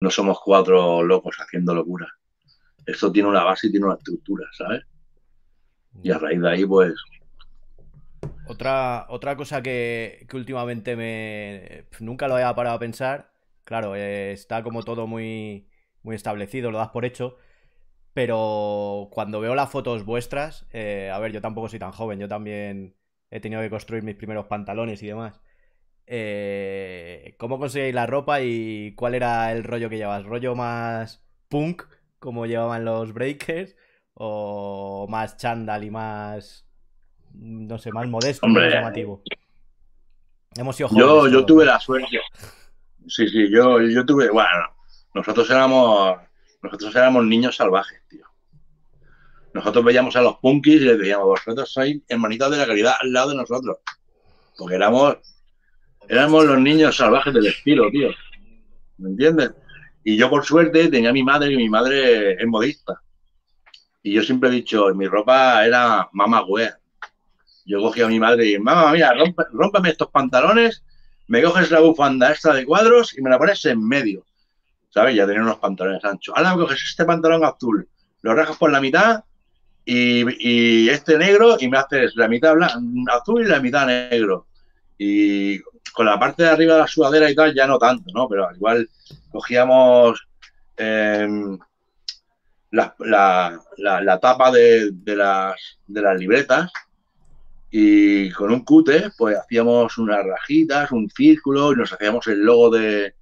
no somos cuatro locos haciendo locura. Esto tiene una base y tiene una estructura, ¿sabes? Y a raíz de ahí, pues. Otra, otra cosa que, últimamente me. Nunca lo había parado a pensar. Claro, eh, está como todo muy, muy establecido, lo das por hecho. Pero cuando veo las fotos vuestras, eh, a ver, yo tampoco soy tan joven, yo también he tenido que construir mis primeros pantalones y demás. Eh, ¿Cómo conseguís la ropa y cuál era el rollo que llevas? ¿Rollo más punk, como llevaban los breakers? ¿O más chándal y más, no sé, más modesto, más llamativo? Hemos sido yo, yo tuve la suerte. Sí, sí, yo, yo tuve, bueno, nosotros éramos, nosotros éramos niños salvajes, tío. Nosotros veíamos a los punkis y les decíamos, vosotros sois hermanitas de la caridad al lado de nosotros. Porque éramos Éramos los niños salvajes del estilo, tío. ¿Me entiendes? Y yo, por suerte, tenía a mi madre, y mi madre es modista. Y yo siempre he dicho, mi ropa era mamá wea. Yo cogía a mi madre y, mamá, mira, rómpame estos pantalones, me coges la bufanda esta de cuadros y me la pones en medio. ¿Sabes? Ya tenía unos pantalones anchos. Ahora me coges este pantalón azul, lo rajas por la mitad y, y este negro y me haces la mitad azul y la mitad negro. Y con la parte de arriba de la sudadera y tal, ya no tanto, ¿no? Pero igual cogíamos em, la, tapa de, las, de las libretas y con un cute, pues hacíamos unas rajitas, un círculo y nos hacíamos el logo de,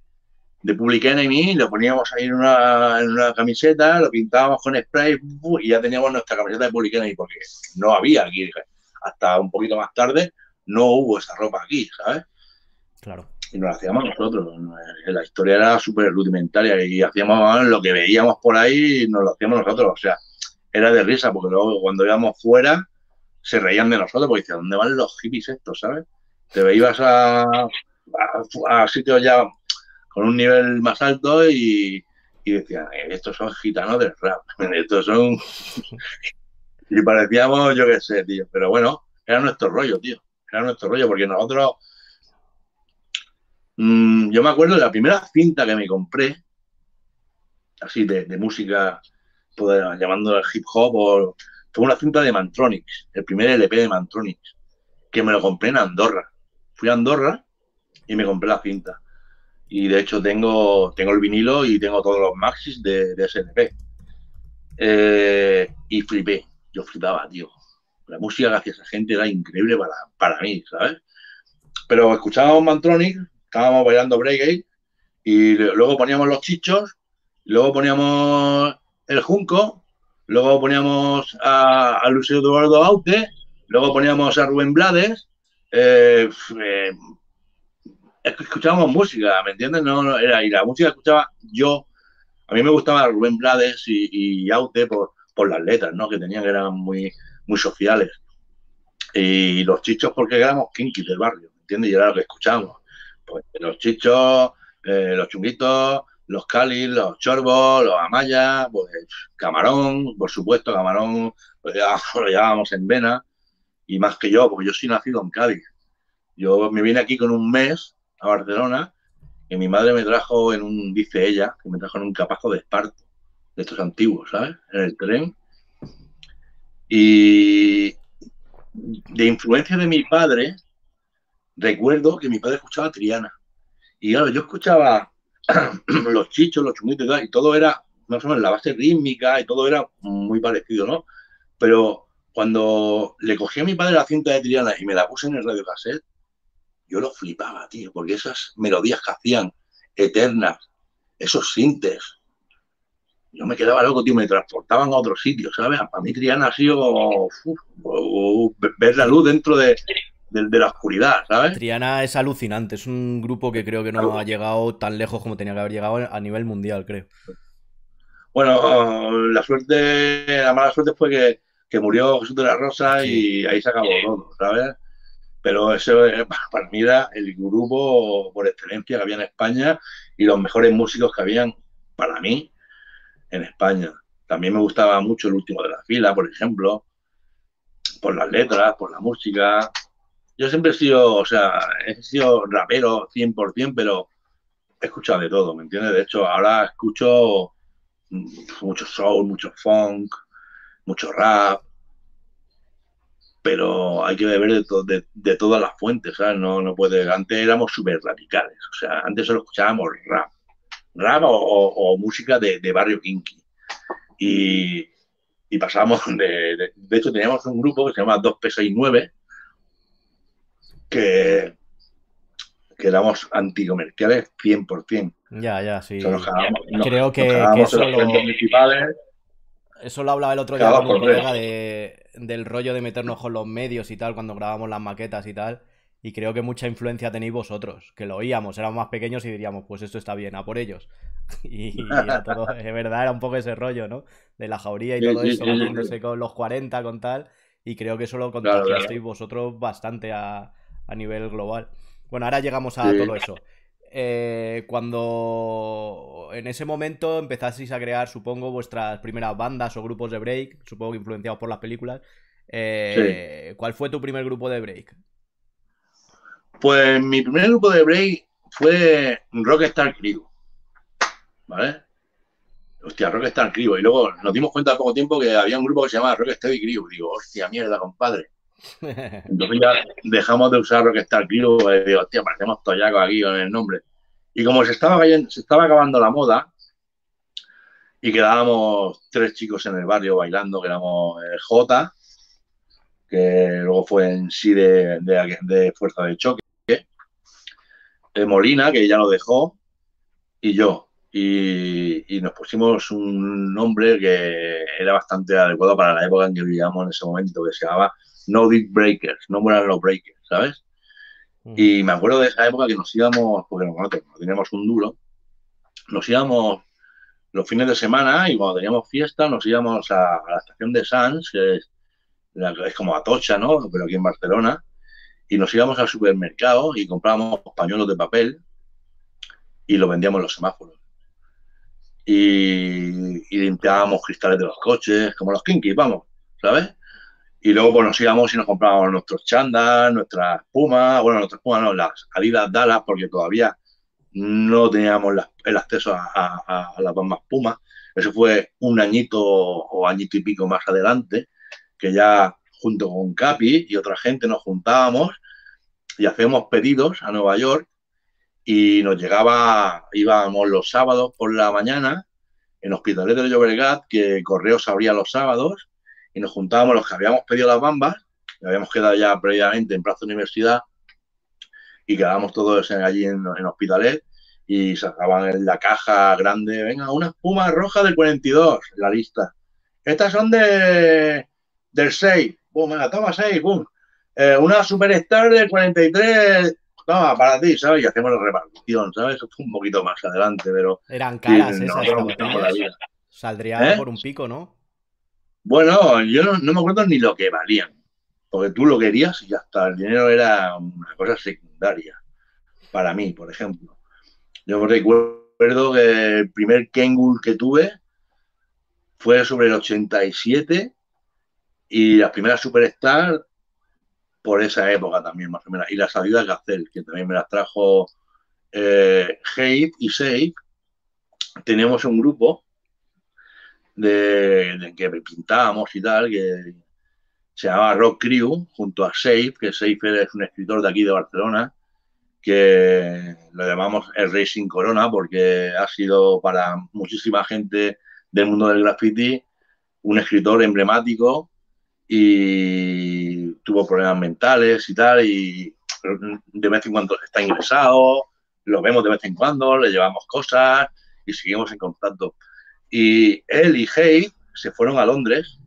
de Public Enemy, lo poníamos ahí en una, en una camiseta, lo pintábamos con spray y ya teníamos nuestra camiseta de Public Enemy porque no había aquí, hasta un poquito más tarde, no hubo esa ropa aquí, ¿sabes? Claro. Y nos la hacíamos nosotros. La historia era súper rudimentaria y hacíamos lo que veíamos por ahí y nos lo hacíamos nosotros. O sea, era de risa porque luego cuando íbamos fuera se reían de nosotros porque decían, ¿dónde van los hippies estos, sabes? Te veías a, a, sitios ya con un nivel más alto y, y decían, eh, estos son gitanos del rap, estos son... y parecíamos, yo qué sé, tío. Pero bueno, era nuestro rollo, tío. Era nuestro rollo porque nosotros Mm, yo me acuerdo de la primera cinta que me compré, así de, música, pues, llamando hip hop, o, fue una cinta de Mantronics, el primer LP de Mantronics, que me lo compré en Andorra. Fui a Andorra y me compré la cinta. Y de hecho tengo, tengo el vinilo y tengo todos los maxis de, de ese LP. Eh, y flipé, yo flipaba, tío. La música que hacía esa gente era increíble para, para mí, ¿sabes? Pero escuchábamos Mantronics estábamos bailando break y luego poníamos los chichos, luego poníamos el junco, luego poníamos a, a Lucio Eduardo Aute, luego poníamos a Rubén Blades, eh, eh, escuchábamos música, ¿me entiendes? No, era, y la música escuchaba yo, a mí me gustaba Rubén Blades y, Aute por, por, las letras, ¿no? Que tenían que eran muy, muy sociales. Y los chichos porque éramos kinky del barrio, ¿me entiendes? Y era lo que escuchábamos pues, los chichos, eh, los chunguitos, los calis, los chorbos, los amayas, pues camarón, por supuesto, camarón, pues ya lo llevábamos en vena, y más que yo, porque yo soy nacido en Cádiz. Yo me vine aquí con un mes a Barcelona, y mi madre me trajo en un, dice ella, que me trajo en un capazo de esparto, de estos antiguos, ¿sabes? En el tren. Y de influencia de mi padre, recuerdo que mi padre escuchaba Triana. Y claro, yo escuchaba los chichos, los chunguitos y, todo era más o menos la base rítmica y todo era muy parecido, ¿no? Pero cuando le cogí a mi padre la cinta de Triana y me la puse en el radio cassette, yo lo flipaba, tío, porque esas melodías que hacían eternas, esos sintes, yo me quedaba loco, tío, me transportaban a otros sitios, ¿sabes? Para mí Triana ha sido ver la luz dentro de, de, la oscuridad, ¿sabes? Triana es alucinante, es un grupo que creo que no ha llegado tan lejos como tenía que haber llegado a nivel mundial, creo. Bueno, la suerte, la mala suerte fue que, que murió Jesús de la Rosa y ahí se acabó todo, ¿sabes? Pero ese para mí era el grupo por excelencia que había en España y los mejores músicos que habían para mí en España. También me gustaba mucho el último de la fila, por ejemplo, por las letras, por la música, yo siempre he sido, o sea, he sido rapero 100%, pero he escuchado de todo, ¿me entiendes? De hecho, ahora escucho mucho soul, mucho funk, mucho rap, pero hay que beber de, de, todas las fuentes, ¿sabes? No, no puede, antes éramos súper radicales, o sea, antes solo escuchábamos rap, rap o, música de, barrio kinky. Y, y pasábamos de, de, hecho teníamos un grupo que se llama 2P69, que, que éramos anticomerciales 100%. Ya, ya, sí. Creo que, eso, lo... eso lo hablaba el otro día con colega de, del rollo de meternos con los medios y tal cuando grabamos las maquetas y tal. Y creo que mucha influencia tenéis vosotros, que lo oíamos, éramos más pequeños y diríamos, pues esto está bien, a por ellos. Y, todo, es verdad, era un poco ese rollo, ¿no? De la jauría y todo eso, metiéndose con los 40, con tal. Y creo que eso lo contagiasteis vosotros bastante a, a nivel global. Bueno, ahora llegamos a todo eso. Eh, cuando en ese momento empezasteis a crear, supongo, vuestras primeras bandas o grupos de break, supongo que influenciados por las películas. Eh, ¿Cuál fue tu primer grupo de break? Pues mi primer grupo de break fue Rockstar Crew. ¿Vale? Hostia, Rockstar Crew. Y luego nos dimos cuenta al poco tiempo que había un grupo que se llamaba Rocksteady Crew. Digo, hostia, mierda, compadre. Entonces ya dejamos de usar Rockstar Crew y digo, hostia, parecemos toyacos aquí con el nombre. Y como se estaba, se estaba acabando la moda y quedábamos tres chicos en el barrio bailando, que éramos J, que luego fue en sí de, Fuerza de Choque, Molina, que ya lo dejó, y yo. Y, y, nos pusimos un nombre que era bastante adecuado para la época en que vivíamos en ese momento, que se llamaba no Big Breakers, no mueran los breakers, ¿sabes? Y me acuerdo de esa época que nos íbamos, porque no, teníamos un duro, nos íbamos los fines de semana y cuando teníamos fiesta nos íbamos a, la estación de Sans, que es, es, como Atocha, ¿no? Pero aquí en Barcelona, y nos íbamos al supermercado y comprábamos pañuelos de papel y los vendíamos en los semáforos. Y, y limpiábamos cristales de los coches, como los kinky, vamos, ¿sabes? Y luego pues nos íbamos y nos comprábamos nuestros chandas, nuestras pumas, bueno, nuestras pumas no, las Adidas Dallas, porque todavía no teníamos el acceso a, las bambas pumas. Eso fue un añito o añito y pico más adelante, que ya junto con Capi y otra gente nos juntábamos y hacíamos pedidos a Nueva York y nos llegaba, íbamos los sábados por la mañana en Hospitalet de Llobregat, que Correos abría los sábados, y nos juntábamos los que habíamos pedido las bambas, que habíamos quedado ya previamente en Plaza Universidad, y quedábamos todos allí en, en Hospitalet, y sacaban en la caja grande, venga, una espuma roja del 42, la lista. Estas son de del 6, pum, venga, toma 6, pum. Eh, una Superstar del 43, toma, para ti, ¿sabes? Y hacemos la repartición, ¿sabes? Un poquito más adelante, pero... Eran caras esas, Saldría ¿Eh? por un pico, ¿no? Bueno, yo no, me acuerdo ni lo que valían, porque tú lo querías y ya está, el dinero era una cosa secundaria, para mí, por ejemplo. Yo recuerdo que el primer Kengul que tuve fue sobre el 87 y la primera Superstar por esa época también, más o menos. Y las salidas Gazelle, que también me las trajo eh, Hate y Safe. Tenemos un grupo de, que pintábamos y tal, que se llamaba Rock Crew, junto a Safe, que Safe es un escritor de aquí de Barcelona, que lo llamamos el Racing Corona, porque ha sido para muchísima gente del mundo del graffiti un escritor emblemático y tuvo problemas mentales y tal, y de vez en cuando está ingresado, lo vemos de vez en cuando, le llevamos cosas y seguimos en contacto. Y él y Hay se fueron a Londres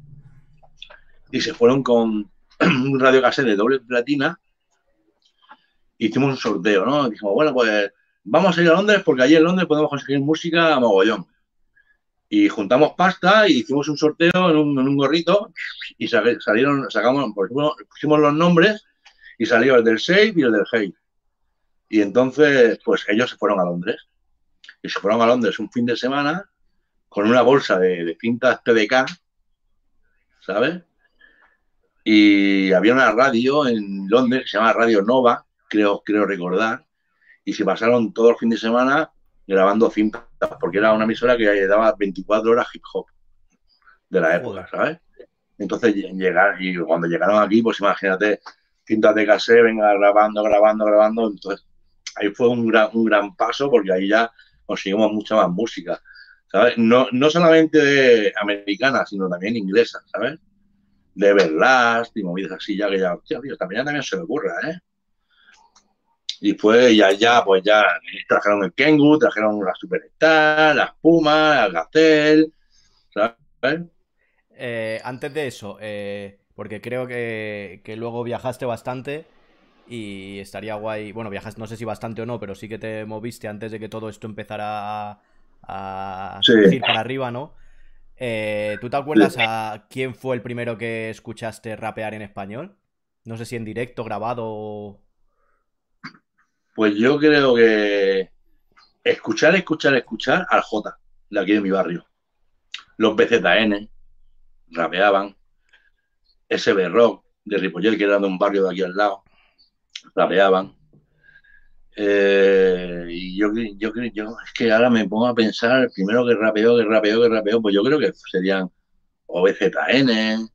y se fueron con un radio cassette de doble platina. Hicimos un sorteo, ¿no? Dijimos, bueno, pues vamos a ir a Londres porque allí en Londres podemos conseguir música a mogollón. Y juntamos pasta y hicimos un sorteo en un, gorrito y salieron, sacamos, pues, pusimos los nombres y salió el del Save y el del Hate. Y entonces, pues ellos se fueron a Londres. Y se fueron a Londres un fin de semana con una bolsa de, cintas PDK, ¿sabes? Y había una radio en Londres que se llama Radio Nova, creo, creo recordar, y se pasaron todo el fin de semana grabando cintas, porque era una emisora que daba 24 horas hip hop de la época, ¿sabes? Entonces llegar, y cuando llegaron aquí, pues imagínate, cintas de cassette, venga grabando, grabando, grabando. Entonces, ahí fue un gran, un gran paso porque ahí ya conseguimos mucha más música, ¿sabes? No, no solamente de americana, sino también inglesa, ¿sabes? De Everlast y movidas así, ya que ya, hostia, tío, también, también se me ocurra, ¿eh? Y fue ya, ya, pues ya trajeron el Kengu, trajeron la Superstar, la Espuma, el Gazelle, ¿sabes? Eh, antes de eso, eh, porque creo que, luego viajaste bastante y estaría guay. Bueno, viajaste, no sé si bastante o no, pero sí que te moviste antes de que todo esto empezara a, subir para arriba, ¿no? Eh, ¿Tú te acuerdas a quién fue el primero que escuchaste rapear en español? No sé si en directo, grabado. Pues yo creo que escuchar, escuchar, escuchar al J, de aquí de mi barrio. Los BZN, rapeaban. SB Rock de Ripollet, que era de un barrio de aquí al lado, rapeaban. Eh, y yo, yo, yo, es que ahora me pongo a pensar, primero que rapeó, que rapeó, que rapeó, pues yo creo que serían o BZN,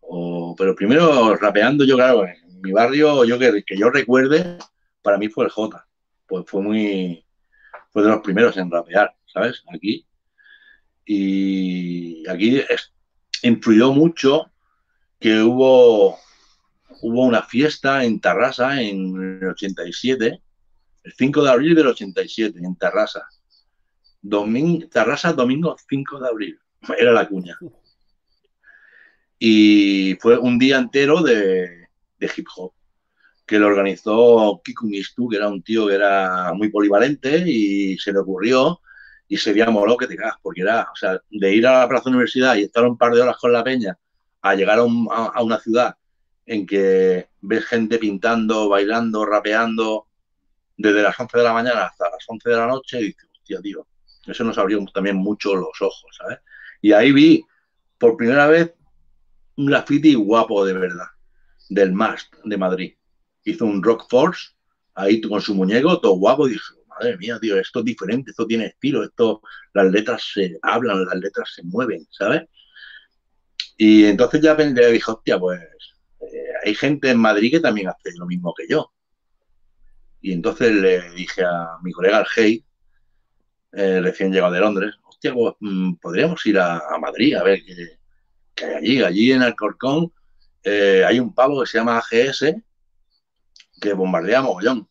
o, pero primero rapeando, yo claro, en mi barrio, yo que, yo recuerde, para mí fue el J, pues fue muy, fue de los primeros en rapear, ¿sabes? Aquí. Y aquí influyó mucho que hubo, hubo una fiesta en Tarrasa en el 87, el 5 de abril del 87, en Tarrasa. Tarrasa, domingo 5 de abril, era la cuña. Y fue un día entero de, hip hop, que lo organizó Kiku Mistu, que era un tío que era muy polivalente y se le ocurrió y sería moló que te cagas, porque era, o sea, de ir a la Plaza Universidad y estar un par de horas con la peña a llegar a, una ciudad en que ves gente pintando, bailando, rapeando desde las 11 de la mañana hasta las 11 de la noche y dices, hostia, tío, eso nos abrió también mucho los ojos, ¿sabes? Y ahí vi por primera vez un graffiti guapo de verdad, del MAST de Madrid. Hizo un Rock Force ahí con su muñeco, todo guapo, y dije, madre mía, tío, esto es diferente, esto tiene estilo, esto, las letras se hablan, las letras se mueven, ¿sabes? Y entonces ya dije, hostia, pues eh, hay gente en Madrid que también hace lo mismo que yo. Y entonces le dije a mi colega el Hey, eh, recién llegado de Londres, hostia, pues, mm, podríamos ir a, Madrid a ver qué, hay allí. Allí en Alcorcón eh, hay un pavo que se llama AGS que bombardea mogollón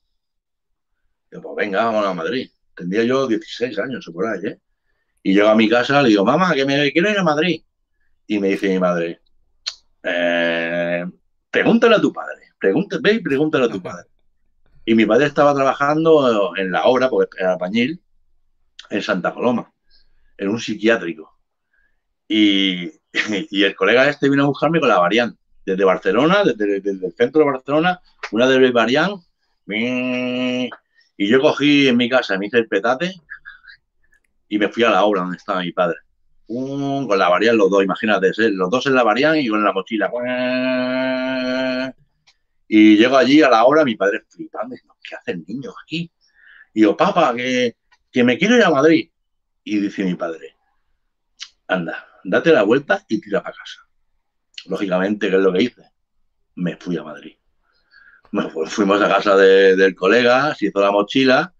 pues venga, vamos a Madrid. Tendría yo 16 años por ahí, ¿eh? Y llego a mi casa, le digo, mamá, que me quiero ir a Madrid. Y me dice mi madre, eh, pregúntale a tu padre, pregúntale, ve y pregúntale a tu padre. Y mi padre estaba trabajando en la obra, porque era pañil, en Santa Coloma, en un psiquiátrico. Y, el colega este vino a buscarme con la variante, desde Barcelona, desde, el centro de Barcelona, una de variante, y yo cogí en mi casa, me hice el petate y me fui a la obra donde estaba mi padre. con la variante los dos, imagínate, los dos en la variante y con la mochila. Y llego allí a la obra, mi padre flipando, ¿qué hace el niño aquí? Y yo, papá, que, que me quiero ir a Madrid. Y dice mi padre, anda, date la vuelta y tira para casa. Lógicamente, ¿qué es lo que hice? Me fui a Madrid. Pues fuimos a casa del colega, se hizo la mochila,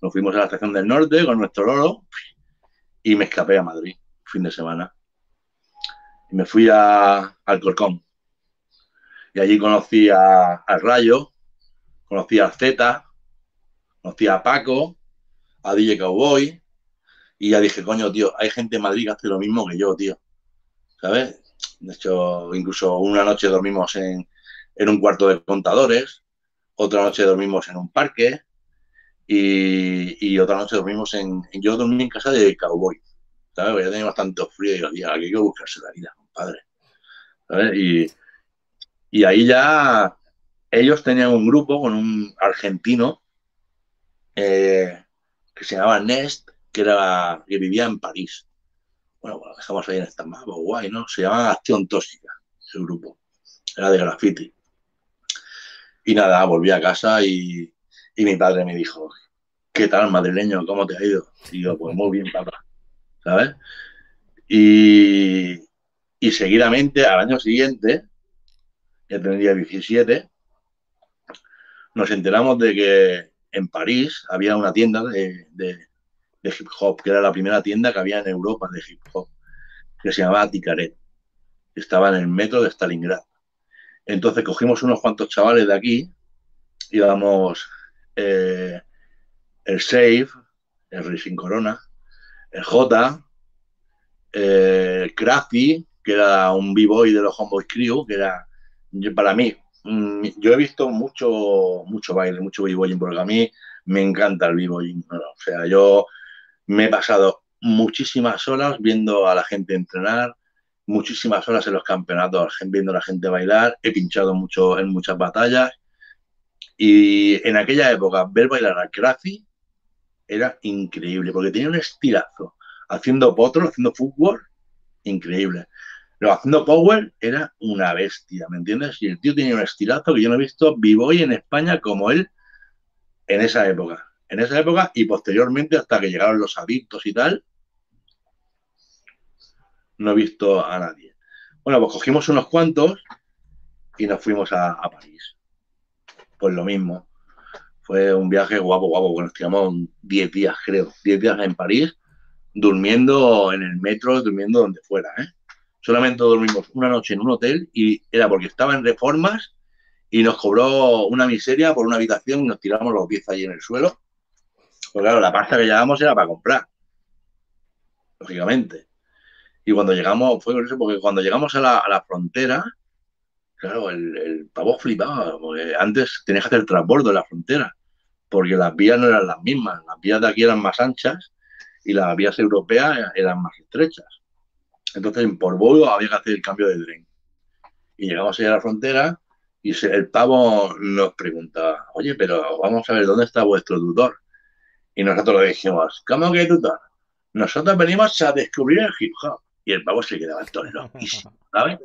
nos fuimos a la estación del norte con nuestro loro y me escapé a Madrid, fin de semana. Y me fui a Alcorcón. Y allí conocí a, Rayo, conocí a Z, conocí a Paco, a DJ Cowboy, y ya dije, coño, tío, hay gente en Madrid que hace lo mismo que yo, tío. ¿Sabes? De hecho, incluso una noche dormimos en, en un cuarto de contadores, otra noche dormimos en un parque y, otra noche dormimos en... Yo dormí en casa de cowboy, ¿sabes? Ya tenía bastante frío y yo aquí hay que buscarse la vida, compadre. ¿sabes? Y, y ahí ya ellos tenían un grupo con un argentino eh, que se llamaba Nest, que, era, que vivía en París. Bueno, bueno, dejamos ahí en esta mapa, guay, ¿no? Se llama Acción Tóxica, ese grupo. Era de graffiti. Y nada, volví a casa y, mi padre me dijo, ¿qué tal, madrileño? ¿Cómo te ha ido? Y yo, pues muy bien, papá, ¿sabes? Y, y seguidamente, al año siguiente, ya tendría 17, nos enteramos de que en París había una tienda de, hip hop, que era la primera tienda que había en Europa de hip hop, que se llamaba Ticaret. Estaba en el metro de Stalingrad. Entonces cogimos unos cuantos chavales de aquí, íbamos eh, el Save, el Racing Corona, el J, eh, el Crazy, que era un b-boy de los Homeboy Crew, que era para mí, mm, yo he visto mucho, mucho baile, mucho b-boying, porque a mí me encanta el b-boying. o sea, yo me he pasado muchísimas horas viendo a la gente entrenar, muchísimas horas en los campeonatos viendo a la gente bailar, he pinchado mucho en muchas batallas y en aquella época ver bailar a Crazy era increíble porque tenía un estilazo haciendo potro, haciendo fútbol, increíble. Pero haciendo power era una bestia, ¿me entiendes? Y el tío tenía un estilazo que yo no he visto vivo en España como él en esa época. En esa época y posteriormente hasta que llegaron los adictos y tal, no he visto a nadie. Bueno, pues cogimos unos cuantos y nos fuimos a, París. Pues lo mismo. Fue un viaje guapo, guapo, porque nos tiramos 10 días, creo. 10 días en París, durmiendo en el metro, durmiendo donde fuera, ¿eh? Solamente dormimos una noche en un hotel y era porque estaba en reformas y nos cobró una miseria por una habitación y nos tiramos los 10 allí en el suelo. Pues claro, la pasta que llevábamos era para comprar. Lógicamente. Y cuando llegamos, fue eso, porque cuando llegamos a la, frontera, claro, el, pavo flipaba, porque antes tenías que hacer transbordo en la frontera, porque las vías no eran las mismas, las vías de aquí eran más anchas y las vías europeas eran más estrechas. Entonces, por Bodo había que hacer el cambio de tren. Y llegamos allá a la frontera y el pavo nos pregunta, oye, pero vamos a ver, ¿dónde está vuestro tutor? Y nosotros le dijimos, ¿cómo que tutor? Nosotros venimos a descubrir el hip hop. Y el pavo se quedaba loquísimo, ¿sabes?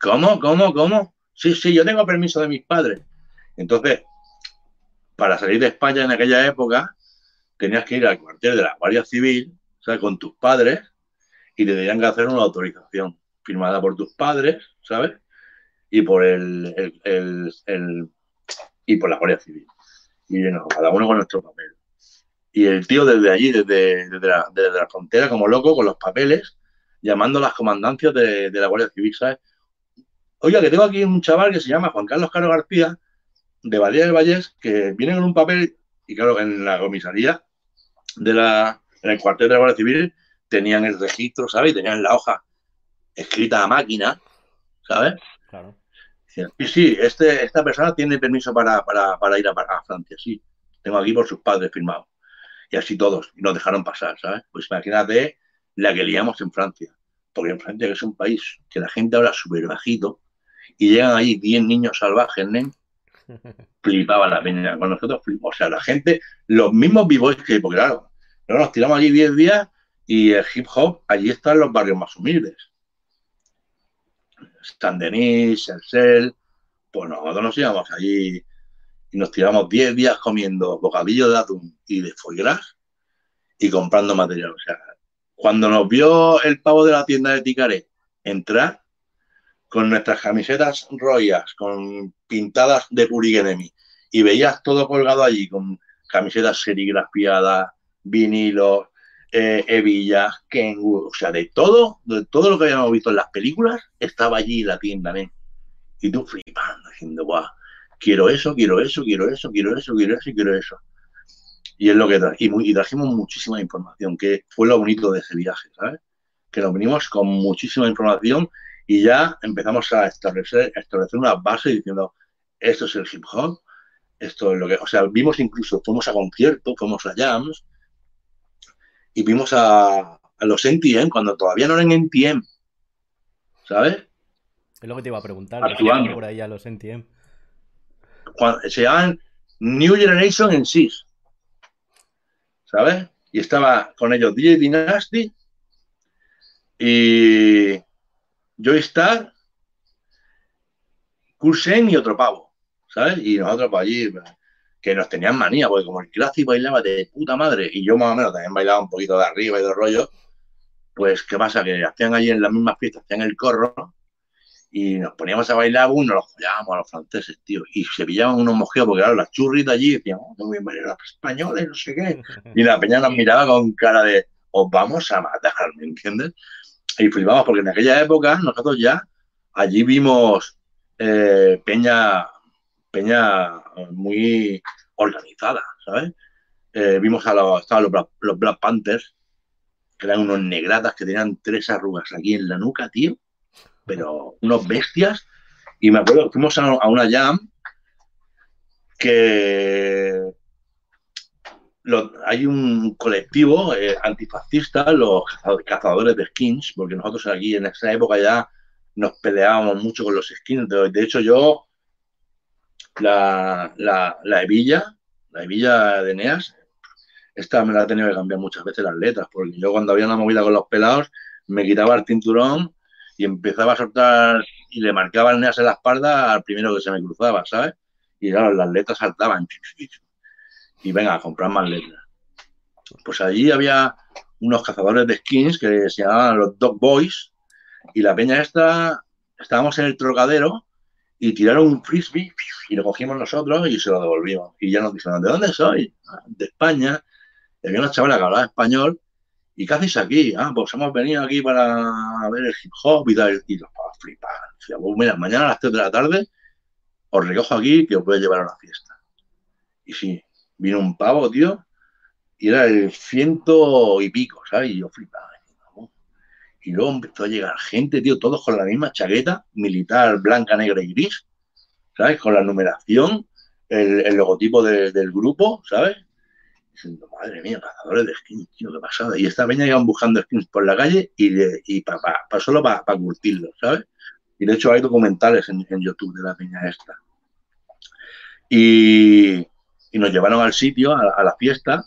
¿Cómo? ¿Cómo? ¿Cómo? Sí, sí, yo tengo permiso de mis padres. Entonces, para salir de España en aquella época, tenías que ir al cuartel de la Guardia Civil, ¿sabes? Con tus padres, y te tenían que hacer una autorización firmada por tus padres, ¿sabes? Y por el, el, y por la Guardia Civil. Y bueno, cada uno con nuestro papel. Y el tío desde allí, desde, desde, la, frontera, como loco, con los papeles, llamando a las comandancias de, la Guardia Civil, ¿sabes? Oiga, que tengo aquí un chaval que se llama Juan Carlos Caro García, de Badía del Vallés, que viene con un papel, y claro, en la comisaría de la, en el cuartel de la Guardia Civil tenían el registro, ¿sabes? Y tenían la hoja escrita a máquina, ¿sabes? Claro. Y sí, este, esta persona tiene permiso para, ir a, a, Francia, sí. Tengo aquí por sus padres firmado. Y así todos, y nos dejaron pasar, ¿sabes? Pues imagínate la que liamos en Francia. Porque en Francia, que es un país que la gente habla súper bajito, y llegan ahí 10 niños salvajes, ¿nen? Flipaba la peña. Con nosotros, o sea, la gente, los mismos vivos que, porque claro, nos tiramos allí 10 días y el hip hop, allí están los barrios más humildes. San Denis, El pues nosotros nos íbamos allí y nos tiramos 10 días comiendo bocadillo de atún y de foie gras y comprando material. O sea, cuando nos vio el pavo de la tienda de Ticaré entrar con nuestras camisetas rollas, con pintadas de Purigenemi, y veías todo colgado allí con camisetas serigrafiadas, vinilos, eh, hebillas, o sea, de todo, de todo lo que habíamos visto en las películas, estaba allí la tienda, ¿eh? Y tú flipando, diciendo, guau, quiero eso, quiero eso, quiero eso, quiero eso, quiero eso, quiero eso. Y es lo que trajimos, y trajimos muchísima información, que fue lo bonito de ese viaje, ¿sabes? Que nos venimos con muchísima información y ya empezamos a establecer, establecer una base diciendo, esto es el hip hop, esto es lo que, o sea, vimos incluso, fuimos a conciertos, fuimos a jams, y vimos a, a los NTM cuando todavía no eran NTM, ¿sabes? Es lo que te iba a preguntar, Actuando. por ahí a los NTM. se llaman New Generation en sí. ¿sabes? Y estaba con ellos DJ Dynasty y Joystar, Kursen y otro pavo, ¿sabes? Y nosotros para allí, que nos tenían manía, porque como el clásico bailaba de puta madre, y yo más o menos también bailaba un poquito de arriba y de rollo, pues, ¿qué pasa? Que hacían allí en las mismas fiestas, hacían el corro, y nos poníamos a bailar, uno los follábamos a los franceses, tío, y se pillaban unos mojeos, porque claro, las churritas allí decían, oh, muy bien, los españoles, no sé qué, y la peña nos miraba con cara de, os vamos a matar, ¿me entiendes? Y flipamos, porque en aquella época nosotros ya allí vimos eh, peña, peña muy organizada, ¿sabes? Eh, vimos a los, estaban los, Black, Panthers, que eran unos negratas que tenían tres arrugas aquí en la nuca, tío, pero unos bestias. Y me acuerdo que fuimos a, una jam que hay un colectivo eh, antifascista, los cazadores de skins, porque nosotros aquí en esa época ya nos peleábamos mucho con los skins. De, hecho, yo, la, la, la hebilla, la hebilla de Eneas, esta me la he tenido que cambiar muchas veces las letras, porque yo cuando había una movida con los pelados, me quitaba el cinturón y empezaba a soltar y le marcaba el Eneas en la espalda al primero que se me cruzaba, ¿sabes? Y las letras saltaban. Y venga, a comprar más letras. Pues allí había unos cazadores de skins que se llamaban los Dog Boys, y la peña esta, estábamos en el trocadero y tiraron un frisbee y lo cogimos nosotros y se lo devolvimos. Y ya nos dijeron, ¿de dónde soy? Ah, de España. Y había una chavala que hablaba español. ¿Y qué hacéis aquí? Ah, pues hemos venido aquí para ver el hip hop y tal. Y los pavos flipan. Pues mira, mañana a las 3 de la tarde os recojo aquí que os voy a llevar a una fiesta. Y sí, vino un pavo, tío, y era el ciento y pico, ¿sabes? Y yo flipaba. Y luego empezó a llegar gente, tío, todos con la misma chaqueta, militar, blanca, negra y gris, ¿sabes? Con la numeración, el, logotipo del grupo, ¿sabes? Diciendo, madre mía, cazadores de skins, tío, qué pasada. Y esta peña iban buscando skins por la calle y, y pa, solo para curtirlos, ¿sabes? Y de hecho hay documentales en, YouTube de la peña esta. Y, nos llevaron al sitio, a, la fiesta,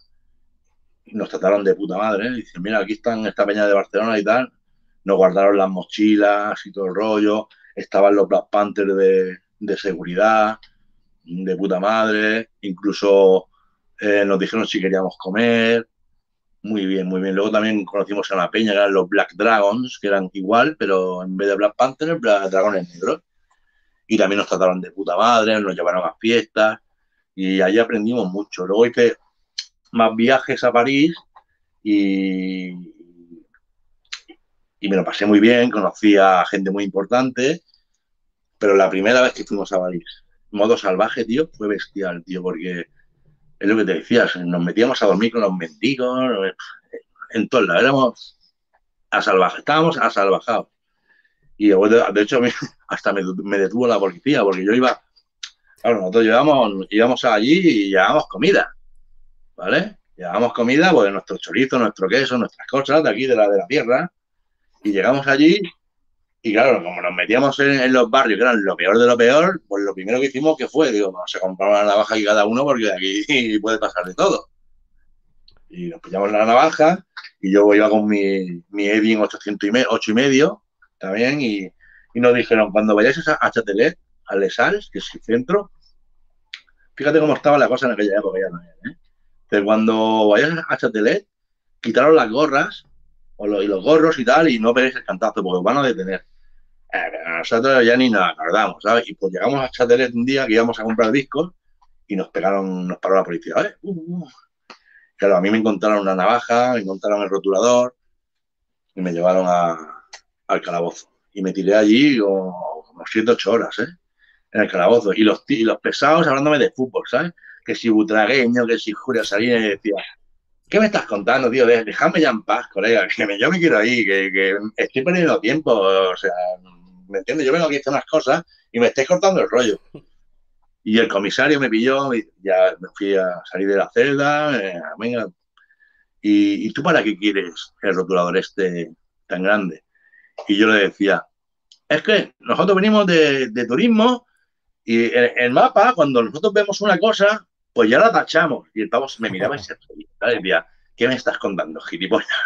y nos trataron de puta madre. ¿eh? Dicen, mira, aquí están esta peña de Barcelona y tal nos guardaron las mochilas y todo el rollo, estaban los Black Panthers de, seguridad, de puta madre, incluso eh, nos dijeron si queríamos comer, muy bien, muy bien. Luego también conocimos a una peña que eran los Black Dragons, que eran igual, pero en vez de Black Panthers, Black Dragones negros. Y también nos trataron de puta madre, nos llevaron a fiestas y allí aprendimos mucho. Luego hice más viajes a París y, y me lo pasé muy bien, conocí a gente muy importante, pero la primera vez que fuimos a París, modo salvaje, tío, fue bestial, tío, porque es lo que te decías, nos metíamos a dormir con los mendigos, en todos lados, éramos a salvaje, estábamos a salvajados. Y de hecho, hasta me, detuvo la policía, porque yo iba, claro, nosotros llevamos, íbamos allí y llevábamos comida, ¿vale? Llevábamos comida, pues nuestro chorizo, nuestro queso, nuestras cosas de aquí, de la, de la tierra, y llegamos allí y claro, como nos metíamos en, los barrios, que eran lo peor de lo peor, pues lo primero que hicimos que fue, digo, vamos a comprar una navaja y cada uno porque de aquí puede pasar de todo. Y nos pillamos la navaja y yo iba con mi, mi Evian 800 y 8 y medio también y, y, nos dijeron, cuando vayáis a Chatelet, a Les que es el centro, fíjate cómo estaba la cosa en aquella época ya también, ¿eh? Cuando vayáis a Chatelet, quitaron las gorras y los gorros y tal, y no veréis el cantazo, porque os van a detener. Eh, nosotros ya ni nos acordamos, ¿sabes? Y pues llegamos a Chatelet un día que íbamos a comprar discos y nos pegaron, nos paró la policía, ¿vale? Uh, uh. Claro, a mí me encontraron una navaja, me encontraron el rotulador y me llevaron al calabozo. Y me tiré allí como, como 7, 8 horas, ¿eh? En el calabozo. Y los, y los pesados hablándome de fútbol, ¿sabes? Que si butragueño, que si Julia Salina, y decía, ¿Qué me estás contando, tío? Déjame ya en paz, colega, que me, yo me quiero ir, que, estoy perdiendo tiempo, o sea, ¿me entiendes? Yo vengo aquí a hacer unas cosas y me estáis cortando el rollo. Y el comisario me pilló, y ya me fui a salir de la celda, eh, venga, ¿Y, tú para qué quieres el rotulador este tan grande? Y yo le decía, es que nosotros venimos de, turismo y el, el, mapa, cuando nosotros vemos una cosa, pues ya la tachamos. Y el pavo me miraba y se reía. ¿qué me estás contando, gilipollas?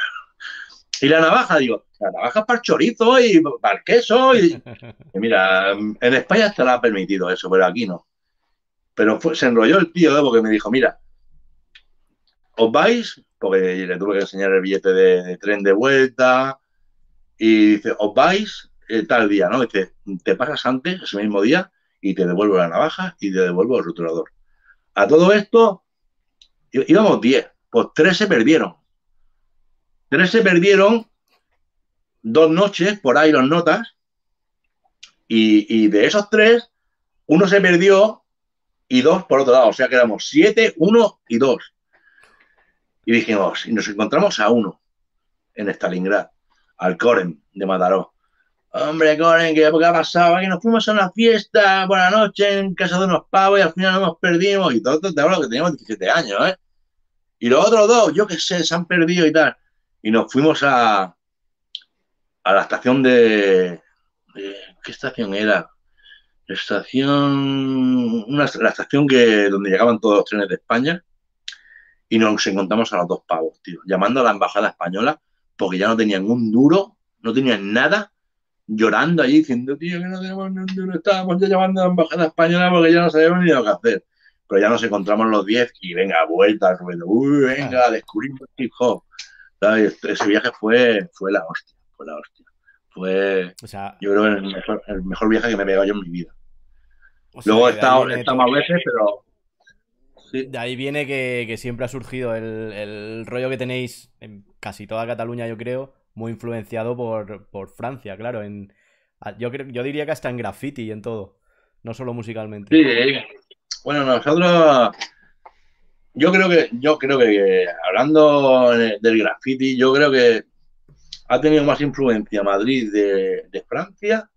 Y la navaja, digo, la navaja es para el chorizo y para el queso. Y... mira, en España te la ha permitido eso, pero aquí no. Pero se enrolló el tío, ¿eh? porque me dijo, mira, os vais, porque le tuve que enseñar el billete de, tren de vuelta, y dice, os vais eh, tal día, ¿no? Dice, te pasas antes, ese mismo día, y te devuelvo la navaja y te devuelvo el rotulador. A todo esto, íbamos 10, pues tres se perdieron. Tres se perdieron dos noches, por ahí los notas, y, de esos tres, uno se perdió y dos por otro lado. O sea que éramos siete, uno y dos. Y dijimos, y nos encontramos a uno en Stalingrad, al Coren de Mataró. Hombre, Coren, ¿qué época ha pasado? Que nos fuimos a una fiesta por la noche en casa de unos pavos y al final nos perdimos. Y todo te hablo que teníamos 17 años, ¿eh? Y los otros dos, yo qué sé, se han perdido y tal. Y nos fuimos a, a la estación de, ¿Qué estación era? La estación. la estación que, donde llegaban todos los trenes de España. Y nos encontramos a los dos pavos, tío. Llamando a la embajada española porque ya no tenían un duro, no tenían nada. Llorando allí diciendo, tío, que no tenemos ni un duro. Estábamos ya llamando a la embajada española porque ya no sabíamos ni lo que hacer. Pero ya nos encontramos los 10 y venga, vuelta, ruido. Uy, venga, descubrimos hip hop. Ese viaje fue, fue la hostia, fue la hostia. Fue, yo creo, el mejor, el mejor viaje que me he pegado yo en mi vida. Luego he estado, más veces, pero De ahí viene que, siempre ha surgido el, rollo que tenéis en casi toda Cataluña, yo creo, muy influenciado por, Francia, claro. Yo, yo diría que hasta en graffiti y en todo, no solo musicalmente. Sí, bueno, nosotros, yo creo que, yo creo que hablando del graffiti, yo creo que ha tenido más influencia Madrid de, Francia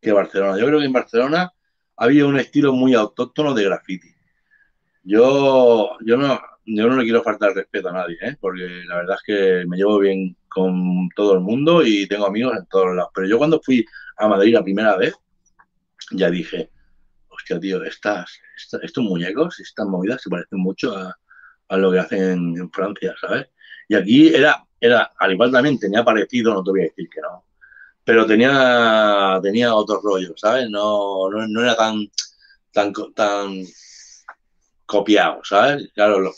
que Barcelona. Yo creo que en Barcelona había un estilo muy autóctono de graffiti. Yo, yo, no, yo no le quiero faltar respeto a nadie, ¿eh? porque la verdad es que me llevo bien con todo el mundo y tengo amigos en todos lados. Pero yo cuando fui a Madrid la primera vez, ya dije, hostia, tío, estas, estos muñecos, estas movidas se parecen mucho a, lo que hacen en Francia, ¿sabes? Y aquí era era, al igual también tenía parecido, no te voy a decir que no, pero tenía, tenía otro rollo, ¿sabes? No, no, era tan, tan, tan copiado, ¿sabes? Claro,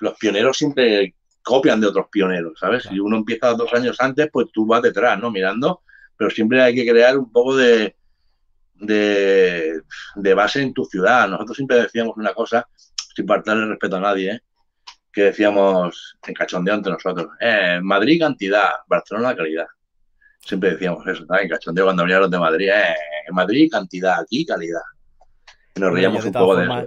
los pioneros siempre copian de otros pioneros, ¿sabes? Si uno empieza dos años antes, pues tú vas detrás, ¿no? Mirando, pero siempre hay que crear un poco de, de, de base en tu ciudad. Nosotros siempre decíamos una cosa, sin faltarle respeto a nadie, ¿eh? que decíamos en cachondeo entre nosotros. Eh, Madrid cantidad, Barcelona calidad. Siempre decíamos eso, ¿sabes? En cachondeo cuando veníamos de Madrid, eh, Madrid cantidad, aquí calidad. Y nos reíamos un poco de eso.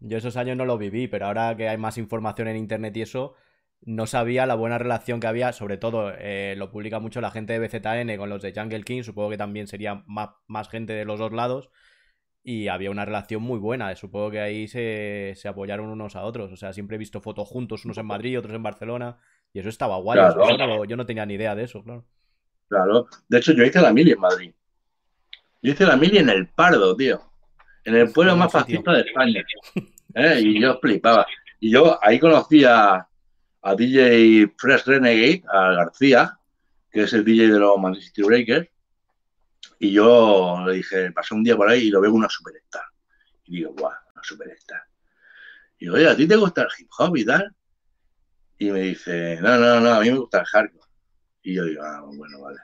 Yo esos años no lo viví, pero ahora que hay más información en internet y eso, no sabía la buena relación que había, sobre todo eh, lo publica mucho la gente de BZN con los de Jungle King, supongo que también sería más, más gente de los dos lados, y había una relación muy buena. Supongo que ahí se, apoyaron unos a otros. O sea, siempre he visto fotos juntos, unos en Madrid, otros en Barcelona, y eso estaba guay. yo, no, tenía ni idea de eso, claro. Claro. De hecho, yo hice la mili en Madrid. Yo hice la mili en el Pardo, tío. En el pueblo más fascista de España. ¿Eh? Y yo flipaba. Y yo ahí conocí a, DJ Fresh Renegade, a García, que es el DJ de los Manchester Breakers y yo le dije, pasé un día por ahí y lo veo una superstar. Y digo, guau, una superstar. Y digo, oye, ¿a ti te gusta el hip hop y tal? Y me dice, no, no, no, a mí me gusta el hardcore. Y yo digo, ah, bueno, vale.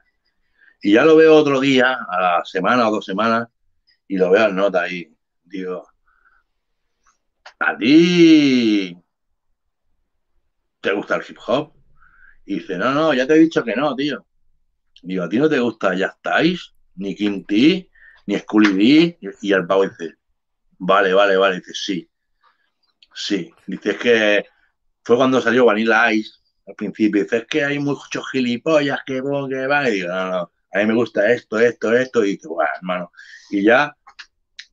Y ya lo veo otro día, a la semana o dos semanas, y lo veo en nota ahí. Digo, ¿a ti te gusta el hip hop? Y dice, no, no, ya te he dicho que no, tío. Digo, ¿a ti no te gusta Ya estáis? ni Kim T, ni Scully D, y el pavo dice, vale, vale, vale, dice, sí, sí, dice, es que fue cuando salió Vanilla Ice al principio, dice, es que hay muchos gilipollas que, que van, y digo, no, no, a mí me gusta esto, esto, esto, y dice, bueno, hermano, y ya,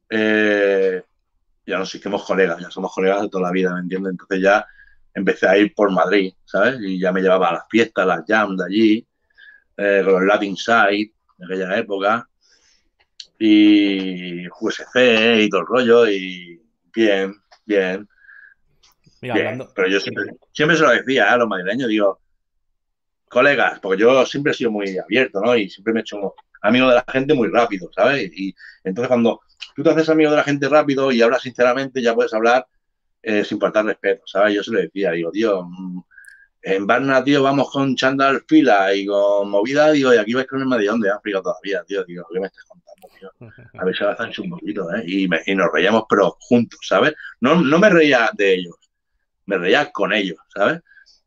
eh, ya nos hicimos colegas, ya somos colegas de toda la vida, ¿me entiendes? Entonces ya empecé a ir por Madrid, ¿sabes? Y ya me llevaba a las fiestas, las jams de allí, eh, con los Latin Side, en aquella época. Y USC y todo el rollo, y bien, bien. Pero yo siempre, siempre se lo decía a los madrileños, digo, colegas, porque yo siempre he sido muy abierto, ¿no? Y siempre me he hecho amigo de la gente muy rápido, ¿sabes? Y entonces cuando tú te haces amigo de la gente rápido y hablas sinceramente, ya puedes hablar sin faltar respeto, ¿sabes? Yo se lo decía, digo, tío, mm, en Barna, tío, vamos con Chandal Fila y con movida, digo, y aquí vais con el Medellón de África todavía, tío, digo, ¿qué me estás contando, tío? A ver si avanzan un poquito, ¿eh? Y, y, nos reíamos, pero juntos, ¿sabes? No, no me reía de ellos, me reía con ellos, ¿sabes?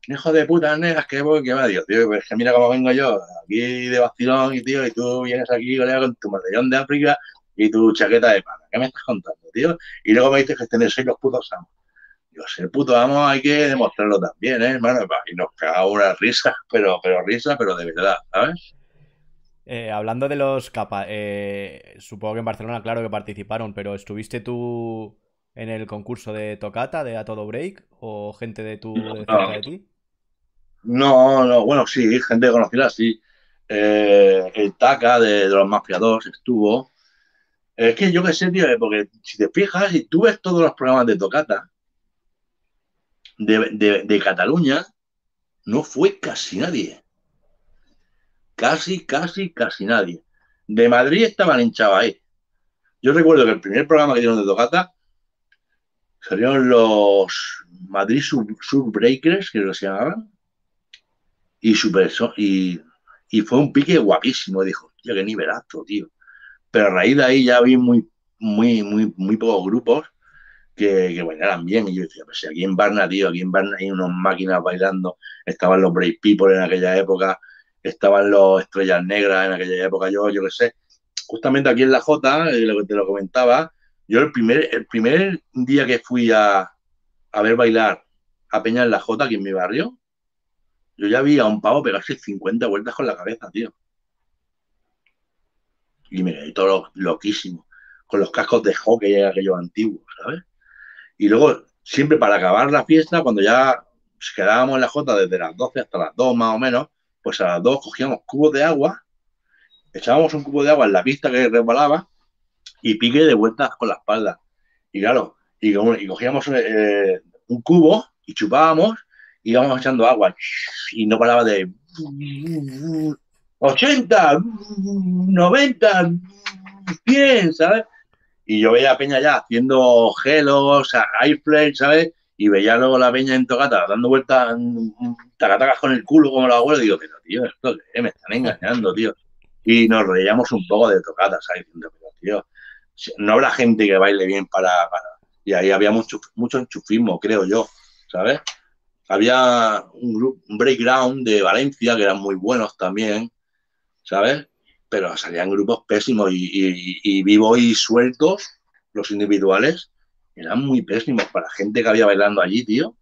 Hijo de puta, negas, que voy, que va, Dios, tío, es que mira cómo vengo yo, aquí de vacilón, y tío, y tú vienes aquí, colega, con tu medallón de África y tu chaqueta de pana. ¿Qué me estás contando, tío? Y luego me dices que tenéis los putos amos. Yo sé, puto amo, hay que demostrarlo también, ¿eh, hermano? Y nos cagamos una risa, pero, pero risa, pero de verdad, ¿sabes? Eh, hablando de los capas, eh, supongo que en Barcelona, claro que participaron, pero ¿estuviste tú en el concurso de Tocata, de A Todo Break? ¿O gente de tu de cerca de ti? No, no, bueno, sí, gente conocida, sí. Eh, el Taca de, los Mafia 2 estuvo. Es que yo qué sé, tío, porque si te fijas y tú ves todos los programas de Tocata de, de Cataluña, no fue casi nadie. Casi, casi, casi nadie. De Madrid estaban en ahí. Yo recuerdo que el primer programa que dieron de Tocata salieron los Madrid Subbreakers, que se llamaban, y, super, y, y fue un pique guapísimo. Dijo, tío, qué nivelazo, tío. Pero a raíz de ahí ya vi muy, muy, muy, muy pocos grupos que, que bailaran bien. Y yo decía, pues aquí en Barna, tío, aquí en Barna hay unas máquinas bailando. Estaban los Brave People en aquella época, estaban los Estrellas Negras en aquella época. Yo, yo qué sé. Justamente aquí en la J, eh, lo que te lo comentaba, yo el primer, el primer día que fui a, a ver bailar a Peña en la J, aquí en mi barrio, yo ya vi a un pavo pegarse 50 vueltas con la cabeza, tío. Y me quedé todo loquísimo. Con los cascos de hockey aquellos antiguos, ¿sabes? Y luego, siempre para acabar la fiesta, cuando ya quedábamos en la Jota desde las 12 hasta las 2 más o menos, pues a las 2 cogíamos cubos de agua, echábamos un cubo de agua en la pista que resbalaba y pique de vueltas con la espalda. Y claro, y, cogíamos eh, un cubo y chupábamos íbamos echando agua y no paraba de 80, 90, 100, ¿sabes? Y yo veía a Peña ya haciendo gelos, airplay, ¿sabes? Y veía luego la Peña en Tocata dando vueltas, tacatacas con el culo como la abuela. Y digo, pero tío, esto qué? me están engañando, tío. Y nos reíamos un poco de Tocata, ¿sabes? Diciendo, pero tío, no habrá gente que baile bien para, para... Y ahí había mucho, mucho enchufismo, creo yo, ¿sabes? Había un, grupo, un breakground de Valencia que eran muy buenos también, ¿sabes? Pero salían grupos pésimos y, y, y vivos y sueltos, los individuales, eran muy pésimos para gente que había bailando allí, tío.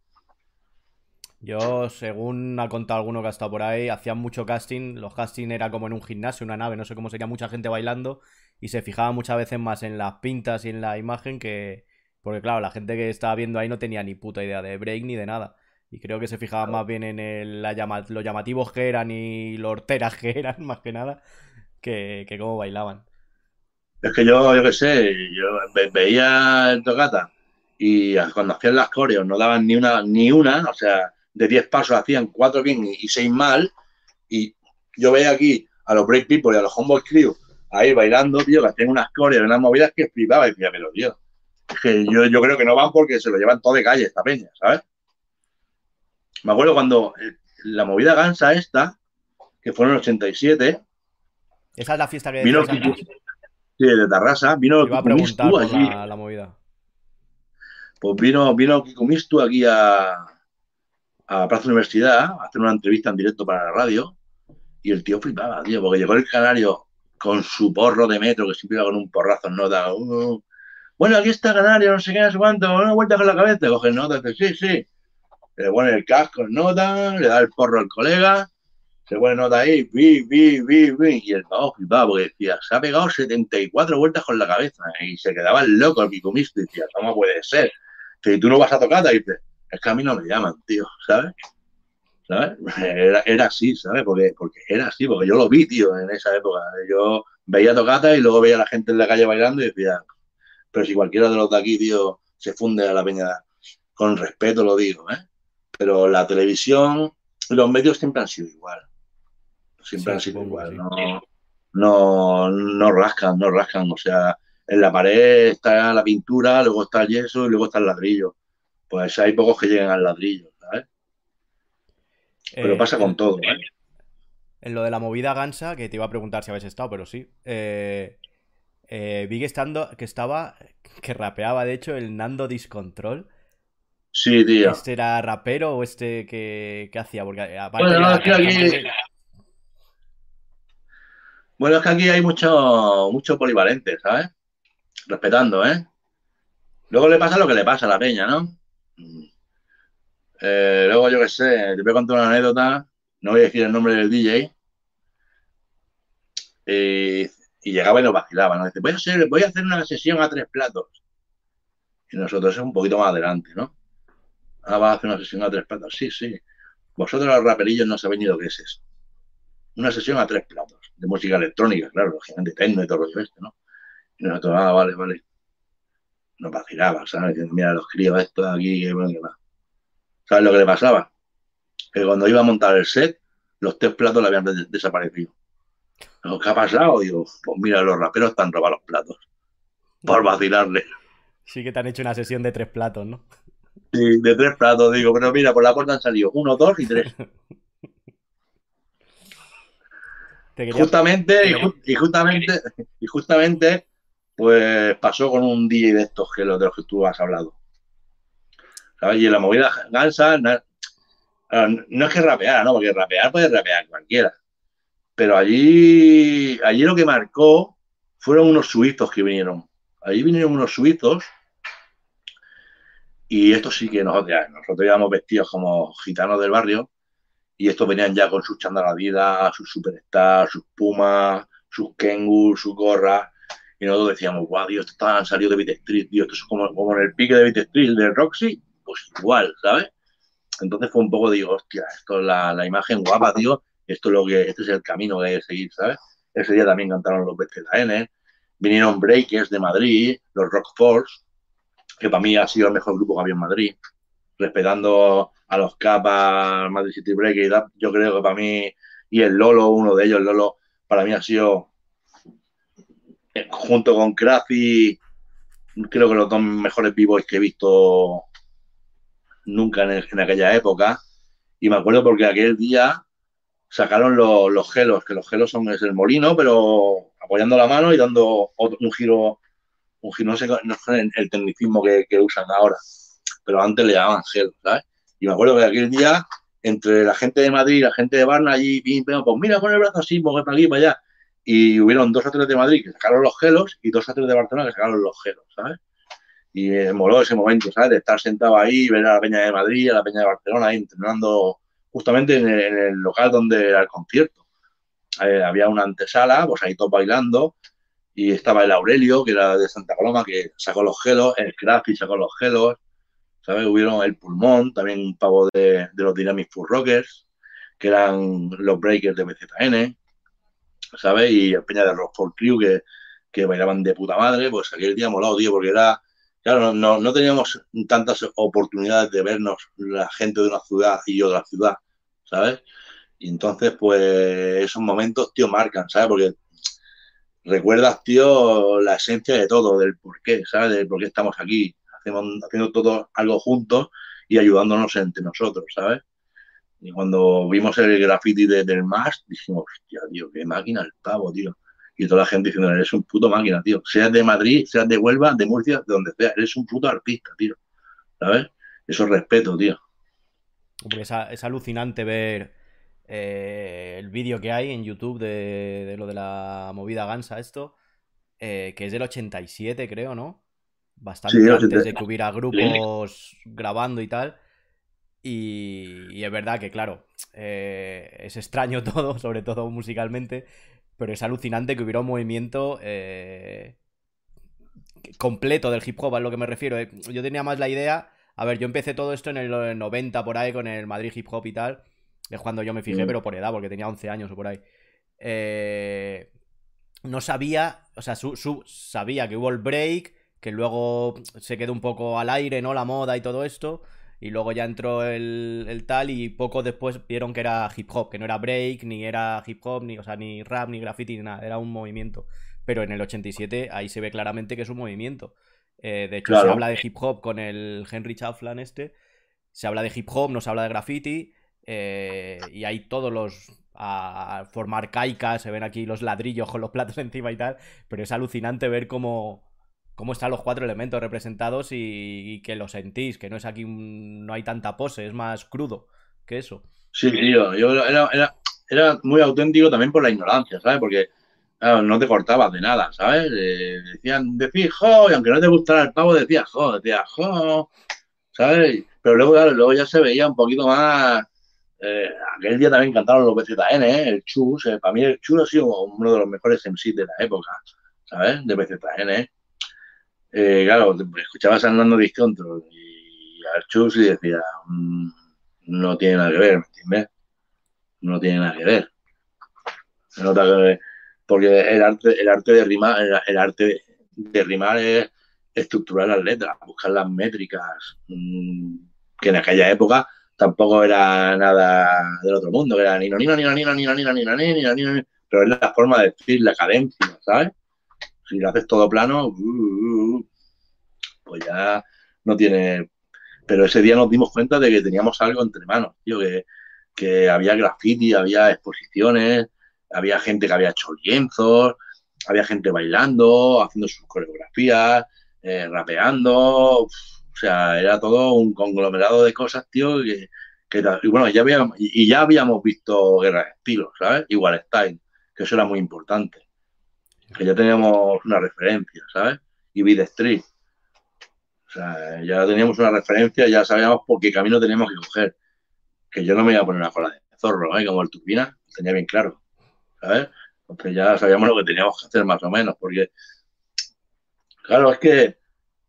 Yo, según ha contado alguno que ha estado por ahí, hacían mucho casting. Los casting era como en un gimnasio, una nave, no sé cómo sería, mucha gente bailando. Y se fijaba muchas veces más en las pintas y en la imagen que. Porque, claro, la gente que estaba viendo ahí no tenía ni puta idea de break ni de nada. Y creo que se fijaba más bien en el, la los llamativos que eran y los horteras que eran, más que nada, que, que cómo bailaban. Es que yo, yo qué sé, yo veía el tocata y cuando hacían las coreos no daban ni una, ni una, o sea, de 10 pasos hacían 4 bien y 6 mal. Y yo veía aquí a los Break People y a los Homeboy Crew ahí bailando, tío, que hacían unas coreos, unas movidas que flipaba y decía, pero tío, es que yo, yo creo que no van porque se lo llevan todo de calle esta peña, ¿sabes? Me acuerdo cuando eh, la movida gansa esta, que fue en el 87. Esa es la fiesta que vino Sí, de Tarrasa. Vino Iba a preguntar por la, la, movida. Pues vino, vino Kikumistu aquí a, a Plaza Universidad a hacer una entrevista en directo para la radio. Y el tío flipaba, tío, porque llegó el canario con su porro de metro, que siempre iba con un porrazo en nota. Uh, bueno, aquí está Canario, no sé qué, no sé cuánto, una vuelta con la cabeza, coge nota, sí, sí le pone el casco en nota, le da el porro al colega, se pone nota ahí, vi, vi, vi, vi, y el pavo flipaba porque decía, se ha pegado 74 vueltas con la cabeza y se quedaba loco el picomisto y decía, ¿cómo puede ser? Si tú no vas a tocar, te dices, es que a mí no me llaman, tío, ¿sabes? ¿Sabes? Era, era así, ¿sabes? Porque, porque era así, porque yo lo vi, tío, en esa época. Yo veía tocata y luego veía a la gente en la calle bailando y decía, pero si cualquiera de los de aquí, tío, se funde a la peña, con respeto lo digo, ¿eh? pero la televisión, los medios siempre han sido igual. Siempre han sido igual. No, no, no rascan, no rascan. O sea, en la pared está la pintura, luego está el yeso y luego está el ladrillo. Pues hay pocos que lleguen al ladrillo, ¿sabes? Pero Eh, pasa con todo, ¿eh? en lo de la movida Gansa, que te iba a preguntar si habéis estado, pero sí. eh, eh, vi que, estando, que estaba, que rapeaba de hecho el Nando Discontrol. Sí, tío. ¿Este era rapero o este que, que hacía? Porque aparte Bueno, no, la es que aquí, cantante... bueno, es que aquí hay mucho, mucho polivalente, ¿sabes? Respetando, ¿eh? Luego le pasa lo que le pasa a la peña, ¿no? Mm. Eh, luego, yo qué sé, te voy a contar una anécdota, no voy a decir el nombre del DJ, y llegaba y nos vacilaba, ¿no? Dice, voy a, hacer, voy a hacer una sesión a tres platos. Y nosotros es un poquito más adelante, ¿no? Ah, vas a hacer una sesión a tres platos. Sí, sí. Vosotros los raperillos no sabéis ni lo que es eso. Una sesión a tres platos, de música electrónica, claro, lógicamente, techno y todo lo este, ¿no? Y nosotros, ah, vale, vale. Nos vacilaba, ¿sabes? Diciendo, mira, los críos estos aquí, que bueno, que va. ¿Sabes lo que le pasaba? Que cuando iba a montar el set, los tres platos le habían des- desaparecido. ¿Qué ha pasado? Digo, pues mira, los raperos están robando los platos. Por vacilarle. Sí que te han hecho una sesión de tres platos, ¿no? Sí, de tres platos, digo, pero mira, por la puerta han salido uno, dos y tres. Te quería... Justamente, y, justamente, y justamente, pues pasó con un DJ de estos que los de los que tú has hablado. ¿Sabes? Y en la movida Gansa, no, claro, no es que rapeara, ¿no? Porque rapear puede rapear cualquiera. Pero allí, allí lo que marcó fueron unos suizos que vinieron. Allí vinieron unos suizos y estos sí que nosotros, ya- nosotros íbamos vestidos como gitanos del barrio y estos venían ya con sus chandalas Adidas, sus Superstar, sus Pumas, sus Kengu, sus gorras. Y nosotros decíamos, guau, Dios, estos han salido de Beat Street, Dios, esto es como, como en el pique de Beat Street, de Roxy, pues igual, ¿sabes? Entonces fue un poco, digo, hostia, esto es la, la imagen guapa, tío, esto es lo que, este es el camino que hay que seguir, ¿sabes? Ese día también cantaron los BCN, vinieron Breakers de Madrid, los Rock Force, que para mí ha sido el mejor grupo que había en Madrid, respetando a los capas, Madrid City Breakers y yo creo que para mí, y el Lolo, uno de ellos, el Lolo, para mí ha sido, eh, junto con Krafi, creo que los dos mejores b-boys que he visto nunca en, aquella época. Y me acuerdo porque aquel día sacaron los, los gelos, que los gelos son es el molino, pero apoyando la mano y dando otro- un giro, un giro, no sé, no sé el, tecnicismo que usan ahora, pero antes le llamaban gelos, ¿sabes? Y me acuerdo que aquel día, entre la gente de Madrid y la gente de Barna, allí, pues mira, pon el brazo así, mueve para aquí, para allá. Y hubieron dos tres de Madrid que sacaron los gelos y dos tres de Barcelona que sacaron los gelos, ¿sabes? Y me moló ese momento, ¿sabes? De estar sentado ahí, ver a la Peña de Madrid, a la Peña de Barcelona ahí entrenando justamente en el, en el local donde era el concierto. Eh, había una antesala, pues ahí todos bailando, y estaba el Aurelio, que era de Santa Coloma, que sacó los gelos, el Crafty sacó los gelos, ¿sabes? Hubieron el Pulmón, también un pavo de, de los Dynamic Full Rockers, que eran los Breakers de BZN, ¿sabes? Y el Peña de Rockford Crew, que, que bailaban de puta madre, pues aquel día molado, tío, porque era, claro, no, no, teníamos tantas oportunidades de vernos la gente de una ciudad y la ciudad, ¿sabes? Y entonces, pues, esos momentos, tío, marcan, ¿sabes? Porque recuerdas, tío, la esencia de todo, del por qué, ¿sabes? Del por qué estamos aquí, hacemos, haciendo todo algo juntos y ayudándonos entre nosotros, ¿sabes? Y cuando vimos el graffiti de, del MAS, dijimos, hostia, tío, qué máquina el pavo, tío. Y toda la gente diciendo, eres un puto máquina, tío. Seas de Madrid, seas de Huelva, de Murcia, de donde sea, eres un puto artista, tío. ¿Sabes? Eso es respeto, tío. Es, alucinante ver eh, el vídeo que hay en YouTube de, de lo de la movida Gansa, esto, eh, que es del 87, creo, ¿no? Bastante Sí, antes 80. de que hubiera grupos grabando y tal. Y, y es verdad que, claro, eh, es extraño todo, sobre todo musicalmente, pero es alucinante que hubiera un movimiento eh, completo del hip hop, a lo que me refiero. eh. Yo tenía más la idea. A ver, yo empecé todo esto en el 90 por ahí con el Madrid Hip Hop y tal. Es cuando yo me fijé, Mm. pero por edad, porque tenía 11 años o por ahí. Eh, no sabía, o sea, su, su- sabía que hubo el break, que luego se quedó un poco al aire, ¿no? La moda y todo esto. Y luego ya entró el, el tal y poco después vieron que era hip hop, que no era break, ni era hip hop, ni, o sea, ni rap, ni graffiti, ni nada, era un movimiento. pero en el 87 ahí se ve claramente que es un movimiento. Eh, de hecho, se habla de hip hop con el Henry Chaflan este, se habla de hip hop, no se habla de graffiti, eh, y hay todos los a formar caica, se ven aquí los ladrillos con los platos encima y tal, pero es alucinante ver cómo, cómo están los cuatro elementos representados y, que lo sentís, que no es aquí, no hay tanta pose, es más crudo que eso. Sí, yo era, era, muy auténtico también por la ignorancia, ¿sabes? Porque no te cortabas de nada, ¿sabes? decían, decís jo, y aunque no te gustara el pavo, decías jo, decías jo, ¿sabes? Pero luego, luego ya se veía un poquito más eh, aquel día también cantaron los BZN, ¿eh? el Chus. Eh, para mí el Chus ha sido uno de los mejores MC de la época, ¿sabes? De BZN. Eh, claro, escuchabas a Hernando Discontrol y Chus y decía, mm, no tiene nada que ver, ¿me entiendes? No tiene nada que ver. Porque el arte, el arte de rimar, el, arte de rimar es estructurar las letras, buscar las métricas, mm, que en aquella época tampoco era nada del otro mundo, que era ni no, ni no, ni no, ni no, ni no, ni no, ni no, ni no, ni pero es la forma de decir, la cadencia, ¿sabes? Si lo haces todo plano, pues ya no tiene... Pero ese día nos dimos cuenta de que teníamos algo entre manos, tío, que, había graffiti, había exposiciones, había gente que había hecho lienzos, había gente bailando, haciendo sus coreografías, eh, rapeando, o sea, era todo un conglomerado de cosas, tío, que, y bueno, ya habíamos, y ya habíamos visto Guerra de Estilos, ¿sabes? Igual Style, que eso era muy importante. Que ya teníamos una referencia, ¿sabes? Y Beat Street. O sea, ya teníamos una referencia, ya sabíamos por qué camino teníamos que coger. Que yo no me iba a poner una cola de zorro, ¿eh? Como el Turbina, tenía bien claro, ¿sabes? Entonces ya sabíamos lo que teníamos que hacer más o menos, porque, claro, es que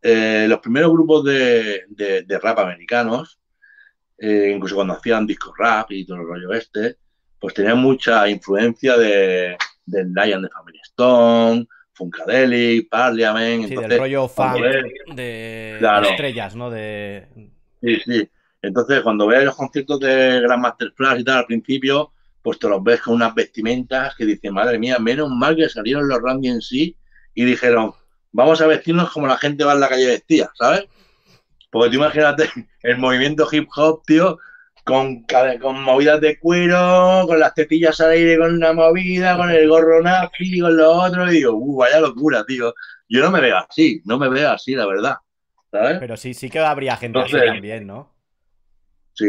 eh, los primeros grupos de, rap americanos, eh, incluso cuando hacían disco rap y todo el rollo este, pues tenían mucha influencia de, del Lion de Family Stone, Funkadelic, Parliament. Sí, del rollo fan de, estrellas, ¿no? De... Sí, sí. Entonces, cuando ves los conciertos de Grandmaster Flash y tal al principio, pues te los ves con unas vestimentas que dicen, madre mía, menos mal que salieron los Randy en sí y dijeron, vamos a vestirnos como la gente va en la calle vestida, ¿sabes? Porque tú imagínate el movimiento hip hop, tío, con, con movidas de cuero, con las tetillas al aire con una movida, con el gorro nazi, con lo otro, y digo, uh, vaya locura, tío. Yo no me veo así, no me veo así, la verdad. ¿sabes? Pero sí, sí que habría gente así también, ¿no? Sí.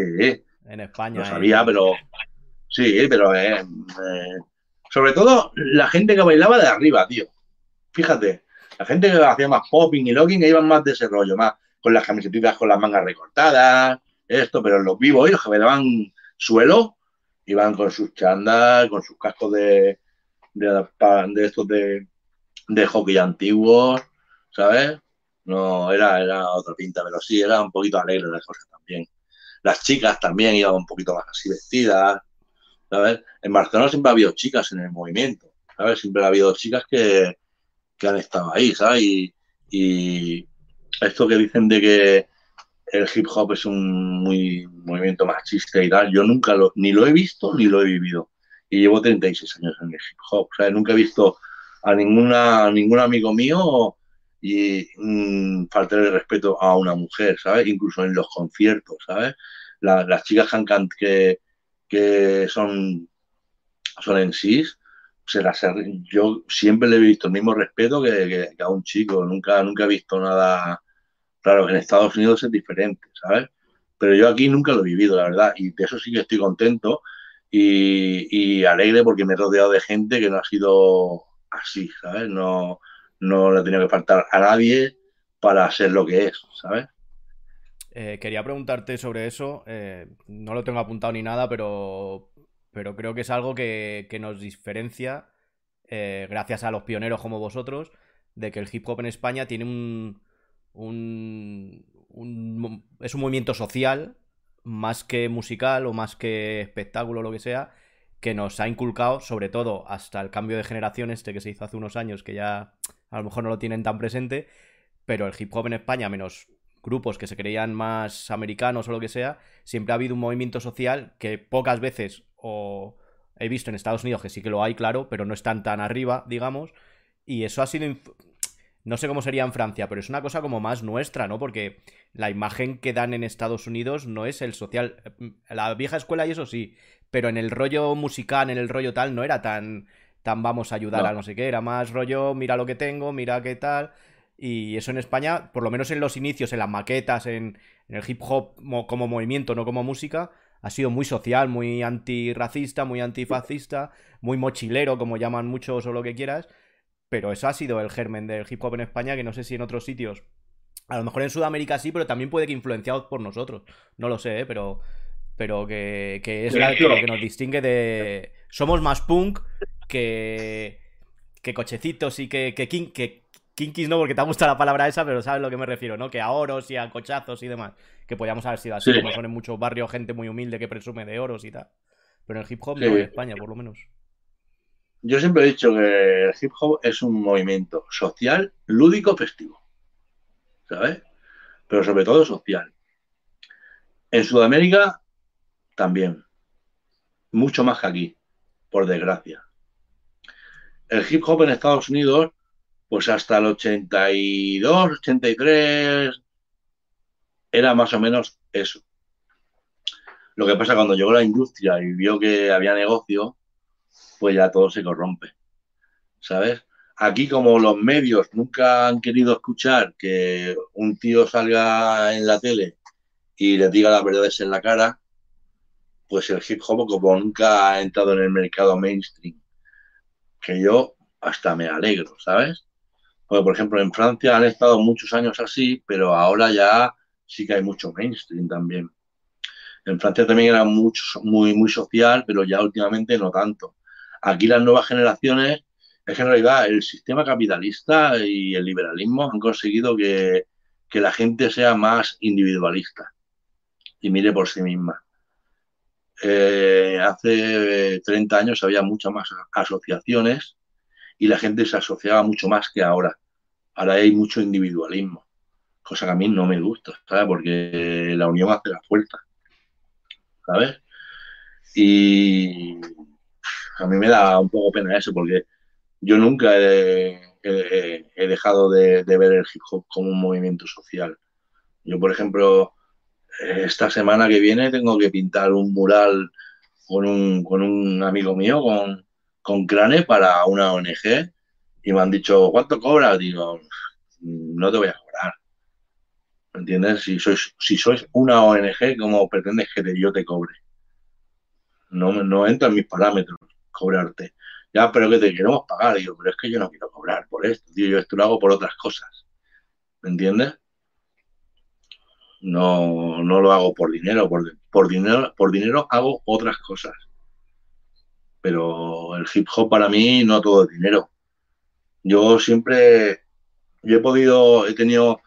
En España. Lo ¿eh? sabía, pero. Sí, pero. Eh, eh, sobre todo la gente que bailaba de arriba, tío. Fíjate, la gente que hacía más popping y logging iban más de ese rollo, más con las camisetitas con las mangas recortadas, esto, pero los vivos y los que me daban suelo iban con sus chandas, con sus cascos de, de, de estos de, de hockey antiguos, ¿sabes? No, era, era otra pinta, pero sí, era un poquito alegre las cosas también. Las chicas también iban un poquito más así vestidas, ¿sabes? En Barcelona siempre ha habido chicas en el movimiento, ¿sabes? Siempre ha habido chicas que, que han estado ahí, ¿sabes? Y, esto que dicen de que el hip hop es un muy movimiento machista y tal, yo nunca lo, ni lo he visto ni lo he vivido. Y llevo 36 años en el hip hop, ¿sabes? Nunca he visto a ninguna ningún amigo mío y mm, faltar el respeto a una mujer, ¿sabes? Incluso en los conciertos, ¿sabes? las chicas que, que, que son, son en sí, yo siempre le he visto el mismo respeto que, a un chico, nunca, nunca he visto nada, claro, en Estados Unidos es diferente, ¿sabes? Pero yo aquí nunca lo he vivido, la verdad, y de eso sí que estoy contento y, alegre porque me he rodeado de gente que no ha sido así, ¿sabes? No, no le he tenido que faltar a nadie para ser lo que es, ¿sabes? Eh, quería preguntarte sobre eso, eh, no lo tengo apuntado ni nada, pero pero creo que es algo que, nos diferencia, eh, gracias a los pioneros como vosotros, de que el hip hop en España tiene un, un, es un movimiento social más que musical o más que espectáculo lo que sea, que nos ha inculcado, sobre todo hasta el cambio de generación este que se hizo hace unos años, que ya a lo mejor no lo tienen tan presente, pero el hip hop en España, menos grupos que se creían más americanos o lo que sea, siempre ha habido un movimiento social que pocas veces o he visto en Estados Unidos que sí que lo hay, claro, pero no están tan arriba, digamos. Y eso ha sido... No sé cómo sería en Francia, pero es una cosa como más nuestra, ¿no? Porque la imagen que dan en Estados Unidos no es el social. La vieja escuela y eso sí, pero en el rollo musical, en el rollo tal, no era tan, tan vamos a ayudar a no sé qué, era más rollo, mira lo que tengo, mira qué tal. Y eso en España, por lo menos en los inicios, en las maquetas, en, el hip hop como movimiento, no como música, ha sido muy social, muy antirracista, muy antifascista, muy mochilero, como llaman muchos o lo que quieras. Pero eso ha sido el germen del hip hop en España, que no sé si en otros sitios. A lo mejor en Sudamérica sí, pero también puede que influenciados por nosotros. No lo sé, ¿eh? pero. Pero que, es lo que nos distingue de. Somos más punk que. que cochecitos y que, que, que Kinkis no, porque te ha gustado la palabra esa, pero sabes a lo que me refiero, ¿no? Que a oros y a cochazos y demás. Que podríamos haber sido así, como son en muchos barrios gente muy humilde que presume de oros y tal. Pero en el hip hop no en España, por lo menos. Yo siempre he dicho que el hip hop es un movimiento social, lúdico, festivo. ¿Sabes? Pero sobre todo social. En Sudamérica también. Mucho más que aquí, por desgracia. El hip hop en Estados Unidos pues hasta el 82, 83 era más o menos eso. Lo que pasa cuando llegó la industria y vio que había negocio, pues ya todo se corrompe. ¿Sabes? Aquí como los medios nunca han querido escuchar que un tío salga en la tele y le diga las verdades en la cara, pues el hip hop como nunca ha entrado en el mercado mainstream, que yo hasta me alegro, ¿sabes? Porque, por ejemplo, en Francia han estado muchos años así, pero ahora ya sí que hay mucho mainstream también. En Francia también era mucho, muy, muy social, pero ya últimamente no tanto. Aquí las nuevas generaciones, es que en realidad el sistema capitalista y el liberalismo han conseguido que, que la gente sea más individualista y mire por sí misma. Eh, hace 30 años había muchas más asociaciones y la gente se asociaba mucho más que ahora. Ahora hay mucho individualismo, cosa que a mí no me gusta, ¿sabes? Porque la unión hace la fuerza, ¿sabes? Y a mí me da un poco pena eso, porque yo nunca he, dejado de, ver el hip hop como un movimiento social. Yo, por ejemplo, esta semana que viene tengo que pintar un mural con un, con un amigo mío, con, con Crane para una ONG y me han dicho, ¿cuánto cobras? Digo, no te voy a cobrar. ¿Me entiendes? Si sois, si sois una ONG, ¿cómo pretendes que yo te cobre? No, no entra en mis parámetros cobrarte. Ya, pero que te queremos pagar. Digo, pero es que yo no quiero cobrar por esto, tío. Yo esto lo hago por otras cosas. ¿Me entiendes? No, no lo hago por dinero. Por, por dinero. por dinero hago otras cosas pero el hip hop para mí no todo es dinero. Yo siempre, yo he podido, he tenido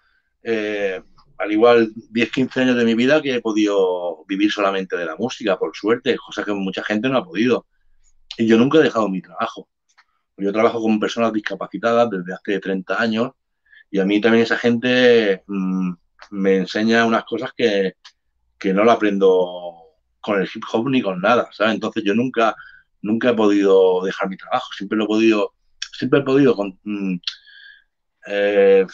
eh, al igual 10, 15 años de mi vida que he podido vivir solamente de la música, por suerte, cosa que mucha gente no ha podido. Y yo nunca he dejado mi trabajo. Yo trabajo con personas discapacitadas desde hace 30 años y a mí también esa gente mm, me enseña unas cosas que, que no lo aprendo con el hip hop ni con nada, ¿sabes? Entonces yo nunca nunca he podido dejar mi trabajo, siempre lo he podido, siempre he podido con, mm, eh,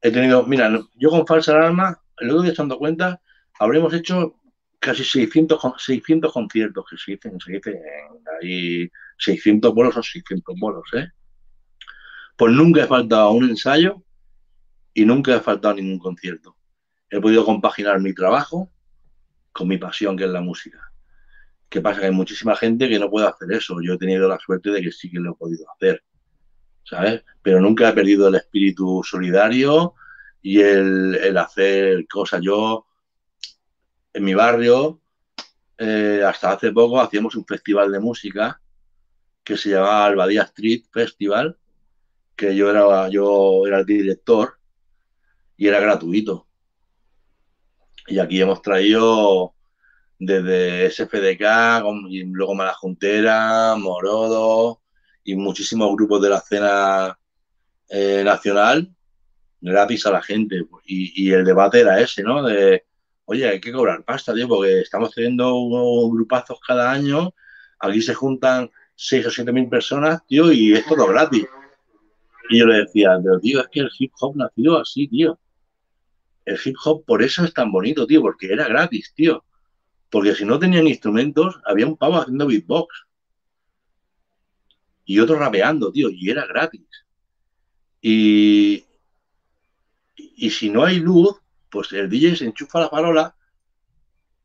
he tenido, mira, yo con Falsa Alarma, el otro día estando cuenta, habremos hecho casi 600, 600 conciertos, que se dicen, se dicen ahí 600 bolos o 600 bolos, ¿eh? Pues nunca he faltado un ensayo y nunca he faltado ningún concierto. He podido compaginar mi trabajo con mi pasión, que es la música. ¿Qué pasa? Que hay muchísima gente que no puede hacer eso. Yo he tenido la suerte de que sí que lo he podido hacer, ¿sabes? Pero nunca he perdido el espíritu solidario y el, hacer cosas. Yo, en mi barrio, eh, hasta hace poco hacíamos un festival de música que se llamaba Albadía Street Festival, que yo era, yo era el director y era gratuito. Y aquí hemos traído desde SFDK, y luego Malajuntera, Morodo y muchísimos grupos de la escena eh, nacional gratis a la gente. Y, el debate era ese, ¿no? De, oye, hay que cobrar pasta, tío, porque estamos teniendo unos grupazos cada año, aquí se juntan 6 o 7 mil personas, tío, y es todo gratis. Y yo le decía, pero tío, es que el hip hop nació así, tío. El hip hop por eso es tan bonito, tío, porque era gratis, tío. Porque si no tenían instrumentos, había un pavo haciendo beatbox. Y otro rapeando, tío, y era gratis. Y, y si no hay luz, pues el DJ se enchufa la parola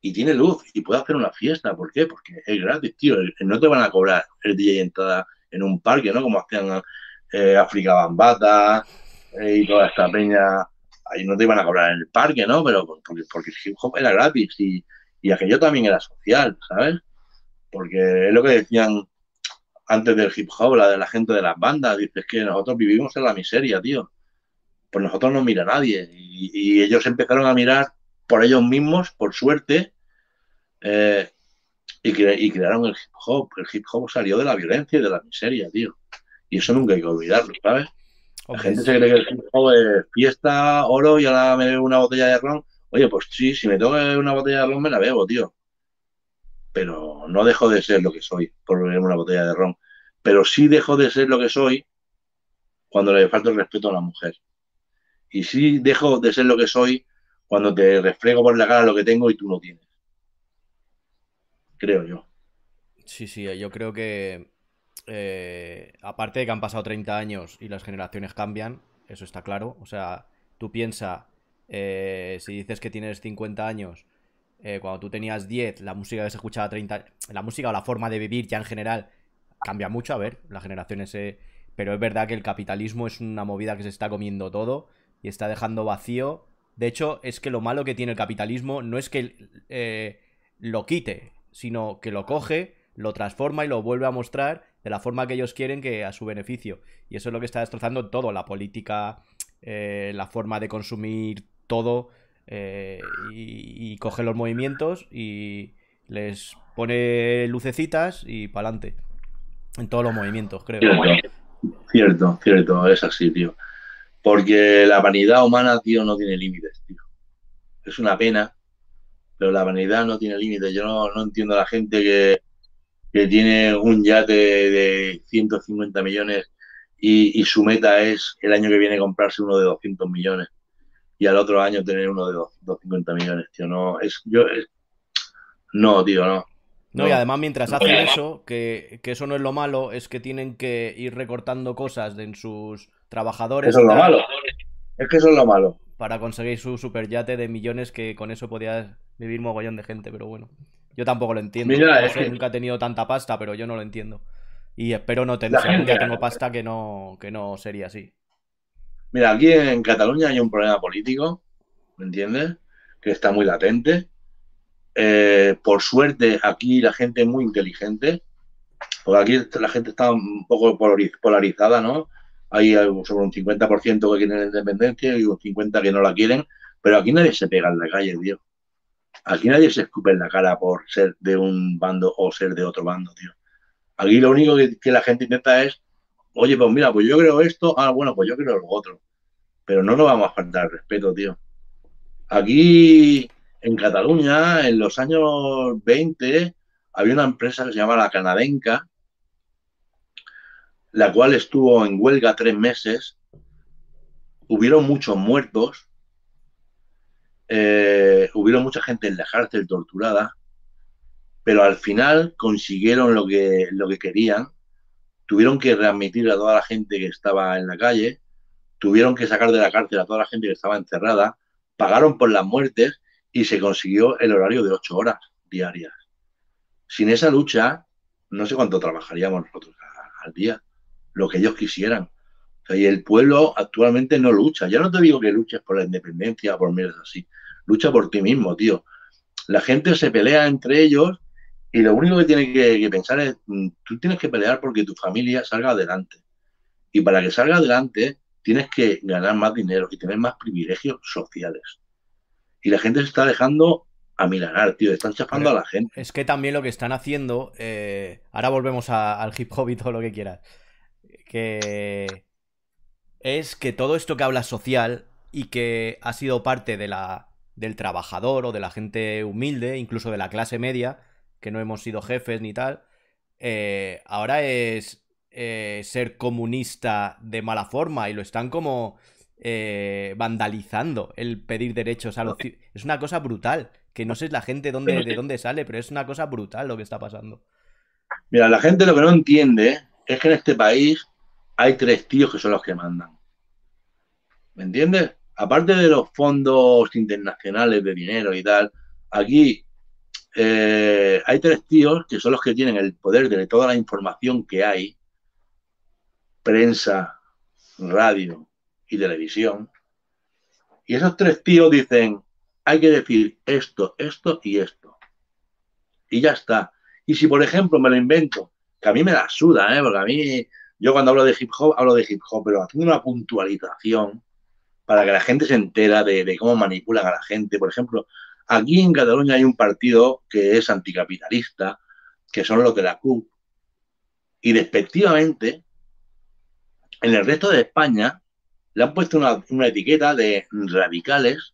y tiene luz y puede hacer una fiesta. ¿Por qué? Porque es gratis, tío. No te van a cobrar el DJ entrada en un parque, ¿no? Como hacían eh, África Bambata eh, y toda esta peña. Ahí no te iban a cobrar en el parque, ¿no? Pero porque, porque el hip hop era gratis y, y aquello también era social, ¿sabes? Porque es lo que decían antes del hip hop, la de la gente de las bandas, dices que nosotros vivimos en la miseria, tío. Pues nosotros no mira nadie. Y, y ellos empezaron a mirar por ellos mismos, por suerte, eh, y, crearon el hip hop. El hip hop salió de la violencia y de la miseria, tío. Y eso nunca hay que olvidarlo, ¿sabes? La gente se cree que el hip hop es fiesta, oro y ahora me bebo una botella de ron. Oye, pues sí, si me toca una botella de ron me la bebo, tío. Pero no dejo de ser lo que soy por beber una botella de ron. Pero sí dejo de ser lo que soy cuando le falta el respeto a la mujer. Y sí dejo de ser lo que soy cuando te refrego por la cara lo que tengo y tú no tienes creo yo. Sí, sí, yo creo que eh, aparte de que han pasado 30 años y las generaciones cambian, eso está claro. O sea, tú piensa, eh, si dices que tienes 50 años, eh, cuando tú tenías 10, la música que se escuchaba 30, la música o la forma de vivir ya en general cambia mucho. A ver, las generaciones... pero es verdad que el capitalismo es una movida que se está comiendo todo y está dejando vacío. De hecho, es que lo malo que tiene el capitalismo no es que lo quite, sino que lo coge, lo transforma y lo vuelve a mostrar de la forma que ellos quieren que a su beneficio. Y eso es lo que está destrozando todo, la política, eh, la forma de consumir todo, eh, y, coge los movimientos y les pone lucecitas y para adelante. En todos los movimientos, creo. Cierto, cierto, es así, tío. Porque la vanidad humana, tío, no tiene límites, tío. Es una pena pero la vanidad no tiene límites. Yo no, entiendo a la gente que, tiene un yate de 150 millones y, su meta es el año que viene comprarse uno de 200 millones y al otro año tener uno de 250 millones, tío. No, es, yo, no, tío, no. No, y además mientras hacen eso, que, eso no es lo malo, es que tienen que ir recortando cosas en sus trabajadores. Eso es lo malo. Es que eso es lo malo. Para conseguir su superyate de millones que con eso podía vivir mogollón de gente, pero bueno. Yo tampoco lo entiendo. Nunca he tenido tanta pasta, pero yo no lo entiendo. Y espero no tener. Tengo pasta, que no, que no sería así. Mira, aquí en Cataluña hay un problema político, ¿me entiendes? Que está muy latente. Eh, por suerte, aquí la gente es muy inteligente, porque aquí la gente está un poco polarizada, ¿no? Hay sobre un 50% que quieren la independencia y un 50% que no la quieren, pero aquí nadie se pega en la calle, tío. Aquí nadie se escupe en la cara por ser de un bando o ser de otro bando, tío. Aquí lo único que, la gente intenta es, oye, pues mira, pues yo creo esto, ah, bueno, pues yo creo lo otro. Pero no nos vamos a faltar respeto, tío. Aquí en Cataluña, en los años 20, había una empresa que se llama La Canadenca, la cual estuvo en huelga tres meses. Hubieron muchos muertos, eh, hubieron mucha gente en la cárcel torturada, pero al final consiguieron lo que, lo que querían. Tuvieron que readmitir a toda la gente que estaba en la calle, tuvieron que sacar de la cárcel a toda la gente que estaba encerrada, pagaron por las muertes y se consiguió el horario de ocho horas diarias. Sin esa lucha, no sé cuánto trabajaríamos nosotros al día, lo que ellos quisieran y el pueblo actualmente no lucha. Ya no te digo que luches por la independencia o por mierdas así. Lucha por ti mismo, tío. La gente se pelea entre ellos y lo único que tiene que, pensar es, mm, tú tienes que pelear porque tu familia salga adelante. Y para que salga adelante, tienes que ganar más dinero y tener más privilegios sociales. Y la gente se está dejando a milanar, tío. Están chafando a la gente. Es que también lo que están haciendo. Eh, ahora volvemos al hip hop y todo lo que quieras. Que es que todo esto que habla social y que ha sido parte de la, del trabajador o de la gente humilde, incluso de la clase media, que no hemos sido jefes ni tal, eh, ahora es eh, ser comunista de mala forma y lo están como eh, vandalizando el pedir derechos a los... Es una cosa brutal, que no sé la gente dónde, de dónde sale, pero es una cosa brutal lo que está pasando. Mira, la gente lo que no entiende es que en este país hay tres tíos que son los que mandan. ¿Me entiendes? Aparte de los fondos internacionales de dinero y tal, aquí eh, hay tres tíos que son los que tienen el poder de toda la información que hay, prensa, radio y televisión. Y esos tres tíos dicen, hay que decir esto, esto y esto. Y ya está. Y si, por ejemplo, me lo invento, que a mí me la suda, ¿eh? porque a mí, yo cuando hablo de hip hop, hablo de hip hop, pero haciendo una puntualización para que la gente se entera de, cómo manipulan a la gente. Por ejemplo, aquí en Cataluña hay un partido que es anticapitalista, que son los de la CUP, y despectivamente, en el resto de España, le han puesto una, una etiqueta de radicales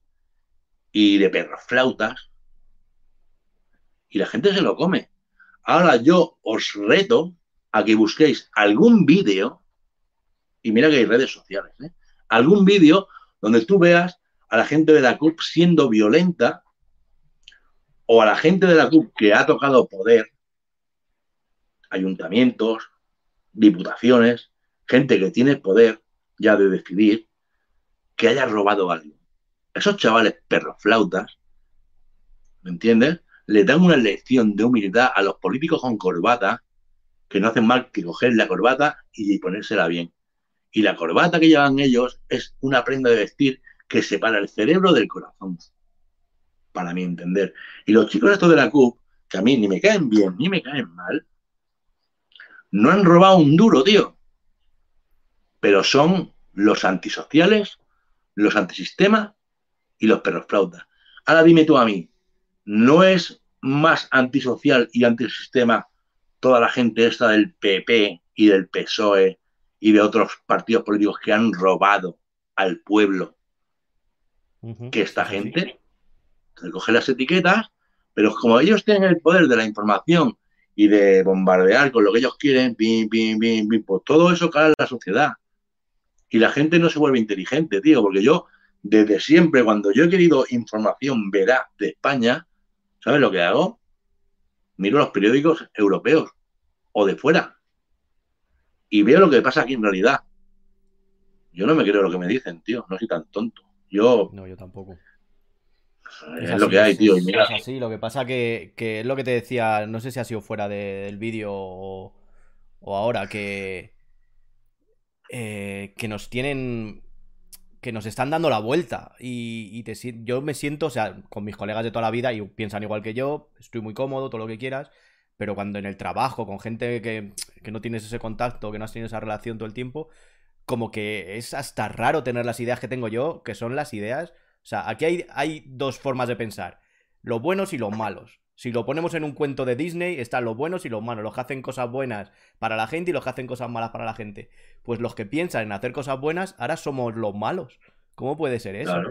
y de perros flautas, y la gente se lo come. Ahora yo os reto a que busquéis algún vídeo, y mira que hay redes sociales, ¿eh? algún vídeo donde tú veas a la gente de la CUP siendo violenta o a la gente de la CUP que ha tocado poder, ayuntamientos, diputaciones, gente que tiene poder ya de decidir, que haya robado algo. Esos chavales perros flautas, ¿me entiendes? Le dan una lección de humildad a los políticos con corbata que no hacen mal que coger la corbata y ponérsela bien. Y la corbata que llevan ellos es una prenda de vestir que separa el cerebro del corazón, para mi entender. Y los chicos estos de la CUP, que a mí ni me caen bien ni me caen mal, no han robado un duro, tío. Pero son los antisociales, los antisistemas y los perros flautas. Ahora dime tú a mí, ¿no es más antisocial y antisistema toda la gente esta del PP y del PSOE y de otros partidos políticos que han robado al pueblo que esta gente recoge las etiquetas, pero como ellos tienen el poder de la información y de bombardear con lo que ellos quieren, pim, pim, pim, pim, pues todo eso cae en la sociedad. Y la gente no se vuelve inteligente, tío, porque yo, desde siempre, cuando yo he querido información veraz de España, ¿sabes lo que hago? Miro los periódicos europeos o de fuera y veo lo que pasa aquí en realidad. Yo no me creo lo que me dicen, tío. No soy tan tonto. Yo. No, yo tampoco. Es, lo que hay, tío. Es, así. Lo que pasa que, que es lo que te decía. No sé si ha sido fuera del vídeo o, ahora. Que. Eh, que nos tienen. Que nos están dando la vuelta. Y, y te, yo me siento, o sea, con mis colegas de toda la vida y piensan igual que yo. Estoy muy cómodo, todo lo que quieras pero cuando en el trabajo, con gente que, no tienes ese contacto, que no has tenido esa relación todo el tiempo, como que es hasta raro tener las ideas que tengo yo, que son las ideas. O sea, aquí hay, hay dos formas de pensar: los buenos y los malos. Si lo ponemos en un cuento de Disney, están los buenos y los malos, los que hacen cosas buenas para la gente y los que hacen cosas malas para la gente. Pues los que piensan en hacer cosas buenas, ahora somos los malos. ¿Cómo puede ser eso?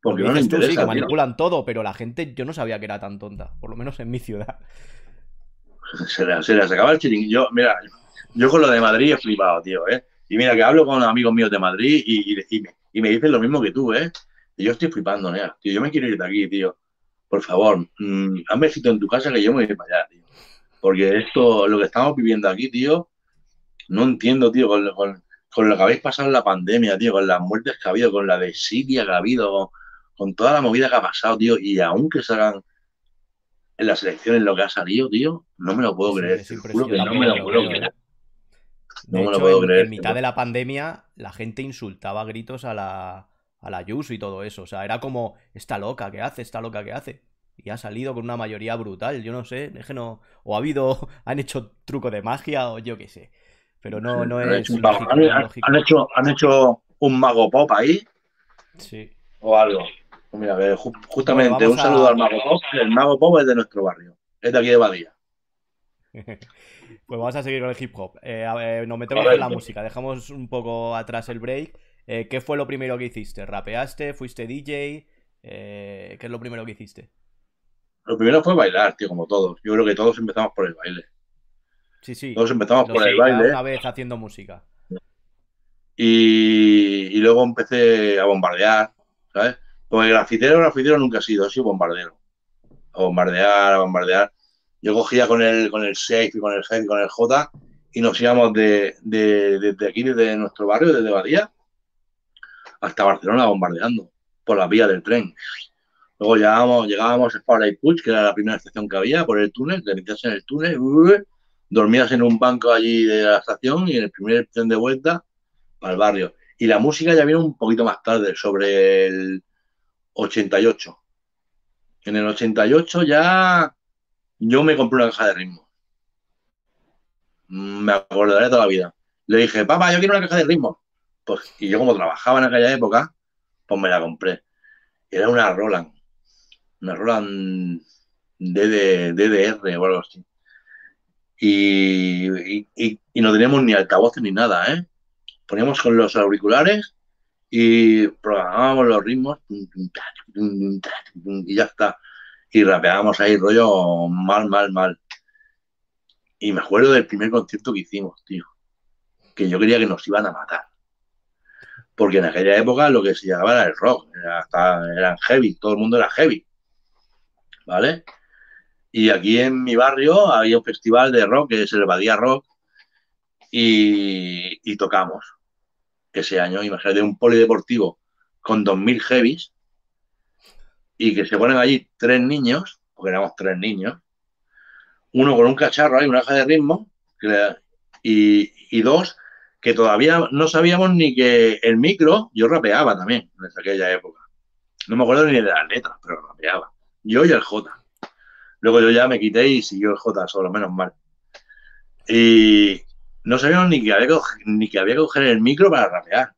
Porque, no les interesa, que manipulan todo, pero la gente yo no sabía que era tan tonta, por lo menos en mi ciudad se, les, acaba el chiringuito. Yo, mira, yo con lo de Madrid he flipado, tío, ¿eh? Y mira, que hablo con amigos míos de Madrid y, y, me, dicen lo mismo que tú, ¿eh? Y yo estoy flipando, nea. Tío, yo me quiero ir de aquí, tío. Por favor, mmm, hazme sitio en tu casa que yo me voy para allá, tío. Porque esto, lo que estamos viviendo aquí, tío, no entiendo, tío, con, con, lo que habéis pasado en la pandemia, tío, con las muertes que ha habido, con la de Siria que ha habido, con, con toda la movida que ha pasado, tío, y aunque salgan en las elecciones lo que ha salido, tío, no me lo puedo creer. no me lo puedo creer. No me lo puedo creer. En mitad de la pandemia, la gente insultaba a gritos a la, a la y todo eso. O sea, era como, está loca, ¿qué hace? Está loca, ¿qué hace? Y ha salido con una mayoría brutal. Yo no sé, es que no. O ha habido. Han hecho truco de magia o yo qué sé. Pero no, no es. han, hecho, han hecho un mago pop ahí. Sí. O algo. Pues mira, justamente un saludo al Mago Pop. El Mago Pop es de nuestro barrio. Es de aquí de Badía. pues vamos a seguir con el hip hop. Eh, nos metemos en la música. Dejamos un poco atrás el break. Eh, ¿Qué fue lo primero que hiciste? ¿Rapeaste? ¿Fuiste DJ? Eh, ¿Qué es lo primero que hiciste? Lo primero fue bailar, tío, como todos. Yo creo que todos empezamos por el baile. Sí, sí. Todos empezamos Lo por el baile. Una vez haciendo música. Y, y luego empecé a bombardear, ¿sabes? Porque grafitero, grafitero nunca he sido, he sido bombardero. A bombardear, a bombardear. Yo cogía con el, con el Safe y con el G y con el J y nos íbamos de, aquí, desde nuestro barrio, desde Badía, hasta Barcelona bombardeando por las vías del tren. Luego llegábamos, llegábamos a y Puig, que era la primera estación que había, por el túnel, te metías en el túnel, dormías en un banco allí de la estación y en el primer tren de vuelta al barrio. Y la música ya vino un poquito más tarde, sobre el 88. En el 88 ya yo me compré una caja de ritmos. Mm, Me acordaré toda la vida. Le dije, papá, yo quiero una caja de ritmos. Pues, y yo como trabajaba en aquella época, pues me la compré. Era una Roland. Una Roland DD, DDR o algo así. Y, y, no teníamos ni altavoces ni nada, ¿eh? Poníamos con los auriculares y programábamos los ritmos y ya está. Y rapeábamos ahí rollo mal, mal, mal. Y me acuerdo del primer concierto que hicimos, tío. Que yo creía que nos iban a matar. Porque en aquella época lo que se llamaba era el rock. Hasta, eran heavy, todo el mundo era heavy. ¿Vale? Y aquí en mi barrio había un festival de rock que es el Badía Rock. Y, tocamos ese año, imagínate un polideportivo con 2.000 heavies y que se ponen allí tres niños, porque éramos tres niños, uno con un cacharro ahí, una caja de ritmo, y dos que todavía no sabíamos ni que el micro, yo rapeaba también en aquella época. No me acuerdo ni de las letras, pero rapeaba. Yo y el J. Luego yo ya me quité y siguió el J solo, menos mal. Y no sabíamos ni que había que, ni que, había que coger el micro para rapear.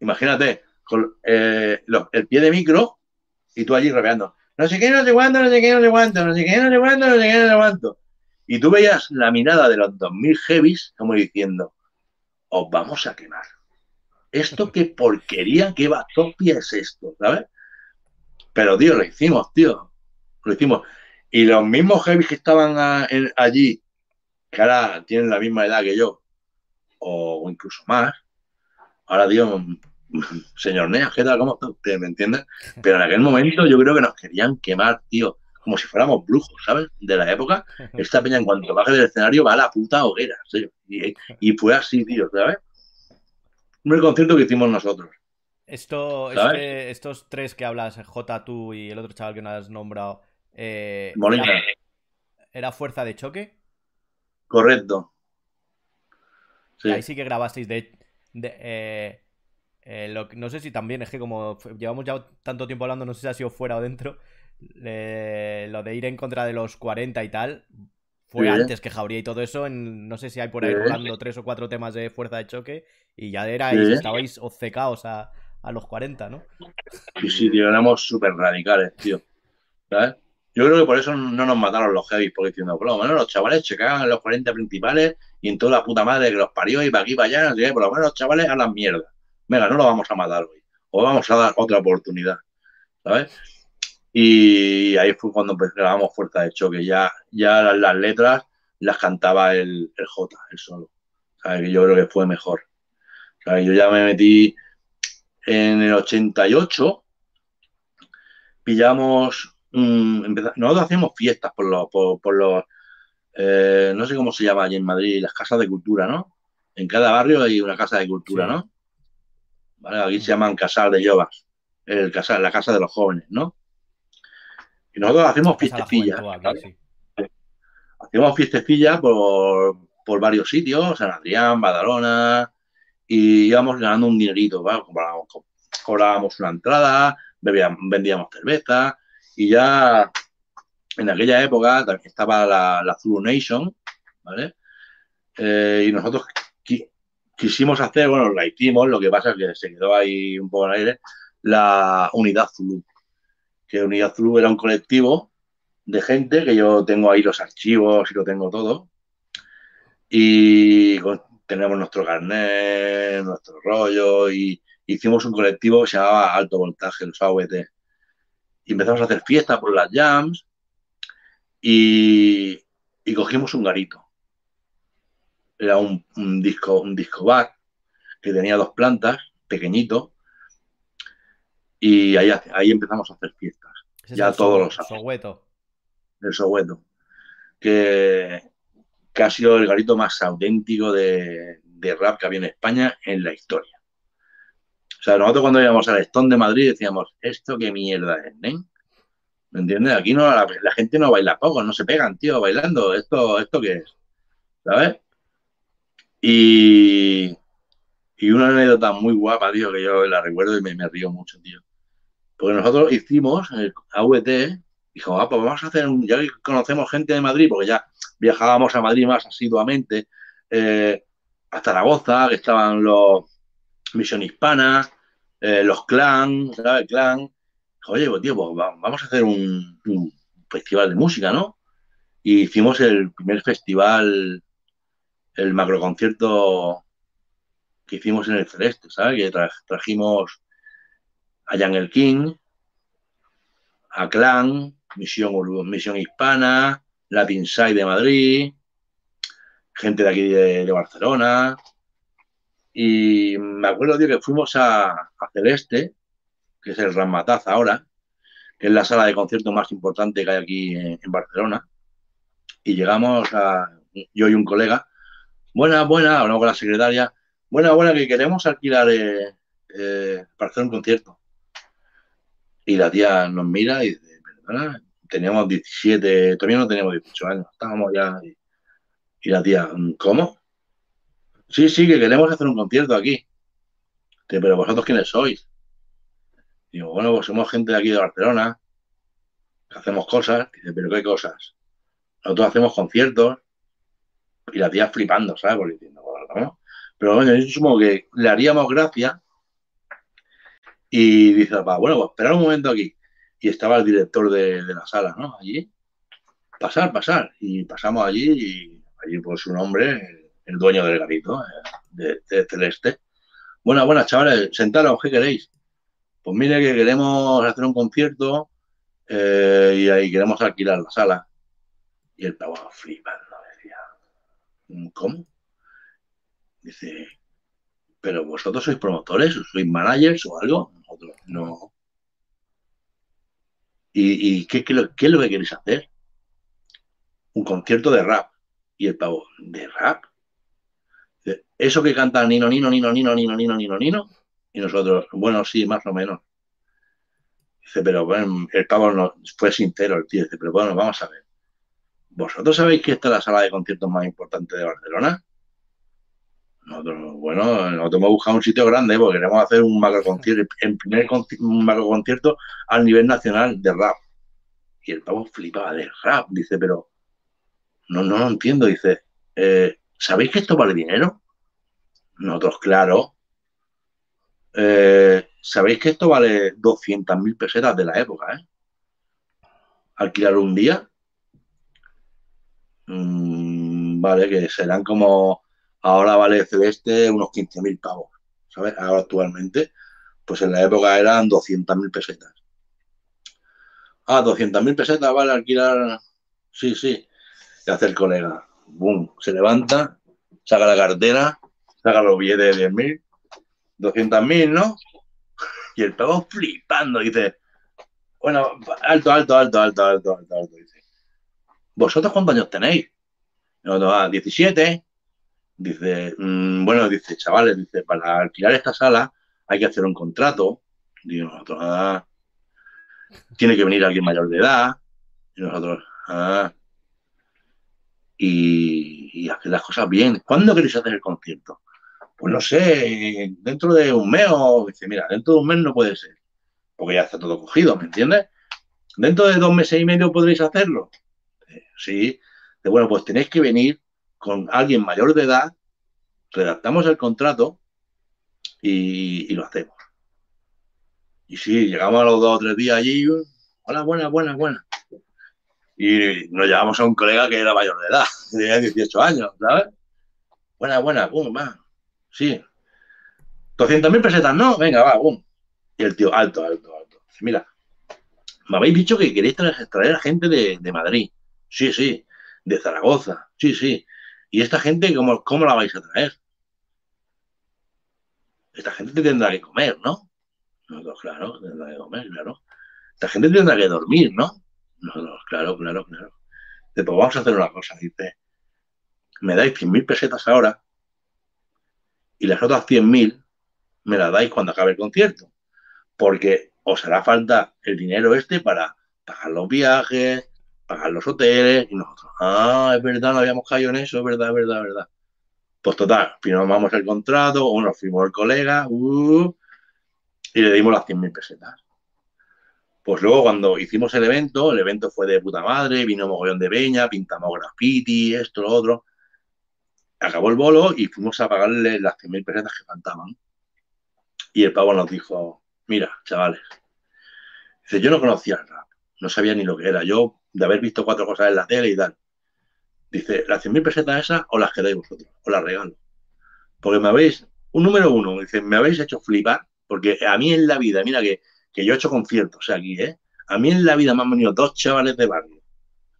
Imagínate, con eh, lo- el pie de micro y tú allí rapeando. No sé qué, no sé cuánto, no sé qué, no sé cuánto, no sé qué, no sé cuánto, no sé qué, no sé cuánto. Y tú veías la mirada de los 2000 heavies como diciendo, os vamos a quemar. Esto qué porquería, qué batopia es esto, ¿sabes? Pero, tío, lo hicimos, tío. Lo hicimos. Y los mismos heavies que estaban a- en- allí, que ahora tienen la misma edad que yo, o, o incluso más, ahora, tío, señor Neas, ¿qué tal? ¿Cómo está usted? ¿Me entiendes? Pero en aquel momento yo creo que nos querían quemar, tío, como si fuéramos brujos, ¿sabes? De la época. Esta peña, en cuanto baje del escenario, va a la puta hoguera, tío. Y, y fue así, tío, ¿sabes? Un concierto que hicimos nosotros. Esto, este- estos tres que hablas, J, tú y el otro chaval que no has nombrado, eh, Molina, ¿era, era fuerza de choque? correcto. Sí. Ahí sí que grabasteis de... de- eh, eh, lo no sé si también, es que como llevamos ya tanto tiempo hablando, no sé si ha sido fuera o dentro, le- lo de ir en contra de los 40 y tal, fue Sí. antes que Jauría y todo eso, en, no sé si hay por ahí Sí. rolando tres o cuatro temas de fuerza de choque y ya erais, Sí. estabais obcecados a, a los 40, ¿no? Sí, sí, tío, éramos súper radicales, tío. ¿Sabes? Yo creo que por eso no nos mataron los heavy, porque diciendo, por lo menos los chavales se cagan en los 40 principales y en toda la puta madre que los parió y para aquí, para allá, no sé qué, por lo menos los chavales a la mierda. Venga, no lo vamos a matar hoy. O vamos a dar otra oportunidad. ¿Sabes? Y ahí fue cuando pues, grabamos Fuerza de Choque. Ya, ya las, las letras las cantaba el, el J, el solo. ¿Sabes? Que yo creo que fue mejor. ¿Sabes? Yo ya me metí en el 88 pillamos mm, empeza- nosotros hacíamos fiestas por los por, por los eh, no sé cómo se llama allí en Madrid las casas de cultura ¿no? en cada barrio hay una casa de cultura Sí. ¿no? ¿Vale? aquí se llaman casal de yovas el casal, la casa de los jóvenes ¿no? Y nosotros hacemos fiestecillas sí. hacíamos fiestecillas por, por varios sitios, San Adrián, Badalona, y íbamos ganando un dinerito, ¿vale? Cobrábamos, co- cobrábamos una entrada, bebíamos, vendíamos cerveza, y ya en aquella época también estaba la, la Zulu Nation, ¿vale? Eh, y nosotros qui- quisimos hacer, bueno, la hicimos, lo que pasa es que se quedó ahí un poco en el aire, la Unidad Zulu, que Unidad Zulu era un colectivo de gente, que yo tengo ahí los archivos y lo tengo todo. Y con- tenemos nuestro carnet, nuestro rollo, y hicimos un colectivo que se llamaba Alto Voltaje, los AVT. Y empezamos a hacer fiestas por las jams y, y cogimos un garito. era un, disco, un disco bar que tenía dos plantas, pequeñito, y ahí, ahí empezamos a hacer fiestas. Ya todos los Soweto. El Soweto. Que, que, ha sido el garito más auténtico de, de, rap que había en España en la historia. O sea, nosotros cuando íbamos al Stone de Madrid decíamos, ¿esto qué mierda es, ¿eh? ¿Me entiendes? Aquí no la, gente no baila poco, no se pegan, tío, bailando. ¿Esto, esto qué es? ¿Sabes? Y, y una anécdota muy guapa, tío, que yo la recuerdo y me, me río mucho, tío. Porque nosotros hicimos el AVT, dijo, ah, pues vamos a hacer un, ya conocemos gente de Madrid, porque ya viajábamos a Madrid más asiduamente, eh, a Zaragoza, que estaban los Misión Hispana, eh, los Clan, ¿sabes? Clan. Oye, pues tío, pues vamos a hacer un, festival de música, ¿no? Y hicimos el primer festival, el macroconcierto que hicimos en el Celeste, ¿sabes? Que trajimos a Jungle King, a Clan, Misión, Hispana, Latin Side de Madrid, gente de aquí de, Barcelona. Y me acuerdo, tío, que fuimos a, a Celeste, que es el Ramataz ahora, que es la sala de concierto más importante que hay aquí en, Barcelona. Y llegamos a, yo y un colega, buena, buena, hablamos con la secretaria, buena, buena, que queremos alquilar eh, eh, para hacer un concierto. Y la tía nos mira y dice, perdona, teníamos 17, todavía no teníamos 18 años, estábamos ya. Y, la tía, ¿cómo? Sí, sí, que queremos hacer un concierto aquí. pero vosotros quiénes sois? Digo, bueno, pues somos gente de aquí de Barcelona, que hacemos cosas. Dice, pero ¿qué cosas? Nosotros hacemos conciertos. Y la tía flipando, ¿sabes? Porque Pero bueno, yo supongo que le haríamos gracia. Y dice, bueno, pues esperar un momento aquí. Y estaba el director de, la sala, ¿no? Allí. Pasar, pasar. Y pasamos allí y allí pues un hombre, el, dueño del garito, eh, de, Celeste. Buenas, buenas, chavales, sentaros, ¿qué queréis? pues mire que queremos hacer un concierto eh, y ahí queremos alquilar la sala. Y el pavo flipando, decía, ¿cómo? Dice, pero vosotros sois promotores, sois managers o algo, nosotros no. ¿Y, qué, qué, qué, es lo que queréis hacer? Un concierto de rap. Y el pavo, ¿de rap? Eso que cantan Nino, Nino, Nino, Nino, Nino, Nino, Nino, Nino. Y nosotros, bueno, sí, más o menos. Dice, pero bueno, el pavo no, fue sincero, el tío. Dice, pero bueno, vamos a ver. ¿Vosotros sabéis que esta es la sala de conciertos más importante de Barcelona? Nosotros, bueno, nosotros hemos buscado un sitio grande porque queremos hacer un macro concierto, en primer macro concierto al nivel nacional de rap. Y el pavo flipaba de rap, dice, pero no, no lo entiendo, dice, eh, ¿sabéis que esto vale dinero? Nosotros, claro, eh, Sabéis que esto vale 200.000 pesetas de la época, ¿eh? Alquilar un día. Mm, vale, que serán como. Ahora vale Celeste unos 15.000 pavos, ¿sabes? Ahora actualmente. Pues en la época eran 200.000 pesetas. Ah, 200.000 pesetas vale alquilar. Sí, sí. Y hace el colega. Boom. Se levanta, saca la cartera, saca los billetes de 10.000 200.000, ¿no? Y el pavo flipando, dice, bueno, alto, alto, alto, alto, alto, alto, alto, dice, ¿vosotros cuántos años tenéis? No, ah, 17. Dice, mm, bueno, dice, chavales, dice, para alquilar esta sala hay que hacer un contrato. Digo, nosotros, ah, tiene que venir alguien mayor de edad. Y nosotros, ah, y, y hacer las cosas bien. ¿Cuándo queréis hacer el concierto? pues no sé, dentro de un mes o dice, mira, dentro de un mes no puede ser, porque ya está todo cogido, ¿me entiendes? Dentro de dos meses y medio podréis hacerlo. Eh, sí, de, bueno, pues tenéis que venir con alguien mayor de edad, redactamos el contrato y, lo hacemos. Y sí, llegamos a los dos o tres días allí, hola, buena, buena, buena. Y nos llevamos a un colega que era mayor de edad, tenía 18 años, ¿sabes? Buena, buena, pum, va. Sí. 200.000 pesetas, no, venga, va, boom. Y el tío, alto, alto, alto. Mira, me habéis dicho que queréis traer, a gente de, Madrid. Sí, sí. De Zaragoza. Sí, sí. ¿Y esta gente cómo, cómo la vais a traer? Esta gente te tendrá que comer, ¿no? Nosotros, claro, tendrá que comer, claro. Esta gente tendrá que dormir, ¿no? Nosotros, claro, claro, claro. Después vamos a hacer una cosa, dice, me dais 100.000 pesetas ahora y las otras 100.000 me las dais cuando acabe el concierto, porque os hará falta el dinero este para pagar los viajes, pagar los hoteles, y nosotros, ah, es verdad, no habíamos caído en eso, es verdad, es verdad, es verdad. Pues total, firmamos el contrato, o nos firmó el colega, uh, y le dimos las 100.000 pesetas. Pues luego cuando hicimos el evento, el evento fue de puta madre, vino mogollón de peña, pintamos graffiti, esto, lo otro. Acabó el bolo y fuimos a pagarle las 100.000 pesetas que faltaban. Y el pavo nos dijo, mira, chavales, dice, yo no conocía el rap, no sabía ni lo que era. Yo, de haber visto cuatro cosas en la tele y tal. Dice, las 100.000 pesetas esas os las quedáis vosotros, os las regalo. Porque me habéis, un número uno, dice, me habéis hecho flipar, porque a mí en la vida, mira que que yo he hecho conciertos aquí, ¿eh? A mí en la vida me han venido dos chavales de barrio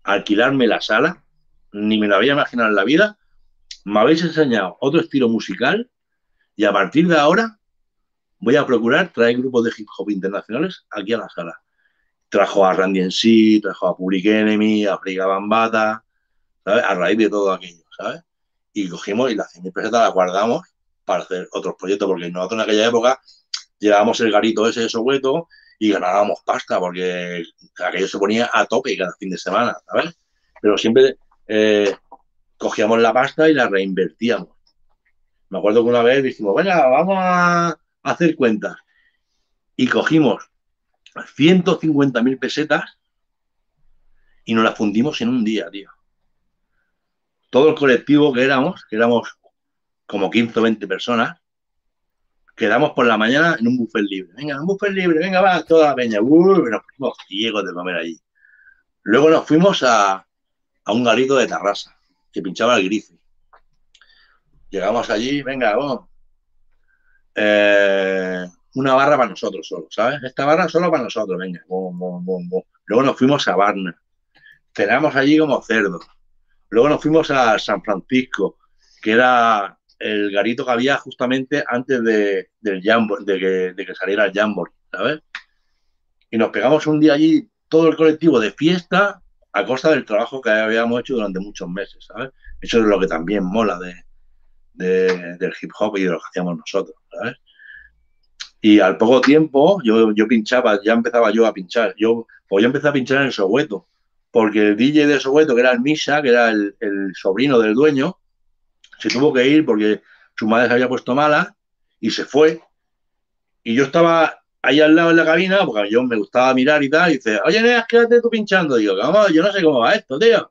a alquilarme la sala, ni me lo había imaginado en la vida. Me habéis enseñado otro estilo musical y a partir de ahora voy a procurar traer grupos de hip hop internacionales aquí a la sala. Trajo a Randy en sí, trajo a Public Enemy, a Friga Bambata, ¿sabes? A raíz de todo aquello, ¿sabes? Y cogimos y las 100.000 pesetas las guardamos para hacer otros proyectos, porque nosotros en aquella época llevábamos el garito ese de Soweto y ganábamos pasta, porque aquello se ponía a tope cada fin de semana, ¿sabes? Pero siempre eh, cogíamos la pasta y la reinvertíamos. Me acuerdo que una vez dijimos, venga, vamos a hacer cuentas. Y cogimos 150.000 pesetas y nos las fundimos en un día, tío. Todo el colectivo que éramos, que éramos como 15 o 20 personas, quedamos por la mañana en un buffet libre. Venga, un buffet libre, venga, va, toda la peña. Uh, nos fuimos ciegos de comer allí. Luego nos fuimos a, un garito de Tarrasa, que pinchaba el grife. Llegamos allí, venga, vamos. Eh, una barra para nosotros solo, ¿sabes? Esta barra solo para nosotros, venga. Luego nos fuimos a Barna. Cenamos allí como cerdos. Luego nos fuimos a San Francisco, que era el garito que había justamente antes de, que, saliera el Jamboree, ¿sabes? Y nos pegamos un día allí, todo el colectivo de fiesta, a costa del trabajo que habíamos hecho durante muchos meses, ¿sabes? Eso es lo que también mola de, del hip hop y de lo que hacíamos nosotros, ¿sabes? Y al poco tiempo yo, yo pinchaba, ya empezaba yo a pinchar. Yo, pues yo empecé a pinchar en Soweto, porque el DJ de Soweto, que era el Misa, que era el, sobrino del dueño, se tuvo que ir porque su madre se había puesto mala y se fue. Y yo estaba ahí al lado en la cabina, porque a yo me gustaba mirar y tal, y dice, oye, Neas, quédate tú pinchando. digo, vamos, yo no sé cómo va esto, tío.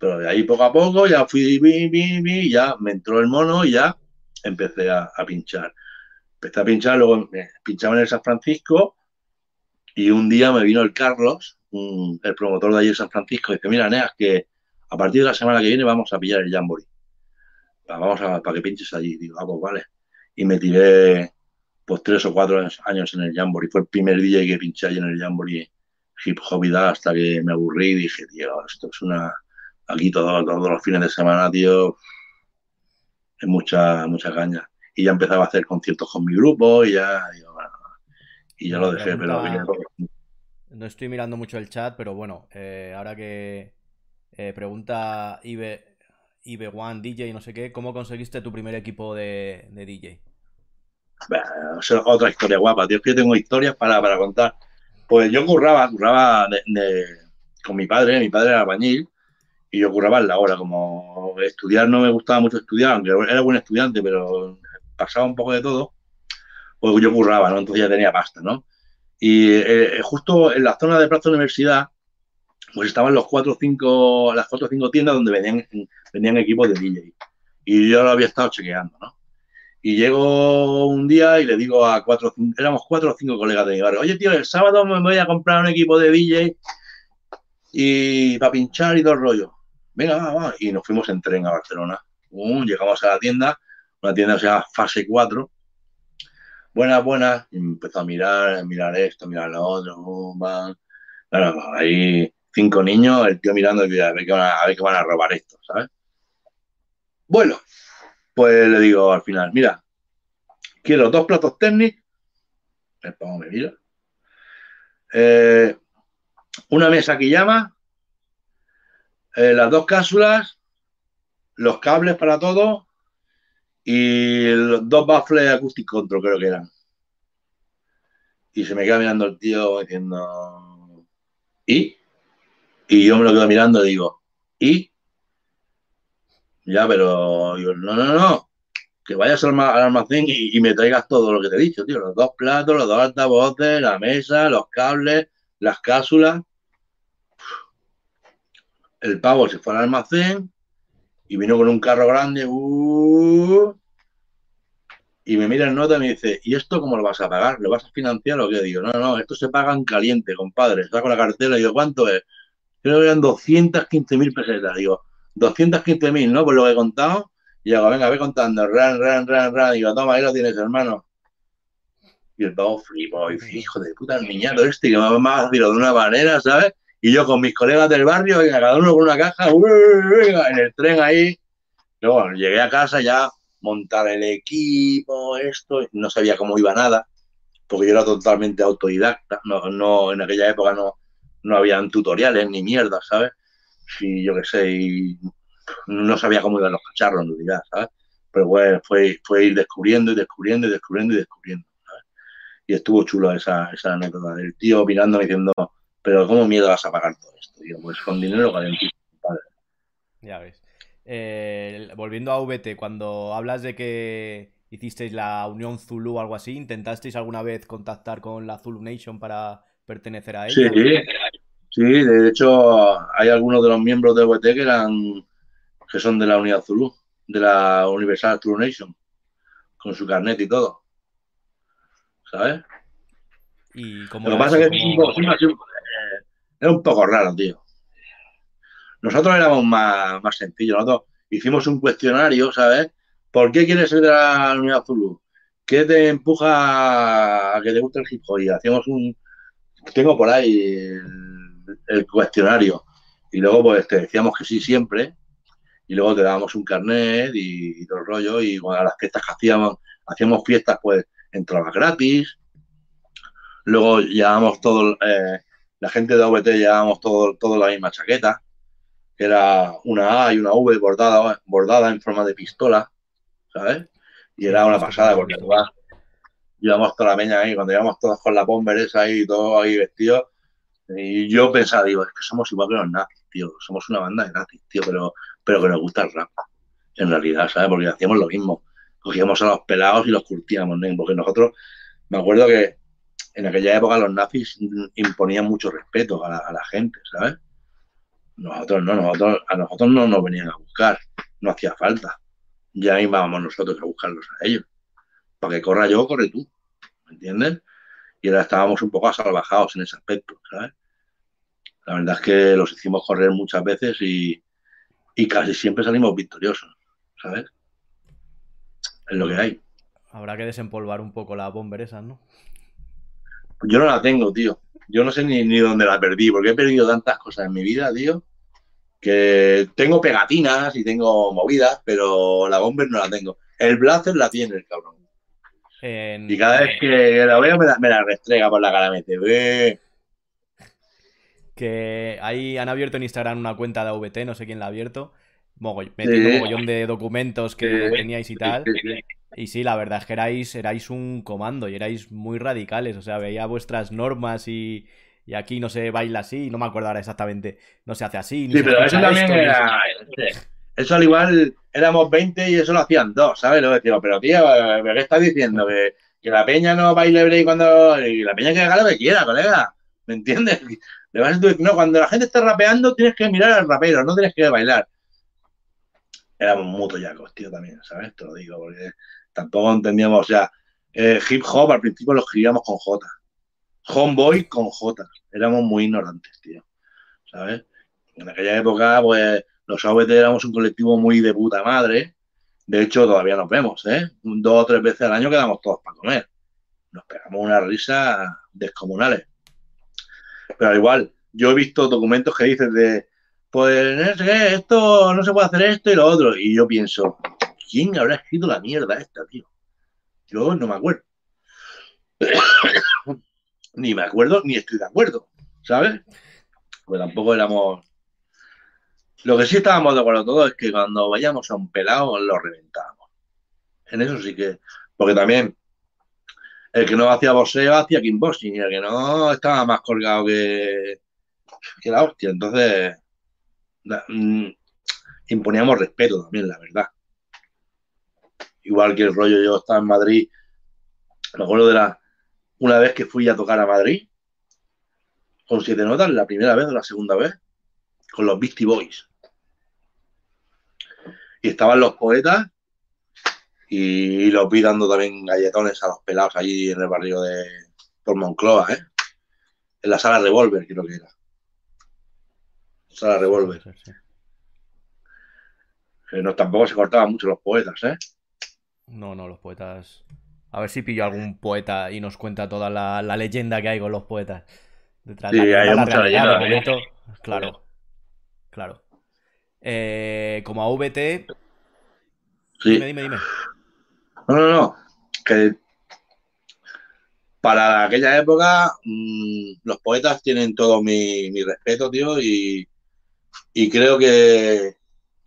Pero de ahí poco a poco ya fui, vi, vi, vi, ya me entró el mono y ya empecé a, pinchar. Empecé a pinchar, luego pinchaba en el San Francisco y un día me vino el Carlos, el promotor de allí en San Francisco, y dice, mira, Neas, que a partir de la semana que viene vamos a pillar el Jamboree. Vamos a, para que pinches allí. Digo, ah, pues vale. Y me tiré pues tres o cuatro años en el Jamboree. Fue el primer día que pinché allí en el Jamboree hip hop y hasta que me aburrí y dije, tío, esto es una... Aquí todos los fines de semana, tío, es mucha, mucha caña. Y ya empezaba a hacer conciertos con mi grupo y ya, y ya lo dejé. Pero no estoy mirando mucho el chat, pero bueno, eh, ahora que, eh, pregunta Ibe, Ibe One DJ, no sé qué, ¿cómo conseguiste tu primer equipo de, DJ? otra historia guapa, tío, que yo tengo historias para, contar. Pues yo curraba, curraba con mi padre, mi padre era bañil, y yo curraba en la hora, como estudiar no me gustaba mucho estudiar, aunque era buen estudiante, pero pasaba un poco de todo, pues yo curraba, ¿no? Entonces ya tenía pasta, ¿no? Y eh, justo en la zona de Plaza Universidad pues estaban los cuatro o cinco, las cuatro o cinco tiendas donde venían, venían equipos de DJ. Y yo lo había estado chequeando, ¿no? Y llego un día y le digo a cuatro, éramos cuatro o cinco colegas de mi barrio, oye tío, el sábado me voy a comprar un equipo de DJ y para pinchar y todo el rollo. Venga, va, Y nos fuimos en tren a Barcelona. llegamos a la tienda, una tienda que se llama Fase 4. Buenas, buenas. Y empezó a mirar, mirar esto, mirar lo otro. Ahí cinco niños, el tío mirando a ver que van a, a ver van a robar esto, ¿sabes? Bueno, pues le digo al final, mira, quiero dos platos técnicos, el pavo me mira, eh, una mesa que llama, eh, las dos cápsulas, los cables para todo y los dos baffles acoustic control creo que eran. Y se me queda mirando el tío diciendo, ¿y? Y yo me lo quedo mirando y digo, ¿y? Ya, pero yo, no, no, no, que vayas al, almacén y, y, me traigas todo lo que te he dicho, tío, los dos platos, los dos altavoces, la mesa, los cables, las cápsulas. El pavo se fue al almacén y vino con un carro grande, uh, y me mira el nota y me dice, ¿y esto cómo lo vas a pagar? ¿Lo vas a financiar o qué? Digo, no, no, esto se paga en caliente, compadre. Saco la cartera y digo, ¿cuánto es? Creo que eran 215 mil pesetas. Digo, 215 mil, ¿no? Por lo que he contado. Y digo, venga, ve contando, ran, ran, ran, ran. Digo, toma, ahí lo tienes, hermano. Y el pavo flipo, y dice, hijo de puta, el niñato este que me va a de una manera, ¿sabes? Y yo con mis colegas del barrio, venga, cada uno con una caja, en el tren ahí. Luego llegué a casa ya montar el equipo, esto, no sabía cómo iba nada, porque yo era totalmente autodidacta, no, no en aquella época no, no habían tutoriales ni mierda, ¿sabes? Y yo qué sé, y no sabía cómo iban los cacharros en realidad, ¿sabes? Pero bueno, fue, fue ir descubriendo y descubriendo y descubriendo y descubriendo, ¿sabes? Y estuvo chulo esa, esa anécdota del tío mirándome diciendo, pero ¿cómo miedo vas a pagar todo esto? Digo, pues con dinero calentito, padre. Ya ves. Eh, volviendo a VT, cuando hablas de que hicisteis la Unión Zulu o algo así, ¿intentasteis alguna vez contactar con la Zulu Nation para pertenecer a ella? Sí, sí, de hecho hay algunos de los miembros de VT que eran que son de la Unidad Zulu, de la Universal Zulu Nation, con su carnet y todo. ¿Sabes? Y Lo que pasa es que era un poco raro, tío. Nosotros éramos más, más sencillos. Nosotros hicimos un cuestionario, ¿sabes? ¿Por qué quieres ser de la Unidad Zulu? ¿Qué te empuja a que te guste el hip hop? Y hacíamos un. Tengo por ahí el, cuestionario. Y luego, pues te decíamos que sí siempre. Y luego te dábamos un carnet y, y todo el rollo. Y a las fiestas que hacíamos, hacíamos fiestas, pues entrabas gratis. Luego llevábamos todo. Eh, la gente de OVT llevábamos todo, todo la misma chaqueta que era una A y una V bordada, bordada en forma de pistola, ¿sabes? Y era una pasada, porque además llevamos toda la meña ahí, cuando íbamos todos con la bomber esa ahí, todos ahí vestidos, y yo pensaba, digo, es que somos igual que los nazis, tío, somos una banda de nazis, tío, pero, pero que nos gusta el rap, en realidad, ¿sabes? Porque hacíamos lo mismo, cogíamos a los pelados y los curtíamos, ¿no? Porque nosotros, me acuerdo que en aquella época los nazis imponían mucho respeto a la, a la gente, ¿sabes? Nosotros no, nosotros, a nosotros no nos venían a buscar, no hacía falta. Ya íbamos nosotros a buscarlos a ellos. Para que corra yo, corre tú. ¿Me entiendes? Y ahora estábamos un poco asalvajados en ese aspecto, ¿sabes? La verdad es que los hicimos correr muchas veces y, y casi siempre salimos victoriosos, ¿sabes? Es lo que hay. Habrá que desempolvar un poco la bomber esa, ¿no? Yo no la tengo, tío. Yo no sé ni, ni dónde la perdí, porque he perdido tantas cosas en mi vida, tío, que tengo pegatinas y tengo movidas, pero la bomber no la tengo. El blazer la tiene el cabrón. En... Y cada vez que la veo me la, me la restrega por la cara, me dice. Que ahí han abierto en Instagram una cuenta de AVT, no sé quién la ha abierto, mogoll sí. mogollón de documentos que sí. teníais y tal. Sí, y sí, la verdad es que erais, erais un comando y erais muy radicales. O sea, veía vuestras normas y, y aquí no se baila así, no me acuerdo ahora exactamente, no se hace así. sí, pero eso también esto, era. Eso. eso al igual éramos 20 y eso lo hacían dos, ¿sabes? Lo decimos, pero tío, ¿qué estás diciendo? Que, que la peña no baile break cuando. Y la peña que haga lo que quiera, colega. ¿Me entiendes? No, cuando la gente está rapeando tienes que mirar al rapero, no tienes que bailar. Éramos muy toyacos, tío, también, ¿sabes? Te lo digo, porque tampoco entendíamos, o sea, eh, hip hop al principio lo escribíamos con J. Homeboy con J. Éramos muy ignorantes, tío. ¿Sabes? En aquella época, pues, los AVT éramos un colectivo muy de puta madre. De hecho, todavía nos vemos, ¿eh? Dos o tres veces al año quedamos todos para comer. Nos pegamos unas risas descomunales. Pero al igual, yo he visto documentos que dices de, pues es que esto no se puede hacer esto y lo otro. Y yo pienso, ¿quién habrá escrito la mierda esta, tío? Yo no me acuerdo. Ni me acuerdo, ni estoy de acuerdo, ¿sabes? Pues tampoco éramos. Lo que sí estábamos de acuerdo todos es que cuando vayamos a un pelado lo reventábamos. En eso sí que. Porque también el que no hacía boxeo hacía kickboxing y el que no estaba más colgado que, que la hostia. Entonces, mm, imponíamos respeto también, la verdad. Igual que el rollo, yo estaba en Madrid, me acuerdo de la, una vez que fui a tocar a Madrid, con siete notas, la primera vez o la segunda vez, con los Beastie Boys. Y estaban los poetas y los vi dando también galletones a los pelados allí en el barrio de por Moncloa, ¿eh? En la sala Revolver, creo que era. Sala Revolver. no, tampoco se cortaban mucho los poetas, ¿eh? No, no, los poetas. A ver si pillo algún poeta y nos cuenta toda la, leyenda que hay con los poetas. Detrás sí, hay mucha leyenda. claro, claro. Eh, como a VT. Sí. Dime, dime, dime. No, no, no. Que para aquella época mm, los poetas tienen todo mi, respeto, tío, y, creo que,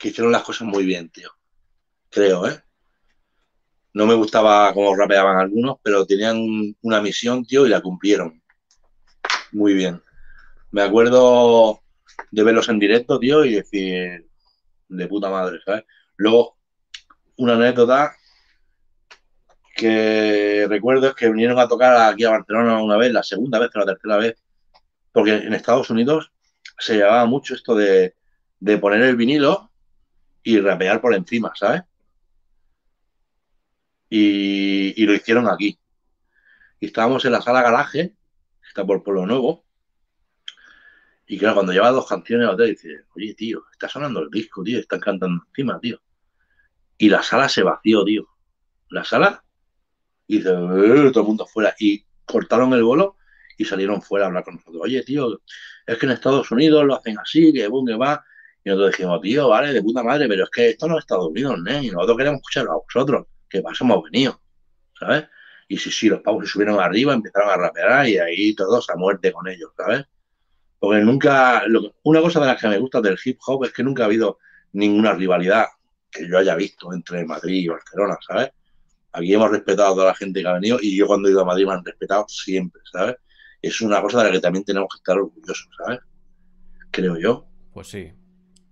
hicieron las cosas muy bien, tío. Creo, ¿eh? No me gustaba cómo rapeaban algunos, pero tenían una misión, tío, y la cumplieron. Muy bien. Me acuerdo de verlos en directo, tío, y decir, de puta madre, ¿sabes? Luego, una anécdota que recuerdo es que vinieron a tocar aquí a Barcelona una vez, la segunda vez o la tercera vez, porque en Estados Unidos se llevaba mucho esto de, poner el vinilo y rapear por encima, ¿sabes? Y, lo hicieron aquí. Y estábamos en la sala garaje, que está por Pueblo Nuevo, y claro, cuando lleva dos canciones, te dice, oye, tío, está sonando el disco, tío, están cantando encima, tío. Y la sala se vació, tío. La sala y dice, eh", todo el mundo fuera. Y cortaron el bolo y salieron fuera a hablar con nosotros. Oye, tío, es que en Estados Unidos lo hacen así, que boom, que va. Y nosotros dijimos, tío, vale, de puta madre, pero es que esto no es Estados Unidos, ¿no? Y nosotros queremos escucharlo a vosotros, que paso hemos venido, ¿sabes? Y sí, sí, los pavos se subieron arriba, empezaron a rapear y ahí todos a muerte con ellos, ¿sabes? Porque nunca, una cosa de las que me gusta del hip hop es que nunca ha habido ninguna rivalidad que yo haya visto entre Madrid y Barcelona, ¿sabes? Aquí hemos respetado a toda la gente que ha venido y yo cuando he ido a Madrid me han respetado siempre, ¿sabes? Es una cosa de la que también tenemos que estar orgullosos, ¿sabes? Creo yo. Pues sí,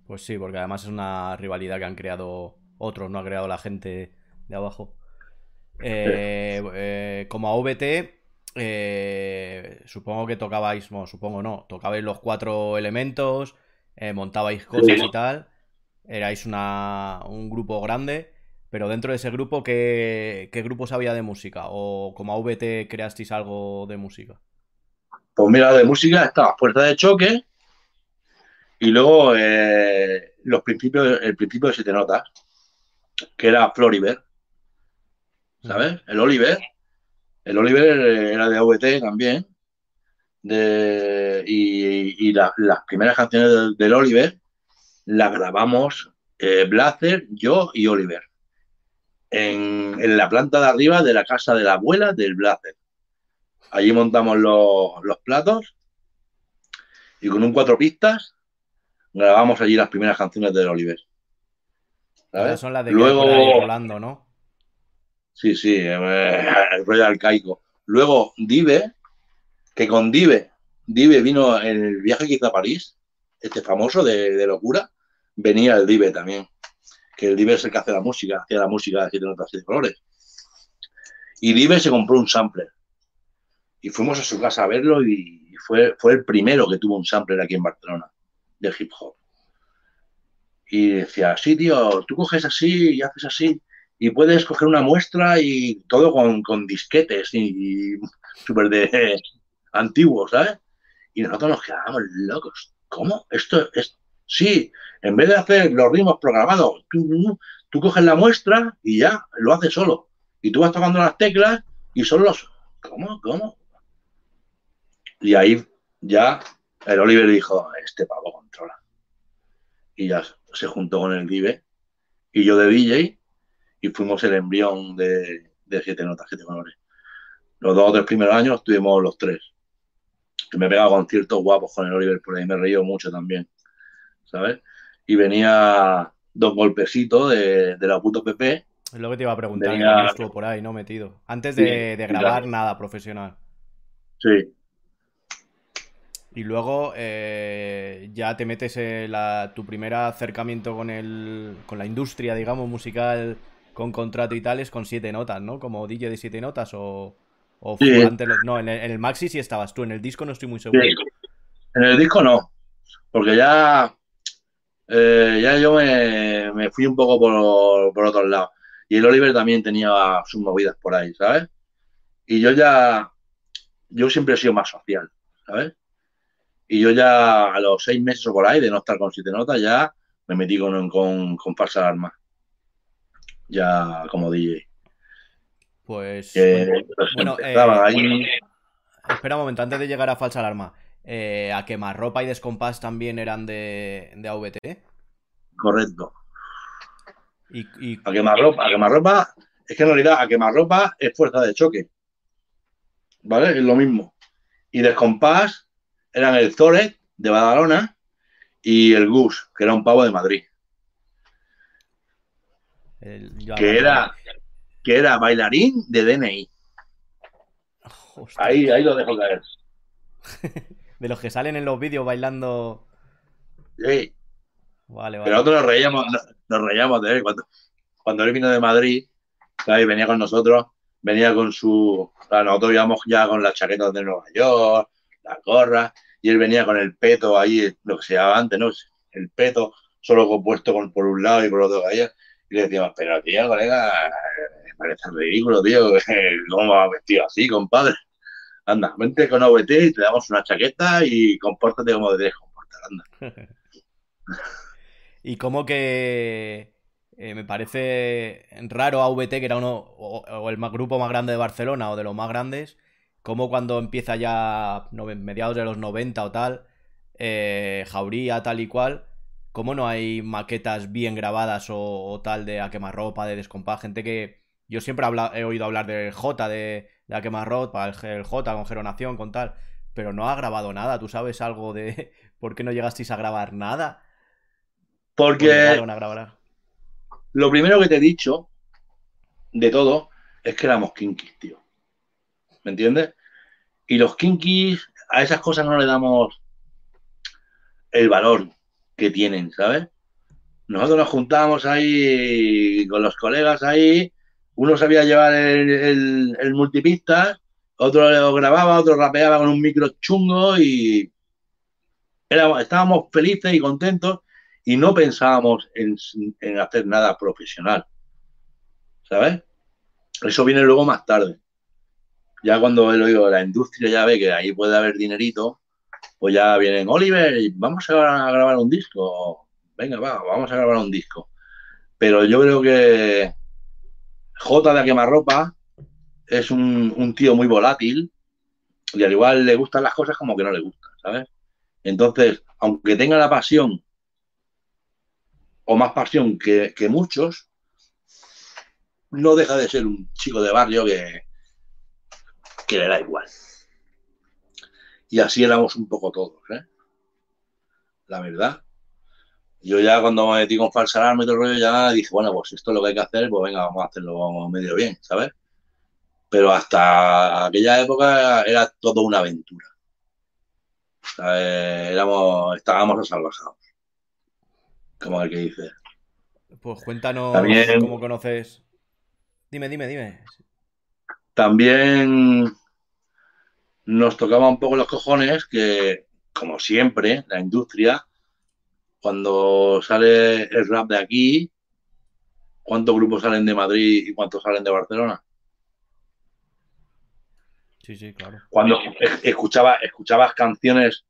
pues sí, porque además es una rivalidad que han creado otros, no ha creado la gente de abajo. Eh, eh, como a VT, eh, supongo que tocabais, bueno, supongo no, tocabais los cuatro elementos, montabais cosas y tal, erais una, un grupo grande. Pero dentro de ese grupo, ¿qué, grupos había de música? ¿O como AVT creasteis algo de música? Pues mira, de música estaba Puerta de Choque y luego los principios, el principio de Siete Notas, que era Floriver. ¿Sabes? El Oliver. El Oliver era de AVT también. y, las primeras canciones del, Oliver las grabamos eh, Blazer, yo y Oliver en, la planta de arriba de la casa de la abuela del Blazer. Allí montamos los, platos y con un cuatro pistas grabamos allí las primeras canciones del Oliver. Son las de Luego, volando, ¿no? Sí, sí, eh, el rollo arcaico. Luego Dive, que con Dive, Dive vino en el viaje que hizo a París, este famoso de, de locura, venía el Dive también que el Diver es el que hace la música, hacía la música de siete notas y colores. Y Diver se compró un sampler. Y fuimos a su casa a verlo y fue, fue el primero que tuvo un sampler aquí en Barcelona de hip hop. Y decía, sí, tío, tú coges así y haces así y puedes coger una muestra y todo con, disquetes y, súper de antiguo, ¿sabes? Y nosotros nos quedábamos locos. ¿Cómo? Esto es, Sí, en vez de hacer los ritmos programados, tú, coges la muestra y ya lo haces solo. Y tú vas tocando las teclas y son los... ¿Cómo? ¿Cómo? Y ahí ya el Oliver dijo, este pavo controla. y ya se juntó con el Dive y yo de DJ y fuimos el embrión de, de siete notas, siete colores. Los dos o tres primeros años estuvimos los tres. Que me he pegado conciertos guapos con el Oliver por ahí, me he reído mucho también, ¿sabes? Y venía dos golpecitos de, de la puto PP. Es lo que te iba a preguntar, Venía- estuvo por ahí, ¿no? Metido. Antes de, Sí, de grabar claro. nada profesional. Sí, Y luego eh, ya te metes en la, tu primer acercamiento con el, con la industria, digamos, musical, con contrato y tales, con siete notas, ¿no? Como DJ de siete notas o... o Sí. antes lo- no, en el, en el Maxi sí estabas tú, en el disco no estoy muy seguro. Sí. En el disco no, porque ya, eh, ya yo me, me fui un poco por, por otros lados. Y el Oliver también tenía sus movidas por ahí, ¿sabes? Y yo ya, yo siempre he sido más social, ¿sabes? Y yo ya a los seis meses o por ahí de no estar con siete notas, ya me metí con, con, con falsa alarma. Ya como DJ. Pues... Que bueno, eh, ahí. espera un momento, antes de llegar a Falsa Alarma, eh, a Quemarropa y Descompás también eran de, de AVT. Correcto. Y, y A quemarropa, a quemarropa, es que en realidad a quemarropa es fuerza de choque. ¿Vale? Es lo mismo. Y Descompás eran el Zoret de Badalona y el Gus, que era un pavo de Madrid. El- Que era, que era bailarín de DNI. Hostia. Ahí, ahí lo dejo caer. De los que salen en los vídeos bailando. Sí. Vale, vale. Pero nosotros nos reíamos, nos, reíamos de él. Cuando, cuando él vino de Madrid, ¿sabes? venía con nosotros, venía con su. o sea, nosotros íbamos ya con las chaquetas de Nueva York, las gorras, y él venía con el peto ahí, lo que se llamaba antes, ¿no? El peto solo compuesto con, por un lado y por otro allá. Y le decíamos, pero tío, colega, eh, parece ridículo, tío, ¿cómo va vestido así, compadre? Anda, vente con OVT y te damos una chaqueta y compórtate como debes comportar, anda. Y como que eh, me parece raro AVT, que era uno, o, el más- grupo más grande de Barcelona o de los más grandes, como cuando empieza ya mediados de los 90 o tal, eh, Jauría, tal y cual, como no hay maquetas bien grabadas o, o tal de A Quemarropa, de Descompás, gente que yo siempre habla- he oído hablar del J, de, de A Quemarropa, el, el J con Geronación, con tal, pero no ha grabado nada, ¿tú sabes algo de por qué no llegasteis a grabar nada? ¿O Porque? Lo primero que te he dicho de todo es que éramos kinkis, tío. ¿Me entiendes? Y los kinkis, a esas cosas no le damos el valor que tienen, ¿sabes? Nosotros nos juntábamos ahí con los colegas ahí, uno sabía llevar el, el, el multipista, otro lo grababa, otro rapeaba con un micro chungo y estábamos felices y contentos y no pensábamos en, en hacer nada profesional. ¿Sabes? Eso viene luego más tarde. Ya cuando el oído la industria ya ve que ahí puede haber dinerito, pues ya vienen, Oliver, vamos a grabar un disco. Venga, va, vamos a grabar un disco. Pero yo creo que J de Quemarropa es un, un tío muy volátil y al igual le gustan las cosas como que no le gustan, ¿sabes? Entonces, aunque tenga la pasión o más pasión que, que muchos, no deja de ser un chico de barrio que, que le da igual. Y así éramos un poco todos, ¿eh? La verdad. Yo ya cuando me metí con falsa alarma y todo el rollo, ya dije, bueno, pues esto es lo que hay que hacer, pues venga, vamos a hacerlo medio bien, ¿sabes? Pero hasta aquella época era todo una aventura. ¿Sabes? Éramos, estábamos asalvajados. Como el que dice. Pues cuéntanos También- cómo conoces. Dime, dime, dime. También nos tocaba un poco los cojones que, como siempre, la industria, cuando sale el rap de aquí, ¿cuántos grupos salen de Madrid y cuántos salen de Barcelona? Sí, sí, claro. Cuando es- escuchaba, escuchabas canciones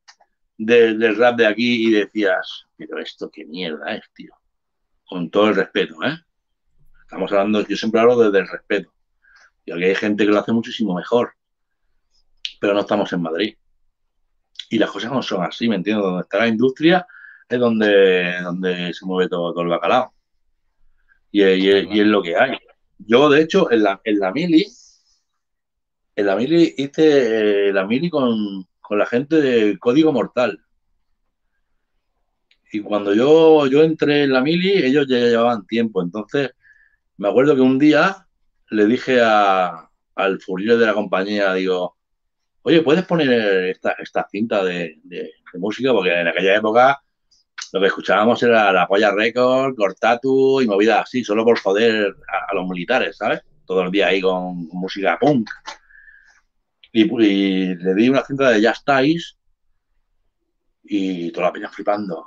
de- del rap de aquí y decías, pero esto qué mierda es, tío. Con todo el respeto, ¿eh? Estamos hablando, yo siempre hablo desde el respeto. Y aquí hay gente que lo hace muchísimo mejor. Pero no estamos en Madrid. Y las cosas no son así, ¿me entiendes? Donde está la industria, es donde, donde se mueve todo, todo el bacalao. Y, y, es lo que hay. Yo, de hecho, en la, en la mili, en la mili hice eh, la mili con, con la gente de Código Mortal. Y cuando yo, yo entré en la mili, ellos ya llevaban tiempo. Entonces, me acuerdo que un día le dije a, al furrier de la compañía, digo, oye, ¿puedes poner esta, cinta de, música? Porque en aquella época lo que escuchábamos era la polla record, cortatu y movida así, solo por joder a, los militares, ¿sabes? Todo el día ahí con, música punk. Y, le di una cinta de Just Ties y toda la peña flipando.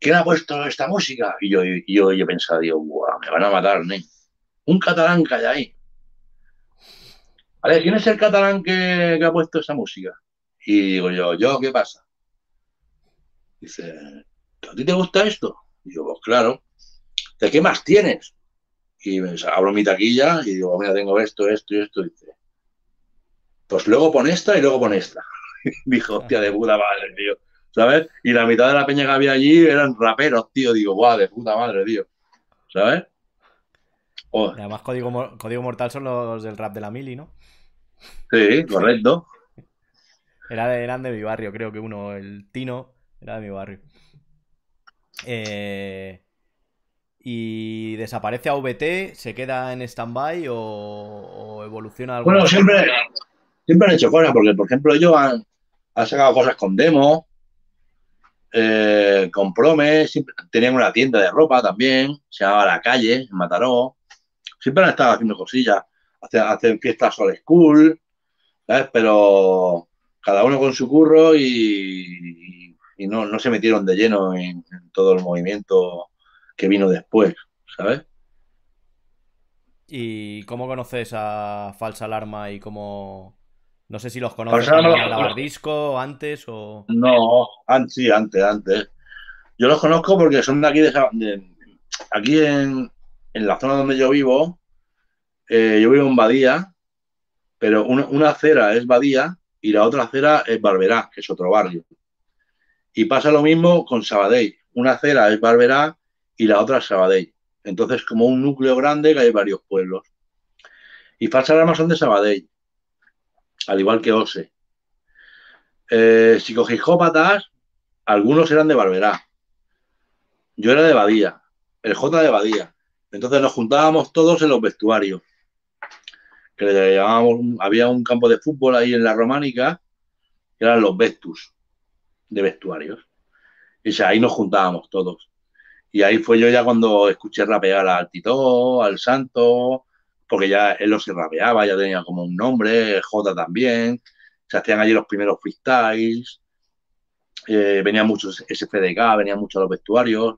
¿Quién ha puesto esta música? Y yo, y yo, yo pensaba, digo, me van a matar, ¿no? Un catalán que hay ahí. Vale, ¿quién es el catalán que, ha puesto esa música? Y digo yo, ¿yo qué pasa? Dice, ¿a ti te gusta esto? Y yo, pues claro. ¿De qué más tienes? Y me, abro mi taquilla y digo, mira, tengo esto, esto y esto. Y dice, pues luego pon esta y luego pon esta. Dijo, hostia, de puta madre, tío. ¿Sabes? Y la mitad de la peña que había allí eran raperos, tío. Digo, guau, de puta madre, tío. ¿Sabes? además, Código, Código Mortal son los del rap de la mili, ¿no? Sí, correcto. Era de, eran de mi barrio, creo que uno, el Tino, era de mi barrio. Eh, y desaparece a VT, se queda en stand-by o, evoluciona algo. Bueno, siempre, siempre han hecho cosas, porque por ejemplo ellos han, sacado cosas con demo, eh, con promes, tenían una tienda de ropa también, se llamaba La Calle, en Mataró. Siempre han estado haciendo cosillas hacen, fiestas old school, ¿sabes? Pero cada uno con su curro y, no, se metieron de lleno en, todo el movimiento que vino después, ¿sabes? ¿Y cómo conoces a Falsa Alarma y cómo... No sé si los conoces a grabar disco antes o... No, antes, sí, antes, antes. Yo los conozco porque son de aquí, de, aquí en, en la zona donde yo vivo, eh, yo vivo en Badía, pero una, acera es Badía y la otra acera es Barberá, que es otro barrio. Y pasa lo mismo con Sabadell. Una acera es Barberá y la otra es Sabadell. Entonces, como un núcleo grande que hay varios pueblos. Y Falsa Alarma son de Sabadell, al igual que Ose. Eh, psicogijópatas, algunos eran de Barberá. Yo era de Badía, el J de Badía. Entonces nos juntábamos todos en los vestuarios que le llamábamos, había un campo de fútbol ahí en la románica, que eran los Vestus, de vestuarios. Y ahí nos juntábamos todos. Y ahí fue yo ya cuando escuché rapear al Tito, al Santo, porque ya él lo se rapeaba, ya tenía como un nombre, J también, se hacían allí los primeros freestyles, eh, venían muchos SFDK, venían muchos los vestuarios,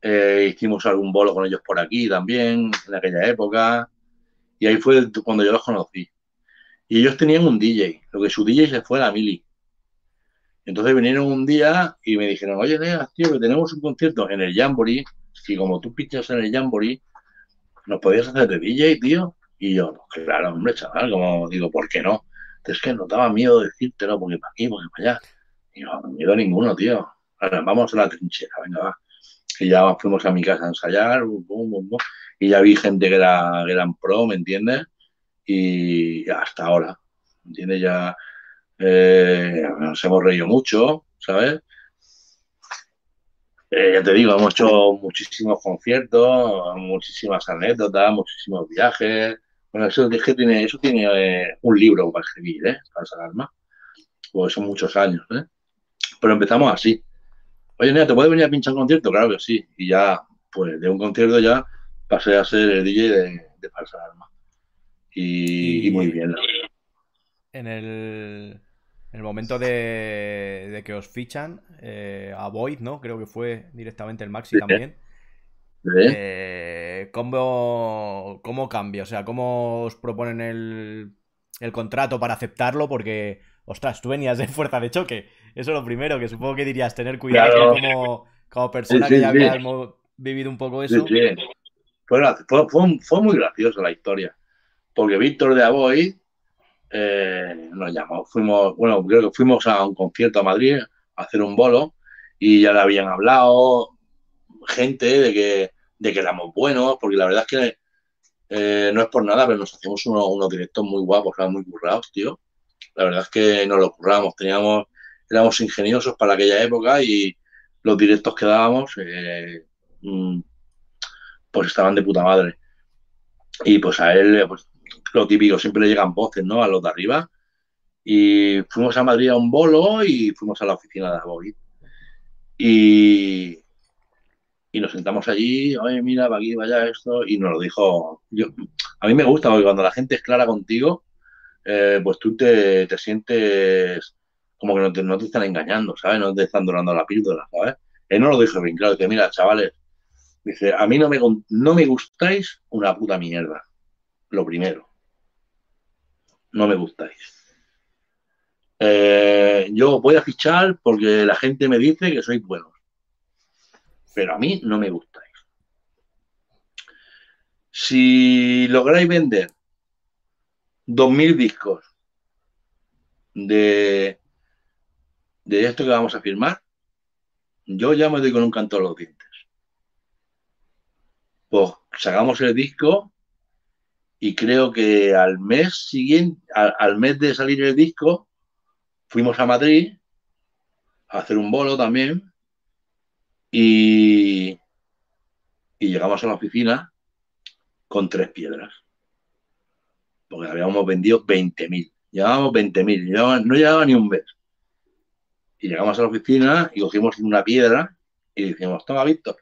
eh, hicimos algún bolo con ellos por aquí también, en aquella época, y ahí fue cuando yo los conocí. Y ellos tenían un DJ, lo que su DJ se fue a la mili. Entonces vinieron un día y me dijeron, oye, tío, que tenemos un concierto en el Jamboree, y como tú pichas en el Jamboree, ¿nos podías hacer de DJ, tío? Y yo, pues claro, hombre, chaval, como digo, ¿por qué no? Es que no daba miedo decírtelo, porque para aquí, porque para allá. Y yo, no miedo ninguno, tío. Ahora, vamos a la trinchera, venga, va. Y ya fuimos a mi casa a ensayar, bum, bum, bum, y ya vi gente que era, eran pro, ¿me entiendes? Y hasta ahora, ¿me entiendes? Ya eh, nos hemos reído mucho, ¿sabes? Eh, ya te digo, hemos hecho muchísimos conciertos, muchísimas anécdotas, muchísimos viajes. Bueno, eso, es que tiene, eso tiene eh, un libro para escribir, ¿eh? Para esa arma. Pues son muchos años, ¿eh? Pero empezamos así. Oye, Nea, ¿te puedes venir a pinchar un concierto? Claro que sí. Y ya, pues de un concierto ya pasé a ser el DJ de, Falsa Arma. Y, muy bien. En el, el momento de, que os fichan eh, a Void, ¿no? Creo que fue directamente el Maxi también. Eh, ¿cómo, ¿Cómo cambia? O sea, ¿cómo os proponen el, el contrato para aceptarlo? Porque, ostras, tú venías de fuerza de choque. Eso es lo primero, que supongo que dirías tener cuidado como, como persona que ya había vivido un poco eso. Fue, fue, muy graciosa la historia, porque Víctor de Aboy eh, nos llamó, fuimos, bueno, creo que fuimos a un concierto a Madrid a hacer un bolo y ya le habían hablado gente de que, de que éramos buenos, porque la verdad es que eh, no es por nada, pero nos hacíamos unos, directos muy guapos, muy currados, tío. La verdad es que nos lo curramos, teníamos, éramos ingeniosos para aquella época y los directos que dábamos, eh, mm, pues estaban de puta madre. Y pues a él, pues lo típico, siempre le llegan voces, ¿no? A los de arriba. Y fuimos a Madrid a un bolo y fuimos a la oficina de Aboid. Y, y nos sentamos allí, oye, mira, para aquí, vaya esto, y nos lo dijo. Yo, a mí me gusta porque cuando la gente es clara contigo, eh, pues tú te, sientes como que no te, te, están engañando, ¿sabes? No te están donando la píldora, ¿sabes? Él no lo dijo bien claro, que mira, chavales, dice, a mí no me, no me gustáis una puta mierda, lo primero. No me gustáis. Eh, yo voy a fichar porque la gente me dice que sois buenos. Pero a mí no me gustáis. Si lográis vender 2.000 discos de, de esto que vamos a firmar, yo ya me doy con un canto a los dientes. Pues sacamos el disco y creo que al mes siguiente, al mes de salir el disco, fuimos a Madrid a hacer un bolo también y, y llegamos a la oficina con tres piedras. Porque habíamos vendido 20.000. Llevábamos 20.000, no llevaba ni un mes. Y llegamos a la oficina y cogimos una piedra y dijimos, toma, Víctor,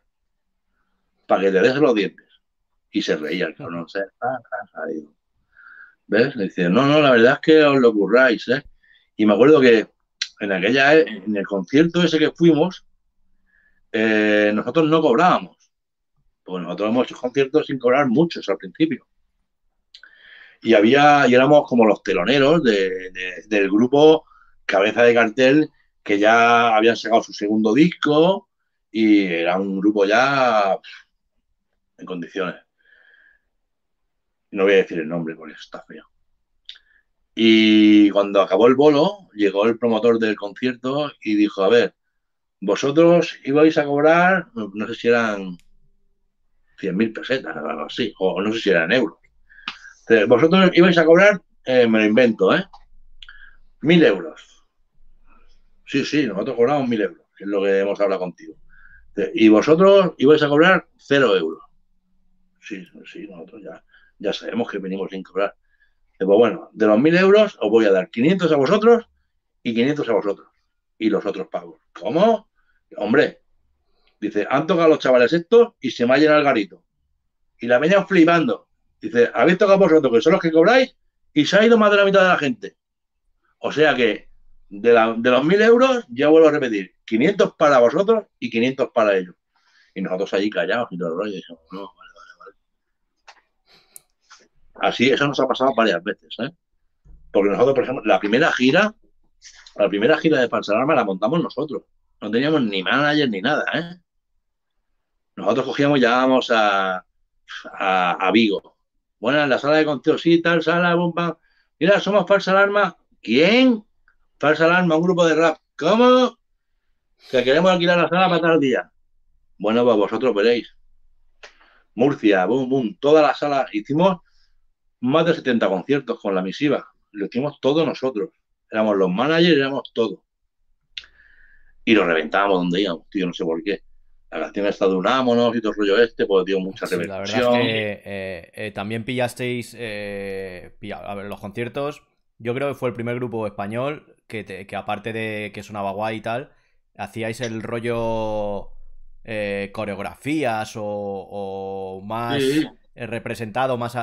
para que te dejes los dientes. Y se reía el cabrón, ¿Ves? Le dice, no, no, la verdad es que os lo curráis, ¿eh? Y me acuerdo que en aquella, en el concierto ese que fuimos, eh, nosotros no cobrábamos. Porque nosotros hemos hecho conciertos sin cobrar muchos al principio. Y había, y éramos como los teloneros del grupo Cabeza de Cartel, que ya habían sacado su segundo disco y era un grupo ya en condiciones. No voy a decir el nombre porque está feo. Y cuando acabó el bolo, llegó el promotor del concierto y dijo, a ver, vosotros ibais a cobrar, no sé si eran 100.000 pesetas o algo así, o no sé si eran euros. Vosotros ibais a cobrar, eh, me lo invento, ¿eh? 1.000 euros. Sí, sí, nosotros cobramos 1.000 euros, que es lo que hemos hablado contigo. Y vosotros ibais a cobrar 0 euros. Sí, sí, nosotros ya, ya sabemos que venimos sin cobrar. Pues bueno, de los 1.000 euros os voy a dar 500 a vosotros y 500 a vosotros. Y los otros pagos. ¿Cómo? Hombre, dice, han tocado los chavales estos y se me ha llenado el garito. Y la venían flipando. Dice, habéis tocado vosotros, que son los que cobráis, y se ha ido más de la mitad de la gente. O sea que de, los 1.000 euros, ya vuelvo a repetir, 500 para vosotros y 500 para ellos. Y nosotros allí callados y todo el rollo, y dijimos, no, Así, eso nos ha pasado varias veces, ¿eh? Porque nosotros, por ejemplo, la primera gira, la primera gira de Falsalarma la montamos nosotros. No teníamos ni manager ni nada, ¿eh? Nosotros cogíamos, llegábamos a, a, Vigo. Bueno, en la sala de conteo, sí, tal, sala, bomba. Mira, somos Falsa Alarma. ¿Quién? Falsa Alarma, un grupo de rap. ¿Cómo? Que queremos alquilar la sala para tal día. Bueno, pues vosotros veréis. Murcia, boom, boom, toda la sala. Hicimos más de 70 conciertos con la misiva. Lo hicimos todos nosotros. Éramos los managers, éramos todos. Y lo reventábamos donde íbamos, tío, no sé por qué. La canción está de unámonos y todo el rollo este, pues dio mucha sí, La verdad es que eh, eh, también pillasteis eh, a ver, los conciertos. Yo creo que fue el primer grupo español que, que aparte de que sonaba guay y tal, hacíais el rollo coreografías o, más representado, más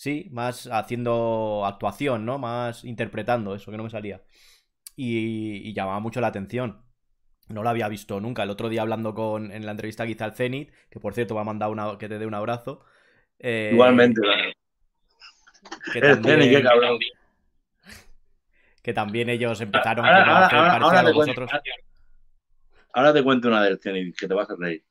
Sí, más haciendo actuación, ¿no? Más interpretando, eso que no me salía. Y, llamaba mucho la atención. No lo había visto nunca. El otro día hablando con en la entrevista que hice al Zenit, que por cierto va a mandar una, que te dé un abrazo. Eh, Igualmente, que también, cabrón. Que también ellos empezaron a hacer ahora, a vosotros. ahora te cuento una del Zenit, que te vas a reír.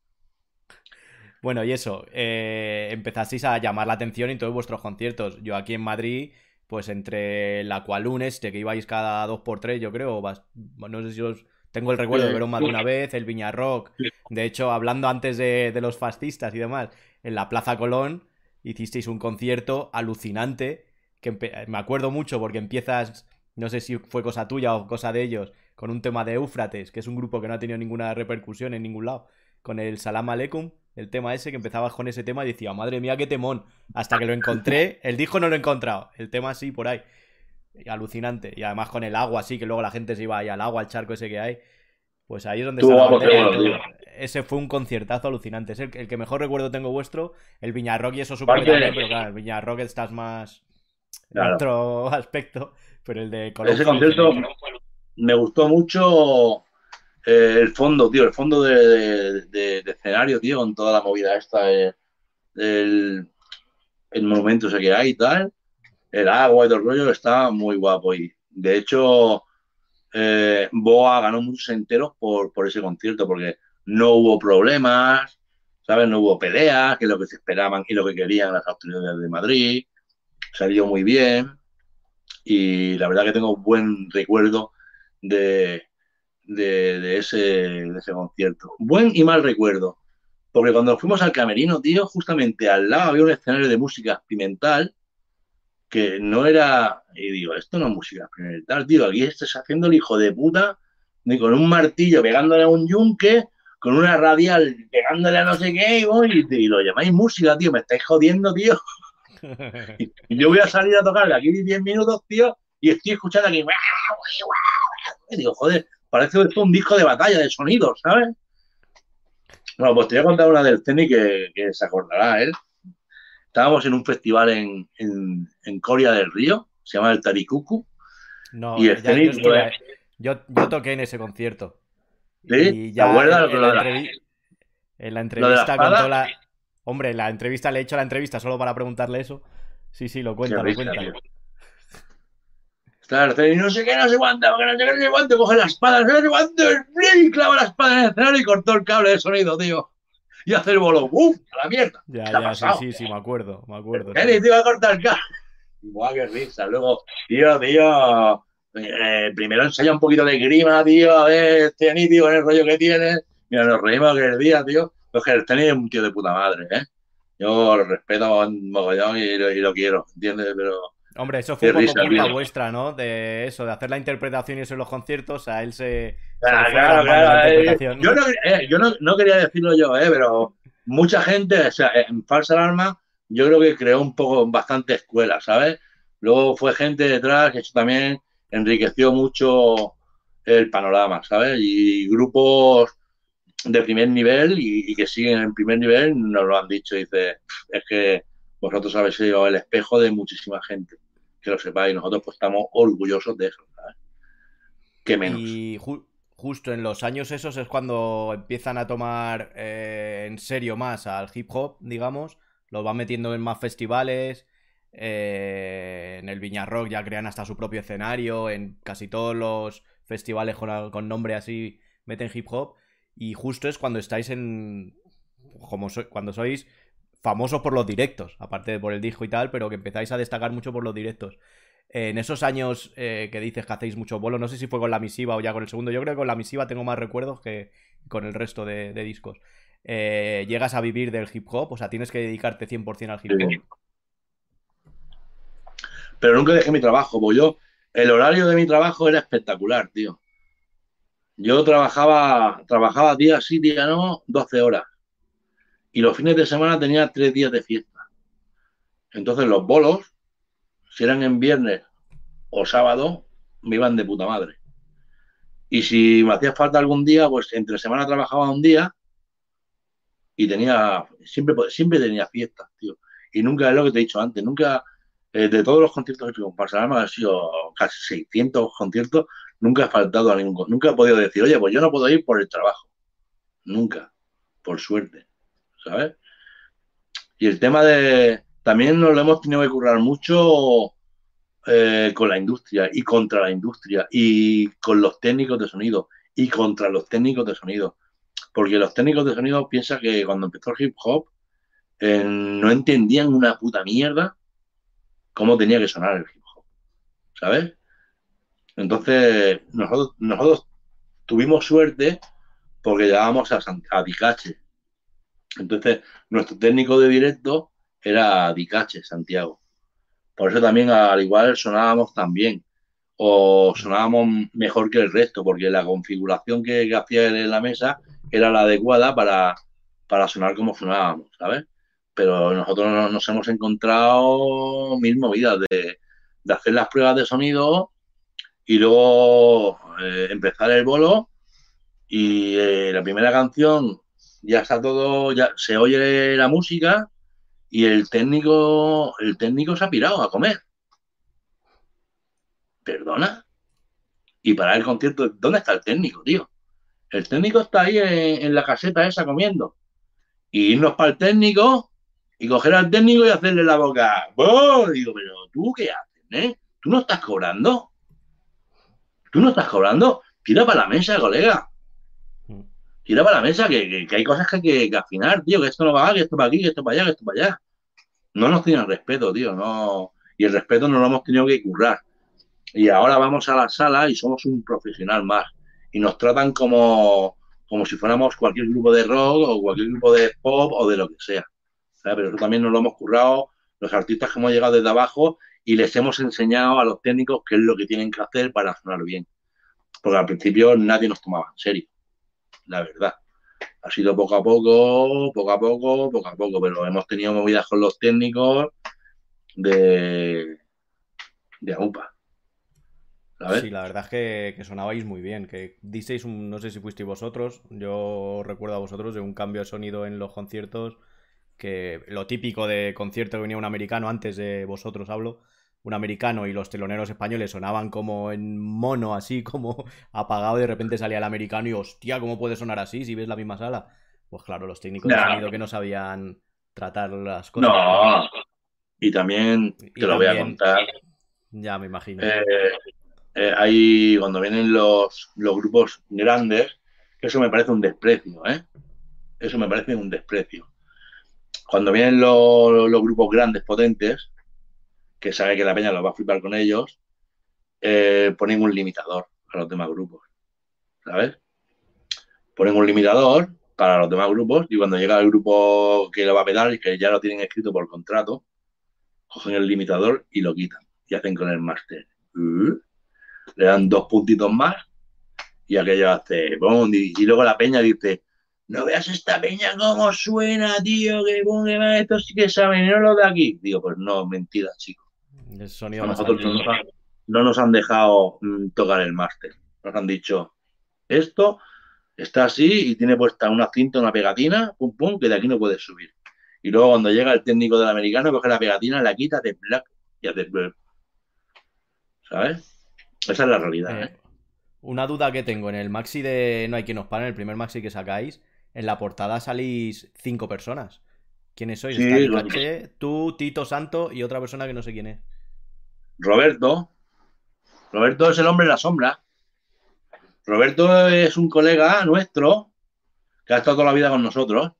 Bueno, y eso, eh, empezasteis a llamar la atención en todos vuestros conciertos. Yo aquí en Madrid, pues entre la Qualun este, que ibais cada dos por tres, yo creo, no sé si os Tengo el recuerdo de veros más de una vez, el Viña Rock. De hecho, hablando antes de, los fascistas y demás, en la Plaza Colón hicisteis un concierto alucinante. Que me acuerdo mucho porque empiezas, no sé si fue cosa tuya o cosa de ellos, con un tema de Éufrates, que es un grupo que no ha tenido ninguna repercusión en ningún lado, con el Salam Aleikum, el tema ese que empezabas con ese tema y decía, madre mía, qué temón. Hasta que lo encontré, el disco no lo he encontrado, el tema sí por ahí alucinante. Y además con el agua así, que luego la gente se iba ahí al agua, al charco ese que hay. Pues ahí es donde está Ese fue un conciertazo alucinante. Es el, que mejor recuerdo tengo vuestro. El Viñarrock y eso supongo también, pero claro, el Viñarrock estás más en otro aspecto. Pero el de Ese concierto me gustó mucho eh, el fondo, tío, el fondo de, escenario, tío, con toda la movida esta, el, el monumento ese que hay y tal el agua y todo el rollo está muy guapo. Y de hecho, eh, Boa ganó muchos enteros por, por ese concierto, porque no hubo problemas, ¿sabes? No hubo peleas, que es lo que se esperaban y lo que querían las autoridades de Madrid. Salió muy bien. Y la verdad que tengo buen recuerdo de, de, ese, de ese concierto. Buen y mal recuerdo. Porque cuando fuimos al camerino, tío, justamente al lado había un escenario de música experimental que no era, y digo, esto no es música experimental, tío, aquí estás haciendo el hijo de puta, ni con un martillo pegándole a un yunque, con una radial pegándole a no sé qué, y, y, lo llamáis música, tío, me estáis jodiendo, tío. y, yo voy a salir a tocarle aquí 10 minutos, tío, y estoy escuchando aquí, y digo, joder, parece esto un disco de batalla de sonidos, ¿sabes? Bueno, pues te voy a contar una del Ceni que, que se acordará él estábamos en un festival en, en, Coria del Río, se llama el Tarikuku. No, y yo, yo, toqué en ese concierto. ¿Sí? Y ya ¿Te acuerdas? En, la, en la entrevista contó la... Hombre, la entrevista, le he hecho la entrevista solo para preguntarle eso. Sí, sí, lo cuenta, lo cuenta. Claro, y no sé qué, no sé cuánto, porque no sé qué, no sé cuánto, coge la espada, no sé cuánto, y clava la espada en el escenario y cortó el cable de sonido, tío y hacer el bolo, ¡bum! A la mierda. Ya, ya, sí, sí, sí, me acuerdo, me acuerdo. Él te iba a cortar el carro. Buah, qué risa. Luego, tío, tío, eh, primero ensaya un poquito de grima, tío, a ver, este tío, el rollo que tiene. Mira, nos reímos aquel día, tío. Pero que el tenis es un tío de puta madre, ¿eh? Yo lo respeto un mogollón y, y lo quiero, ¿entiendes? Pero Hombre, eso fue un poco culpa vuestra, ¿no? De eso, de hacer la interpretación y eso en los conciertos, a él se. Claro, claro, claro. Eh, yo, no, eh, yo no, quería decirlo yo, eh, pero mucha gente, o sea, en Falsa Alarma, yo creo que creó un poco, bastante escuela, ¿sabes? Luego fue gente detrás que eso también enriqueció mucho el panorama, ¿sabes? Y grupos de primer nivel y, que siguen en primer nivel nos lo han dicho. Dice, es que vosotros habéis sido el espejo de muchísima gente, que lo sepáis, nosotros pues estamos orgullosos de eso, ¿sabes? Que menos. Y justo en los años esos es cuando empiezan a tomar eh, en serio más al hip hop, digamos, lo van metiendo en más festivales, eh, en el Viña Rock ya crean hasta su propio escenario, en casi todos los festivales con, con nombre así meten hip hop, y justo es cuando estáis en... Como cuando sois famosos por los directos, aparte de por el disco y tal, pero que empezáis a destacar mucho por los directos. en esos años eh, que dices que hacéis mucho bolo, no sé si fue con la misiva o ya con el segundo, yo creo que con la misiva tengo más recuerdos que con el resto de, discos. Eh, llegas a vivir del hip hop, o sea, tienes que dedicarte 100% al hip hop. Pero nunca dejé mi trabajo, porque yo, el horario de mi trabajo era espectacular, tío. Yo trabajaba, trabajaba día sí, día no, 12 horas y los fines de semana tenía tres días de fiesta. Entonces los bolos, si eran en viernes o sábado, me iban de puta madre. Y si me hacía falta algún día, pues entre semana trabajaba un día y tenía, siempre, siempre tenía fiestas, tío. Y nunca es lo que te he dicho antes, nunca, eh, de todos los conciertos que he hecho sido casi 600 conciertos, nunca he faltado a ningún, nunca he podido decir, oye, pues yo no puedo ir por el trabajo. Nunca, por suerte. ¿Sabes? Y el tema de. También nos lo hemos tenido que currar mucho eh, con la industria y contra la industria y con los técnicos de sonido y contra los técnicos de sonido. Porque los técnicos de sonido piensan que cuando empezó el hip hop eh, no entendían una puta mierda cómo tenía que sonar el hip hop. ¿Sabes? Entonces, nosotros, tuvimos suerte porque llegábamos a, a Dicache. Entonces, nuestro técnico de directo era Dicache, Santiago. Por eso también, al igual, sonábamos tan bien o sonábamos mejor que el resto, porque la configuración que, hacía él en la mesa era la adecuada para, para sonar como sonábamos, ¿sabes? Pero nosotros nos, hemos encontrado mil movidas de, de hacer las pruebas de sonido y luego eh, empezar el bolo y eh, la primera canción ya está todo, ya se oye la música y el técnico, el técnico se ha pirado a comer. ¿Perdona? Y para el concierto, ¿dónde está el técnico, tío? El técnico está ahí en, la caseta esa comiendo. Y irnos para el técnico y coger al técnico y hacerle la boca. ¡Oh! Digo, pero tú qué haces, eh? ¿Tú no estás cobrando? ¿Tú no estás cobrando? Tira para la mesa, colega. Tira para la mesa, que, hay cosas que hay que, afinar, tío, que esto no va, que esto va aquí, que esto para allá, que esto para allá. No nos tienen respeto, tío, no. Y el respeto no lo hemos tenido que currar. Y ahora vamos a la sala y somos un profesional más. Y nos tratan como, como si fuéramos cualquier grupo de rock o cualquier grupo de pop o de lo que sea. Pero eso también nos lo hemos currado los artistas que hemos llegado desde abajo y les hemos enseñado a los técnicos qué es lo que tienen que hacer para sonar bien. Porque al principio nadie nos tomaba en serio, la verdad. Ha sido poco a poco, poco a poco, poco a poco, pero hemos tenido movidas con los técnicos de, de AUPA. Sí, la verdad es que, sonabais muy bien. Que disteis, un, no sé si fuisteis vosotros, yo recuerdo a vosotros de un cambio de sonido en los conciertos que lo típico de concierto que venía un americano, antes de vosotros hablo, un americano y los teloneros españoles sonaban como en mono, así como apagado, y de repente salía el americano y hostia, ¿cómo puede sonar así si ves la misma sala? Pues claro, los técnicos de sonido que no sabían tratar las cosas. No, y también te lo voy a contar. Ya me imagino. Eh, eh, ahí cuando vienen los, los grupos grandes, eso me parece un desprecio, ¿eh? Eso me parece un desprecio cuando vienen los, grupos grandes, potentes, que sabe que la peña los va a flipar con ellos, eh, ponen un limitador a los demás grupos. ¿Sabes? Ponen un limitador para los demás grupos y cuando llega el grupo que lo va a pedar y que ya lo tienen escrito por contrato, cogen el limitador y lo quitan y hacen con el máster. Uh, le dan dos puntitos más y aquello hace y luego la peña dice, no veas esta peña cómo suena, tío, que ponga esto sí que saben, no lo de aquí. Digo, pues no, mentira, chico. El sonido nosotros no nos, han, dejado mm, tocar el máster. Nos han dicho, esto está así y tiene puesta una cinta, una pegatina, pum, pum, que de aquí no puedes subir. Y luego cuando llega el técnico del americano, coge la pegatina, la quita, te black y hace... ¿Sabes? Esa es la realidad, ¿eh? Una duda que tengo en el maxi de No hay quien nos pare, el primer maxi que sacáis, en la portada salís cinco personas. ¿Quiénes sois? tú, Tito Santo y otra persona que no sé quién es. Roberto. Roberto es el hombre de la sombra. Roberto es un colega nuestro que ha estado toda la vida con nosotros.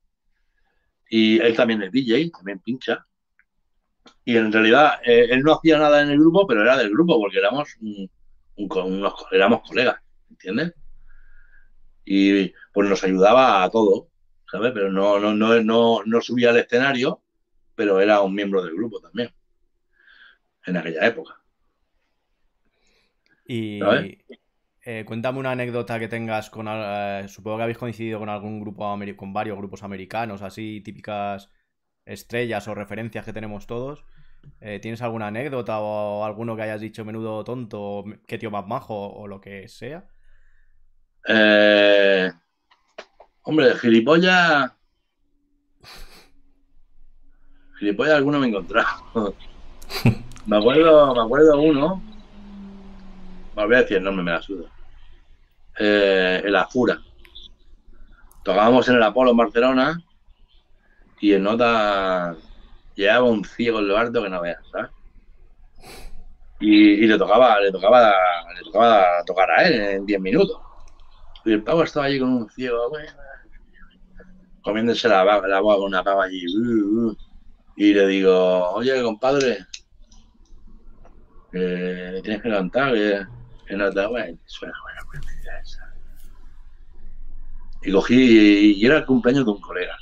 Y él también es DJ, también pincha. Y en realidad eh, él no hacía nada en el grupo, pero era del grupo porque éramos, unos, éramos colegas, ¿entiendes? y pues nos ayudaba a todo, ¿sabes? Pero no, no, no, no, no subía al escenario, pero era un miembro del grupo también, en aquella época. Y eh, cuéntame una anécdota que tengas con, eh, supongo que habéis coincidido con algún grupo, con varios grupos americanos, así típicas estrellas o referencias que tenemos todos. Eh, ¿Tienes alguna anécdota o alguno que hayas dicho menudo tonto, qué tío más majo o lo que sea? Eh, hombre, gilipollas. Gilipollas alguno me he encontrado. me acuerdo, me acuerdo uno. Me voy a decir el nombre, me la suda. Eh, el Afura. Tocábamos en el Apolo en Barcelona y en nota llevaba un ciego en lo alto que no veas, ¿sabes? Y, le tocaba, le tocaba, le tocaba tocar a él en 10 minutos. Y el pavo estaba allí con un ciego, comiéndose la, la con una pava allí. Uh, uh. y le digo, oye, compadre, que tienes que levantar, que, te bueno, suena buena esa. Y cogí, y era el cumpleaños de un colega.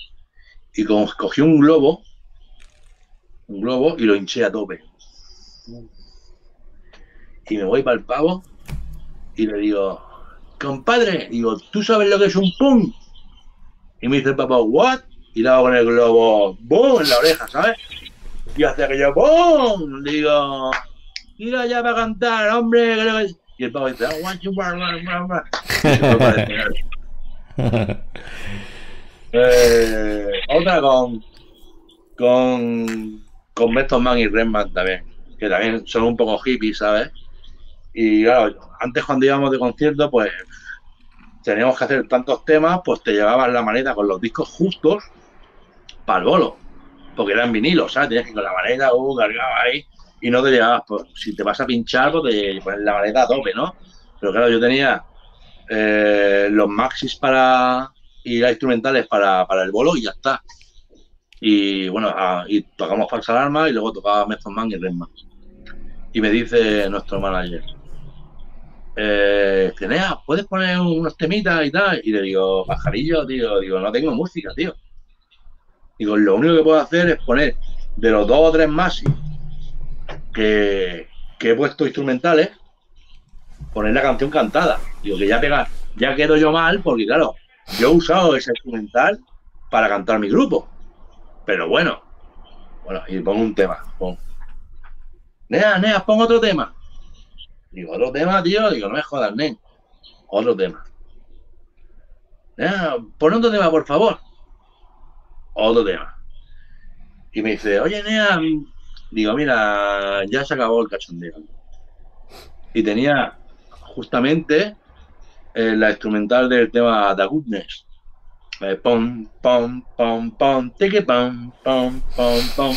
Y cogí un globo, un globo, y lo hinché a tope. Y me voy para el pavo y le digo, compadre, digo, ¿tú sabes lo que es un pum? Y me dice el papá, ¿what? Y le hago con el globo, ¡boom! en la oreja, ¿sabes? Y hace aquello, ¡boom! Digo, tira ya para cantar, hombre. Y el pavo dice, I want you, blah, blah, eh, otra con con con Method Man y Redman también, que también son un poco hippies, ¿sabes? Y claro, antes cuando íbamos de concierto, pues teníamos que hacer tantos temas, pues te llevabas la maleta con los discos justos para el bolo, porque eran vinilos, ¿sabes? Tenías que ir con la maleta, uh, cargaba ahí, y no te llevabas, pues si te vas a pinchar, pues te pones la maleta a tope, ¿no? Pero claro, yo tenía eh, los maxis para y las instrumentales para, el bolo y ya está. Y bueno, y tocamos Falsa Alarma y luego tocaba Method Man y Redman. Y me dice nuestro manager, eh, ¿puedes poner unos temitas y tal? Y le digo, pajarillo, tío, digo, no tengo música, tío. Digo, lo único que puedo hacer es poner de los dos o tres más que, he puesto instrumentales, poner la canción cantada. Digo, que ya pega, ya quedo yo mal, porque claro, yo he usado ese instrumental para cantar mi grupo. Pero bueno, bueno, y pongo un tema, pongo. Nea, Nea, pongo otro tema. Digo, otro tema, tío. Digo, no me jodas, nen. Otro tema. Nea, pon otro tema, por favor. Otro tema. Y me dice, oye, Nea, digo, mira, ya se acabó el cachondeo. Y tenía justamente eh, la instrumental del tema The Goodness. Eh, pom, pom, pom, pom, tique, pom, pom, pom, pom.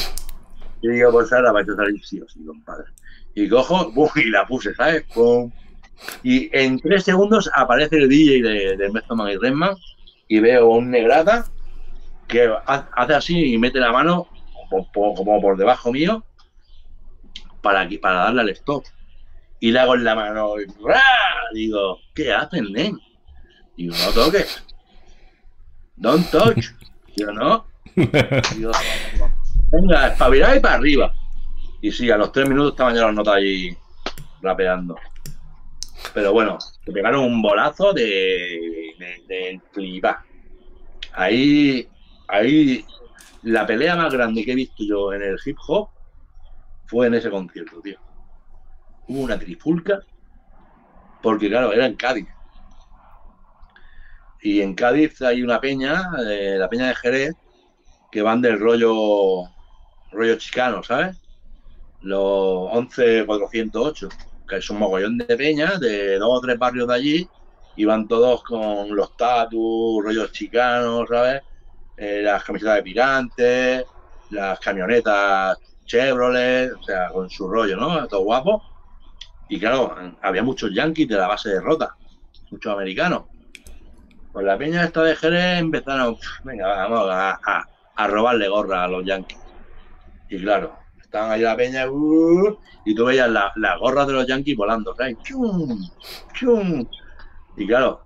Y digo, pues ahora va a salir sí o sí, compadre. Y cojo, y la puse, ¿sabes? Y en tres segundos aparece el DJ de, de y Redman y veo un negrata que hace así y mete la mano como, por debajo mío para, para darle al stop. Y le hago en la mano, y digo, ¿qué hacen, nen? Digo, no toques. Don't touch. Digo, no. Digo, venga, espabilar y para arriba. Y sí, a los tres minutos estaban ya las notas ahí rapeando. Pero bueno, te pegaron un bolazo de, de, Ahí, ahí, la pelea más grande que he visto yo en el hip hop fue en ese concierto, tío. Hubo una trifulca, porque claro, era en Cádiz. Y en Cádiz hay una peña, eh, la peña de Jerez, que van del rollo, rollo chicano, ¿sabes? los 11408, que es un mogollón de peñas de dos o tres barrios de allí, y van todos con los tatus, rollos chicanos, ¿sabes? Eh, las camisetas de pirantes, las camionetas Chevrolet, o sea, con su rollo, ¿no? Todo guapo. Y claro, había muchos yankees de la base de Rota, muchos americanos. Pues la peña esta de Jerez empezaron, venga, vamos a, robarle gorra a los yankees. Y claro, estaban ahí la peña uh, y tú veías las la gorras de los yankees volando, ¿sabes? Y claro,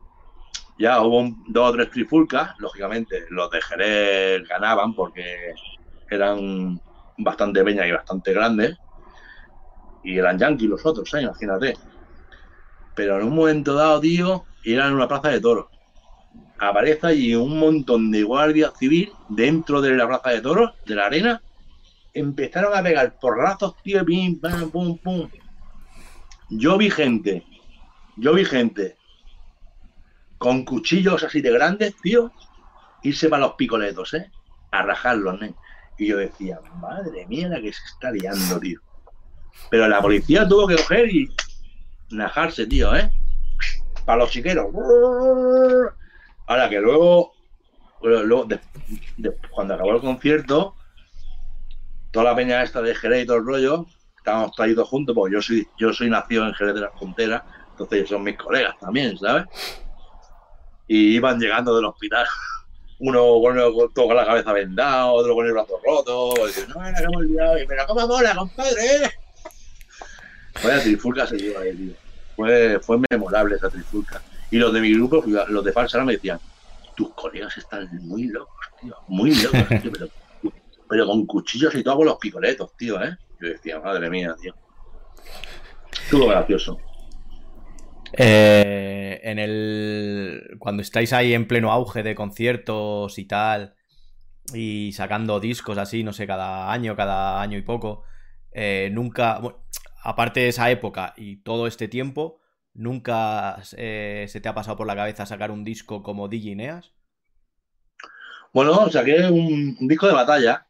ya hubo dos o tres trifulcas, lógicamente los de Jerez ganaban porque eran bastante peñas y bastante grandes, y eran yankees los otros, ¿eh? imagínate. Pero en un momento dado, tío, eran en una plaza de toros. Aparece allí un montón de guardias civil dentro de la plaza de toros, de la arena, empezaron a pegar porrazos, tío, pim, pam, pum, pum. Yo vi gente, yo vi gente con cuchillos así de grandes, tío, irse para los picoletos, ¿eh? A rajarlos, ¿eh? Y yo decía, madre mía, la que se está liando, tío. Pero la policía tuvo que coger y najarse, tío, ¿eh? Para los chiqueros. Ahora que luego, luego cuando acabó el concierto, toda la peña esta de Jerez y todo el rollo, estábamos traídos juntos, porque yo soy, yo soy nacido en Jerez de la Frontera, entonces son mis colegas también, ¿sabes? Y iban llegando del hospital, uno con, con la cabeza vendada, otro con el brazo roto, y no, era que hemos olvidado, y, pero ¿cómo mola, compadre? Vaya trifulca se dio ahí, tío. Fue, fue memorable esa trifulca. Y los de mi grupo, los de Falsa me decían, tus colegas están muy locos, tío, muy locos, tío, pero, pero con cuchillos y todo con los picoletos, tío, ¿eh? Yo decía, madre mía, tío. Estuvo gracioso. Eh, en el. Cuando estáis ahí en pleno auge de conciertos y tal, y sacando discos así, no sé, cada año, cada año y poco, eh, nunca. aparte de esa época y todo este tiempo, ¿nunca eh, se te ha pasado por la cabeza sacar un disco como Digineas? Bueno, saqué un, un disco de batalla.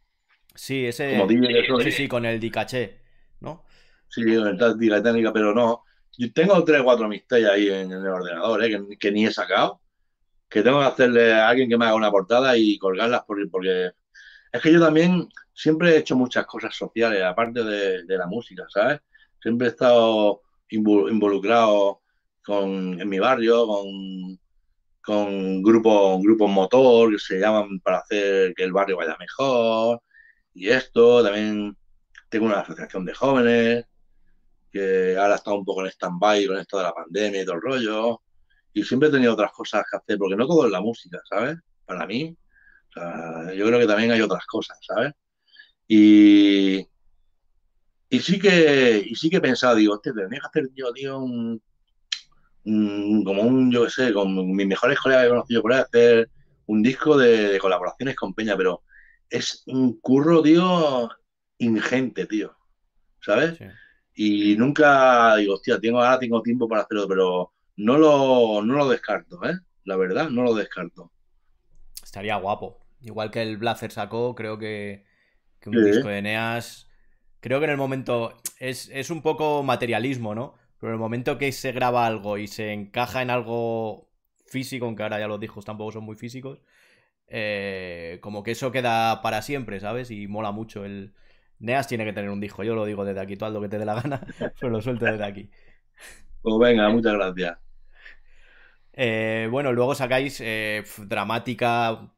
Sí, ese. Como DJ de sí, sí, con el Dicaché, ¿no? Sí, táctica técnica, pero no. Yo tengo tres o cuatro mixtapes ahí en, el ordenador, ¿eh? que, que ni he sacado. Que tengo que hacerle a alguien que me haga una portada y colgarlas por- porque es que yo también siempre he hecho muchas cosas sociales, aparte de, de la música, ¿sabes? Siempre he estado invo- involucrado con, en mi barrio, con, con grupos, grupos motor que se llaman para hacer que el barrio vaya mejor. Y esto, también tengo una asociación de jóvenes que ahora está un poco en stand-by con esto de la pandemia y todo el rollo. Y siempre he tenido otras cosas que hacer, porque no todo es la música, ¿sabes? Para mí. O sea, yo creo que también hay otras cosas, ¿sabes? Y, y sí que, y sí que he pensado, digo, hostia, tendría que hacer yo, tío, un, como un, yo qué sé, con mis mejores colegas que he conocido por ahí, hacer un disco de, de colaboraciones con Peña, pero es un curro, tío, ingente, tío, ¿sabes? Sí. Y nunca digo, hostia, tengo, ahora tengo tiempo para hacerlo, pero no lo, no lo descarto, ¿eh? La verdad, no lo descarto. Estaría guapo. Igual que el Blazer sacó, creo que, que un Sí. disco de Eneas. Creo que en el momento. Es, es un poco materialismo, ¿no? Pero en el momento que se graba algo y se encaja en algo físico, aunque ahora ya los discos tampoco son muy físicos, eh, como que eso queda para siempre, ¿sabes? Y mola mucho. El Neas tiene que tener un disco, yo lo digo desde aquí, tú haz lo que te dé la gana, pero lo suelto desde aquí. Pues venga, muchas gracias. Eh, bueno, luego sacáis eh, Dramática,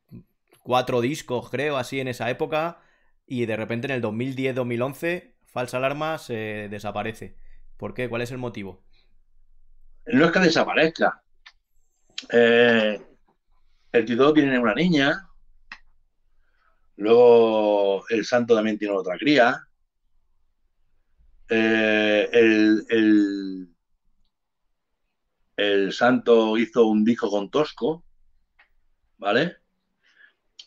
cuatro discos, creo, así en esa época. Y de repente en el 2010-2011, Falsa Alarma se desaparece. ¿Por qué? ¿Cuál es el motivo? No es que desaparezca. Eh, el Tito tiene una niña. Luego el Santo también tiene otra cría. Eh, el, el, el Santo hizo un disco con Tosco, ¿vale?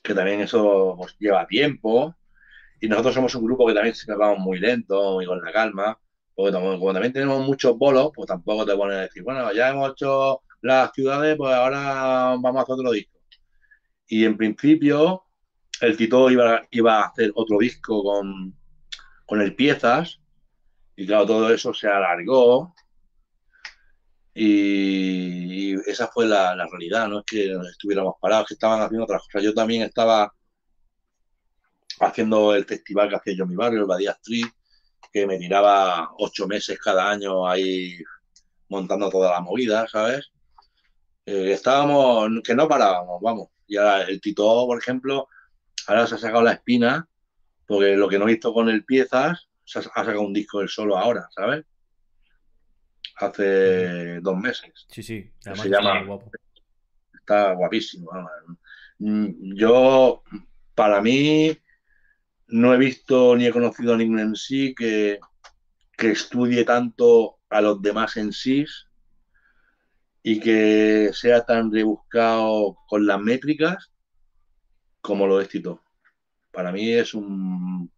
Que también eso pues, lleva tiempo. Y nosotros somos un grupo que también se vamos muy lento y con la calma. Porque como, también tenemos muchos bolos, pues tampoco te pones a decir, bueno, ya hemos hecho las ciudades, pues ahora vamos a hacer otro disco. Y en principio, el Tito iba, iba a hacer otro disco con, con el Piezas. Y claro, todo eso se alargó. Y, y esa fue la, la realidad, no es que estuviéramos parados, que estaban haciendo otras cosas. Yo también estaba haciendo el festival que hacía yo en mi barrio, el Badía Street, que me tiraba ocho meses cada año ahí montando toda la movida, ¿sabes? Eh, estábamos, que no parábamos, vamos. Y ahora el Tito, por ejemplo, ahora se ha sacado la espina, porque lo que no hizo con el Piezas, se ha, ha sacado un disco él solo ahora, ¿sabes? Hace dos meses. Sí, sí, Se además llama- está muy guapo. Está guapísimo. Mm, Yo, para mí, no he visto ni he conocido a ningún en sí que, que estudie tanto a los demás en sí y que sea tan rebuscado con las métricas como lo es Tito. Para mí es un,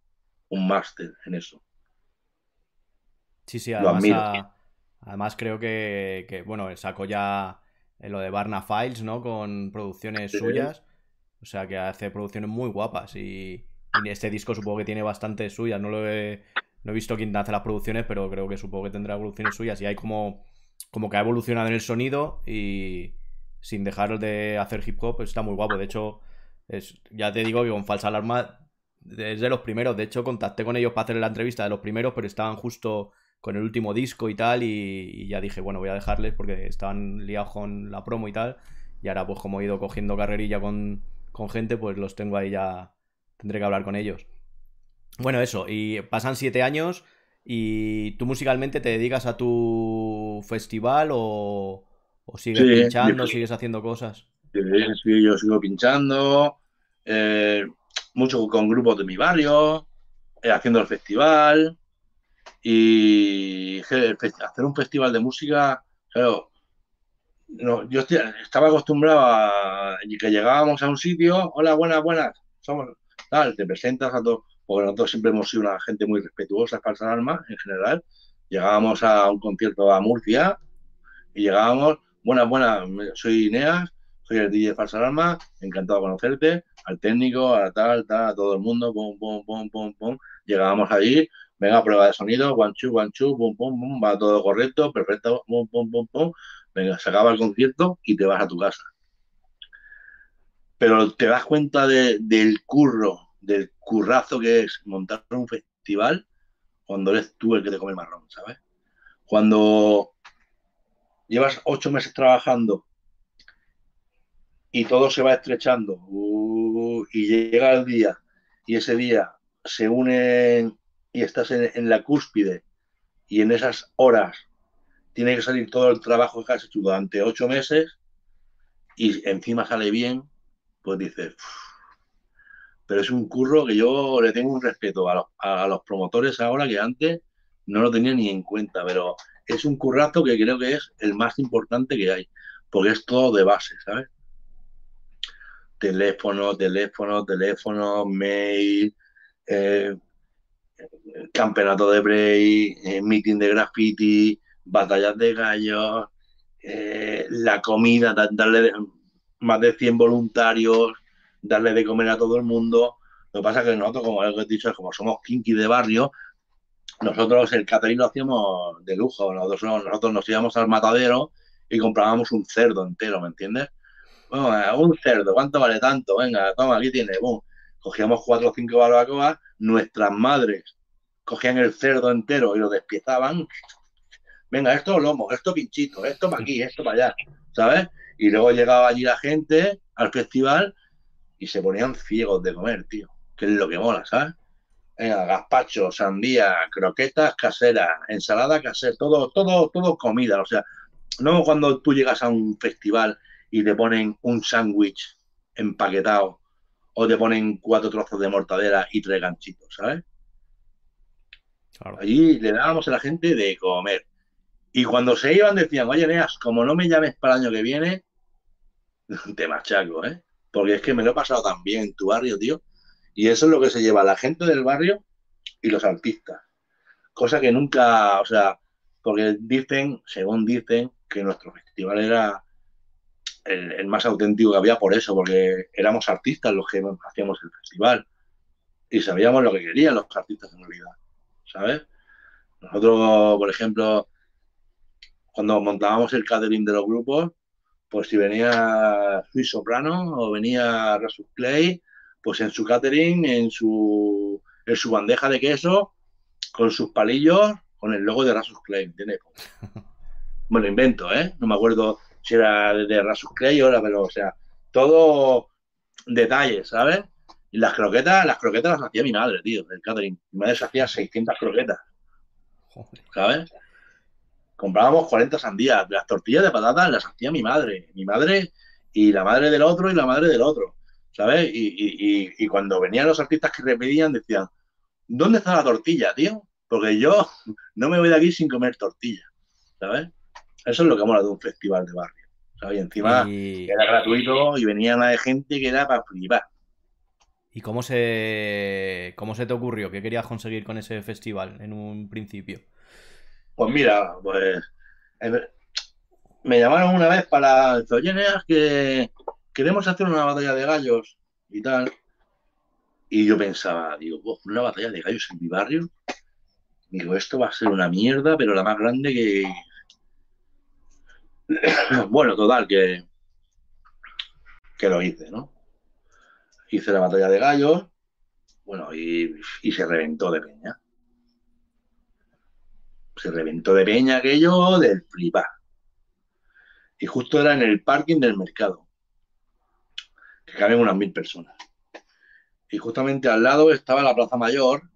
un máster en eso. Sí, sí, Lo además, admiro. a- además creo que, que, bueno, sacó ya eh, lo de Barna Files, ¿no? Con producciones Sí. suyas. O sea, que hace producciones muy guapas y, y este disco supongo que tiene bastantes suyas. No lo he, no he visto quién hace las producciones, pero creo que supongo que tendrá producciones suyas y hay como, como que ha evolucionado en el sonido y sin dejar de hacer hip hop está muy guapo. De hecho, es, ya te digo que con Falsa Alarma es de los primeros. De hecho, contacté con ellos para hacer la entrevista de los primeros, pero estaban justo con el último disco y tal, y, y ya dije, bueno, voy a dejarles porque estaban liados con la promo y tal, y ahora pues como he ido cogiendo carrerilla con, con gente, pues los tengo ahí ya, tendré que hablar con ellos. Bueno, eso, y pasan siete años y tú musicalmente te dedicas a tu festival o, o sigues Sí, pinchando, yo- sigues haciendo cosas. Yo sigo pinchando, eh, mucho con grupos de mi barrio, eh, haciendo el festival y hacer un festival de música, claro, no, yo estaba acostumbrado a que llegábamos a un sitio, hola, buenas, buenas, somos tal, te presentas a todos, porque nosotros siempre hemos sido una gente muy respetuosa, falsa alma en general. Llegábamos a un concierto a Murcia y llegábamos, buenas, buenas, soy Ineas, soy el DJ Falsa Alarma, encantado de conocerte, al técnico, a tal, tal, a todo el mundo, pum, pum, pum, pum, pum. Llegábamos allí, venga, prueba de sonido, one, two, pum, pum, pum, va todo correcto, perfecto, pum, pum, pum, pum. Venga, se acaba el concierto y te vas a tu casa. Pero te das cuenta del curro, del currazo que es montar un festival cuando eres tú el que te come el marrón, ¿sabes? Cuando llevas ocho meses trabajando y todo se va estrechando uh, y llega el día y ese día se unen y estás en, la cúspide y en esas horas tiene que salir todo el trabajo que has hecho durante ocho meses y encima sale bien, pues dices, pero es un curro que yo le tengo un respeto a los, a los promotores ahora que antes no lo tenía ni en cuenta, pero es un currazo que creo que es el más importante que hay, porque es todo de base, ¿sabes? Teléfono, teléfono, teléfono, mail, eh, campeonato de break, eh, meeting de graffiti, batallas de gallos, eh, la comida, darle más de 100 voluntarios, darle de comer a todo el mundo. Lo que pasa es que nosotros, como he dicho, como somos kinky de barrio, nosotros el catering lo hacíamos de lujo. Nosotros, nosotros nos íbamos al matadero y comprábamos un cerdo entero, ¿me entiendes? Bueno, un cerdo, ¿cuánto vale tanto? Venga, toma, aquí tiene, Cogíamos cuatro o cinco barbacoas, nuestras madres cogían el cerdo entero y lo despiezaban. Venga, esto lomo, esto pinchito, esto para aquí, esto para allá, ¿sabes? Y luego llegaba allí la gente al festival y se ponían ciegos de comer, tío, que es lo que mola, ¿sabes? Venga, gazpacho, sandía, croquetas caseras, ensalada casera, todo, todo, todo comida, o sea, no cuando tú llegas a un festival y te ponen un sándwich empaquetado o te ponen cuatro trozos de mortadera y tres ganchitos, ¿sabes? Allí le dábamos a la gente de comer. Y cuando se iban decían, oye, Neas, como no me llames para el año que viene, te machaco, ¿eh? Porque es que me lo he pasado tan bien en tu barrio, tío. Y eso es lo que se lleva la gente del barrio y los artistas. Cosa que nunca, o sea, porque dicen, según dicen, que nuestro festival era el, más auténtico que había por eso, porque éramos artistas los que hacíamos el festival y sabíamos lo que querían los artistas en realidad, ¿sabes? Nosotros, por ejemplo, cuando montábamos el catering de los grupos, pues si venía Luis Soprano o venía Rasus Clay, pues en su catering, en su, en su bandeja de queso, con sus palillos, con el logo de Rasus Clay, ¿entiendes? Bueno, invento, ¿eh? No me acuerdo si era de Rasus Clay o pero, o sea, todo detalles, ¿sabes? Y las croquetas, las croquetas las hacía mi madre, tío, del catering. Mi madre se hacía 600 croquetas, ¿sabes? Comprábamos 40 sandías, las tortillas de patatas las hacía mi madre, mi madre y la madre del otro y la madre del otro, ¿sabes? Y, y cuando venían los artistas que repedían decían, ¿dónde está la tortilla, tío? Porque yo no me voy de aquí sin comer tortilla, ¿sabes? Eso es lo que mola de un festival de barrio. Y encima era gratuito y venía una de gente que era para flipar. ¿Y cómo se, cómo se te ocurrió? ¿Qué querías conseguir con ese festival en un principio? Pues mira, pues me llamaron una vez para oye, que queremos hacer una batalla de gallos y tal. Y yo pensaba, digo, una batalla de gallos en mi barrio. Digo, esto va a ser una mierda, pero la más grande que, bueno, total, que, que lo hice, ¿no? Hice la batalla de gallos, bueno, y, se reventó de peña. Se reventó de peña aquello del flipar. Y justo era en el parking del mercado, que caben unas mil personas. Y justamente al lado estaba la Plaza Mayor,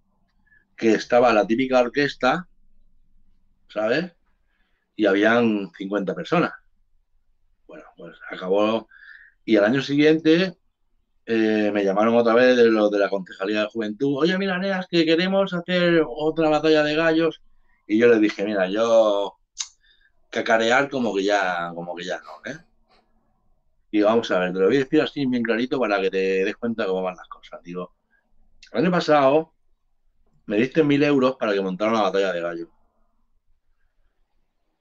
que estaba la típica orquesta, ¿sabes? Y habían 50 personas. Bueno, pues acabó Y al año siguiente eh, me llamaron otra vez de los de la Concejalía de Juventud. Oye, mira, Neas, que queremos hacer otra batalla de gallos. Y yo les dije, mira, yo cacarear como que ya, como que ya no, ¿eh? Y vamos a ver, te lo voy a decir así bien clarito para que te des cuenta cómo van las cosas. Digo, el año pasado me diste mil euros para que montara una batalla de gallos.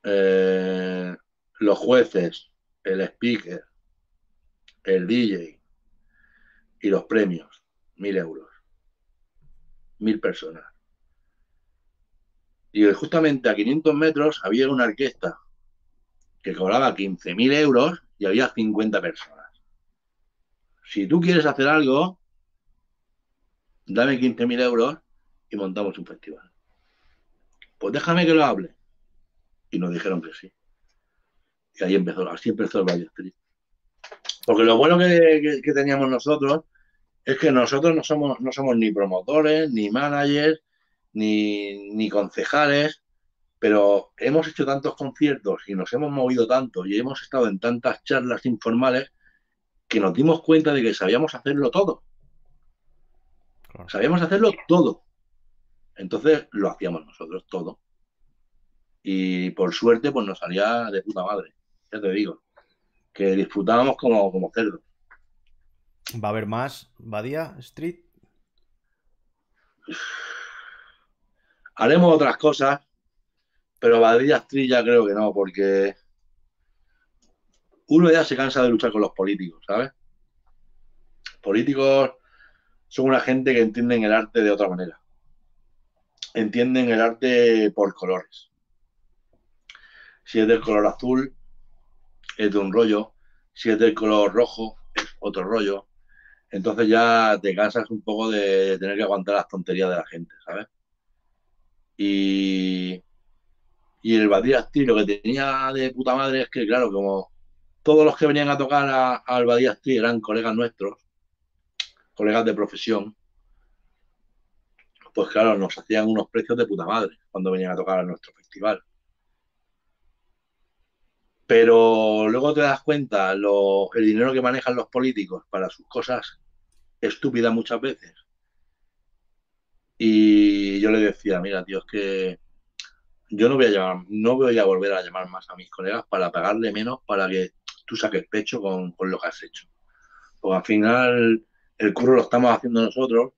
Eh, los jueces, el speaker, el DJ y los premios, mil euros. Mil personas. Y justamente a 500 metros había una orquesta que cobraba 15.000 euros y había 50 personas. Si tú quieres hacer algo, dame 15.000 euros y montamos un festival. Pues déjame que lo hable. Y nos dijeron que sí. Y ahí empezó, así empezó el Valle. Porque lo bueno que, teníamos nosotros es que nosotros no somos, no somos ni promotores, ni managers, ni, ni concejales, pero hemos hecho tantos conciertos y nos hemos movido tanto y hemos estado en tantas charlas informales que nos dimos cuenta de que sabíamos hacerlo todo. Sabíamos hacerlo todo. Entonces lo hacíamos nosotros todo. Y por suerte, pues nos salía de puta madre. Ya te digo. Que disfrutábamos como, como cerdos. ¿Va a haber más Badía Street? Haremos otras cosas, pero Badía Street ya creo que no, porque uno ya se cansa de luchar con los políticos, ¿sabes? Políticos son una gente que entienden el arte de otra manera. Entienden el arte por colores. Si es del color azul, es de un rollo. Si es del color rojo, es otro rollo. Entonces ya te cansas un poco de tener que aguantar las tonterías de la gente, ¿sabes? Y, y el Badía lo que tenía de puta madre es que, claro, como todos los que venían a tocar al Badía eran colegas nuestros, colegas de profesión, pues claro, nos hacían unos precios de puta madre cuando venían a tocar a nuestro festival. Pero luego te das cuenta el dinero que manejan los políticos para sus cosas estúpidas muchas veces. Y yo le decía, mira, tío, es que yo no voy a llamar, no voy a volver a llamar más a mis colegas para pagarle menos para que tú saques pecho con, con lo que has hecho. Porque al final el curro lo estamos haciendo nosotros.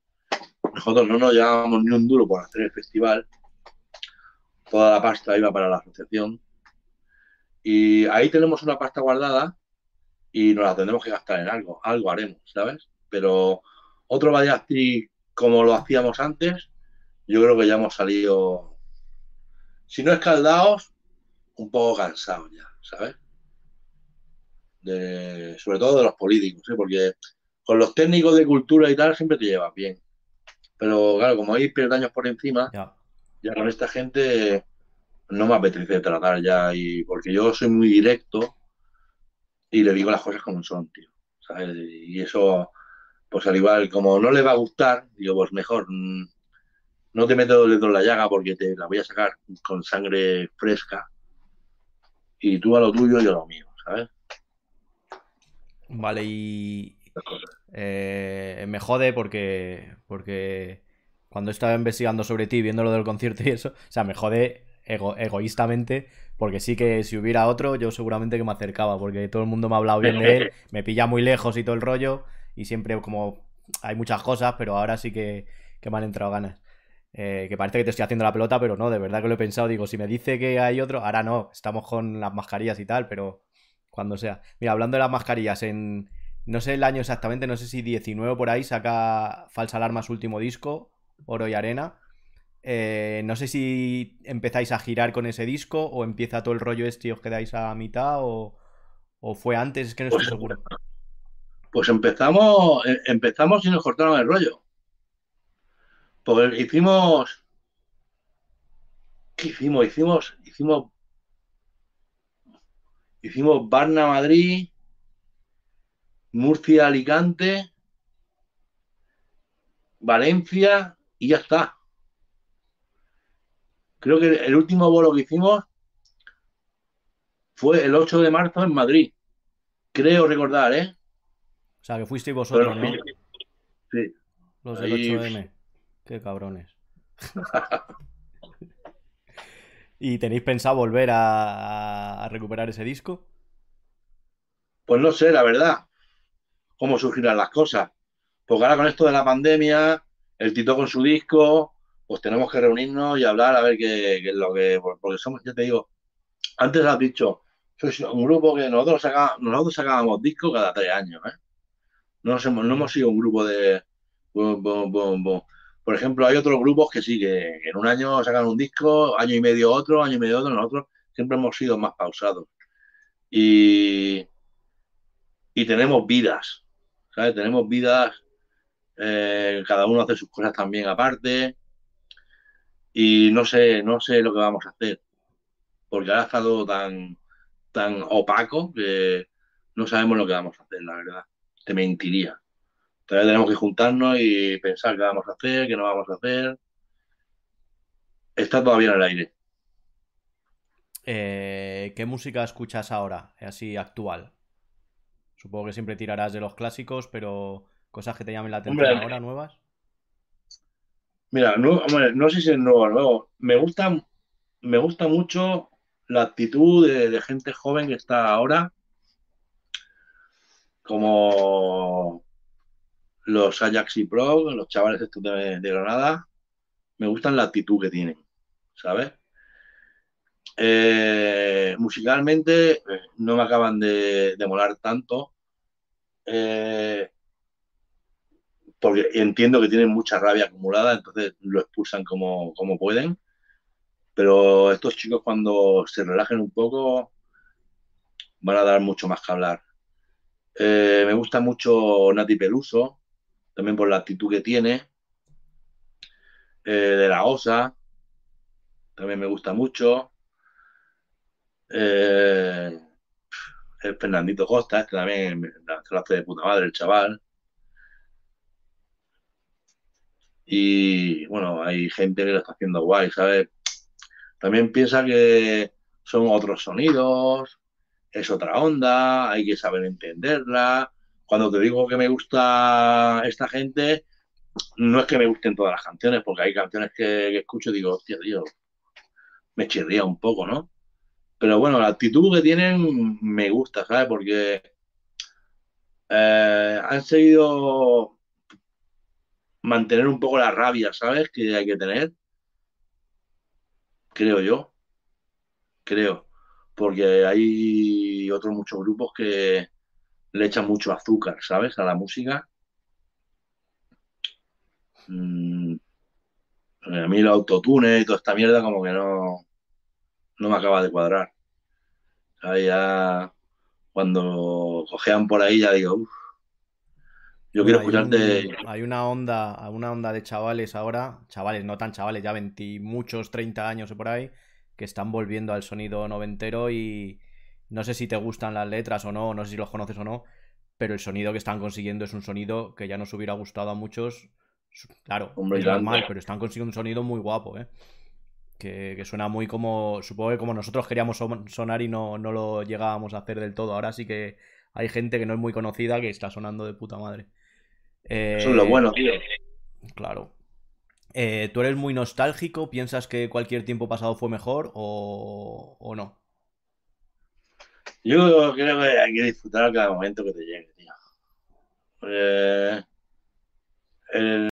Nosotros no nos llevábamos ni un duro por hacer el festival. Toda la pasta iba para la asociación. Y ahí tenemos una pasta guardada y nos la tendremos que gastar en algo. Algo haremos, ¿sabes? Pero otro vaya como lo hacíamos antes, yo creo que ya hemos salido, si no escaldados, un poco cansados ya, ¿sabes? sobre todo de los políticos, ¿eh? porque con los técnicos de cultura y tal siempre te llevas bien. Pero claro, como hay años por encima, ya. con esta gente no me apetece tratar ya, y porque yo soy muy directo y le digo las cosas como son, tío. ¿sabes? Y eso, pues al igual, como no le va a gustar, digo, pues mejor mm, no te meto el dedo en la llaga porque te la voy a sacar con sangre fresca y tú a lo tuyo y yo a lo mío, ¿sabes? Vale, y, eh, me jode porque, porque cuando estaba investigando sobre ti, viendo lo del concierto y eso, o sea, me jode egoístamente porque sí que si hubiera otro, yo seguramente que me acercaba, porque todo el mundo me ha hablado bien de él, me pilla muy lejos y todo el rollo, y siempre como hay muchas cosas, pero ahora sí que, me han entrado ganas. Eh, que parece que te estoy haciendo la pelota, pero no, de verdad que lo he pensado. Digo, si me dice que hay otro, ahora no, estamos con las mascarillas y tal, pero cuando sea. Mira, hablando de las mascarillas, en, no sé el año exactamente, no sé si 19 por ahí saca Falsa Alarma su último disco, Oro y Arena. Eh, no sé si empezáis a girar con ese disco o empieza todo el rollo este y os quedáis a mitad o, fue antes, es que no estoy pues, seguro. Pues empezamos, eh, empezamos y nos cortaron el rollo. Porque hicimos. ¿Qué hicimos? Hicimos. Hicimos. Hicimos Barna Madrid, Murcia, Alicante, Valencia y ya está. Creo que el último vuelo que hicimos fue el 8 de marzo en Madrid. Creo recordar, ¿eh? O sea, que fuisteis vosotros, ¿no? Sí. Los del 8M. Qué cabrones. ¿Y tenéis pensado volver a, recuperar ese disco? Pues no sé, la verdad, cómo surgirán las cosas. Porque ahora con esto de la pandemia, el Tito con su disco, pues tenemos que reunirnos y hablar a ver qué, es lo que. Porque somos, ya te digo, antes has dicho, sois un grupo que nosotros, sacábamos, nosotros sacábamos discos cada tres años, ¿eh? No, hemos, no hemos sido un grupo de. Por ejemplo, hay otros grupos que sí, que, en un año sacan un disco, año y medio otro, año y medio otro, nosotros siempre hemos sido más pausados. Y, y tenemos vidas, ¿sabes? Tenemos vidas, eh, cada uno hace sus cosas también aparte. Y no sé, no sé lo que vamos a hacer. Porque ahora está todo tan, tan opaco que no sabemos lo que vamos a hacer, la verdad. Te mentiría. Todavía tenemos que juntarnos y pensar qué vamos a hacer, qué no vamos a hacer. Está todavía en el aire. Eh, ¿Qué música escuchas ahora, así actual? Supongo que siempre tirarás de los clásicos, pero cosas que te llamen la atención ahora, nuevas. Mira, no, no sé si es nuevo nuevo. Me gusta, me gusta mucho la actitud de, gente joven que está ahora, como los Ajax y Pro, los chavales estos de, Granada, me gustan la actitud que tienen, ¿sabes? Eh, musicalmente eh, no me acaban de, molar tanto. Eh, porque entiendo que tienen mucha rabia acumulada, entonces lo expulsan como, como pueden. Pero estos chicos cuando se relajen un poco van a dar mucho más que hablar. me gusta mucho Nati Peluso, también por la actitud que tiene. de la OSA, también me gusta mucho. Eh, el Fernandito Costa, este también lo hace de puta madre el chaval. Y bueno, hay gente que lo está haciendo guay, ¿sabes? También piensa que son otros sonidos, es otra onda, hay que saber entenderla. Cuando te digo que me gusta esta gente, no es que me gusten todas las canciones, porque hay canciones que, escucho y digo, hostia, tío, me chirría un poco, ¿no? Pero bueno, la actitud que tienen me gusta, ¿sabes? Porque eh, han seguido mantener un poco la rabia, ¿sabes? Que hay que tener. Creo yo. Creo. Porque hay otros muchos grupos que le echan mucho azúcar, ¿sabes? A la música. Mm, a mí el autotune y toda esta mierda como que no no me acaba de cuadrar. ya cuando cojean por ahí ya digo, uff, yo quiero escucharte. hay una onda, una onda de chavales ahora, chavales, no tan chavales, ya 20 muchos, 30 años o por ahí, que están volviendo al sonido noventero y no sé si te gustan las letras o no, no sé si los conoces o no, pero el sonido que están consiguiendo es un sonido que ya nos hubiera gustado a muchos. Claro, es normal, pero están consiguiendo un sonido muy guapo, ¿eh? que, suena muy como, supongo que como nosotros queríamos sonar y no, lo llegábamos a hacer del todo. Ahora sí que hay gente que no es muy conocida que está sonando de puta madre. Eso es lo bueno, tío. Claro. Eh, ¿Tú eres muy nostálgico? ¿Piensas que cualquier tiempo pasado fue mejor o, no? Yo creo que hay que disfrutar cada momento que te llegue, tío. Eh, el,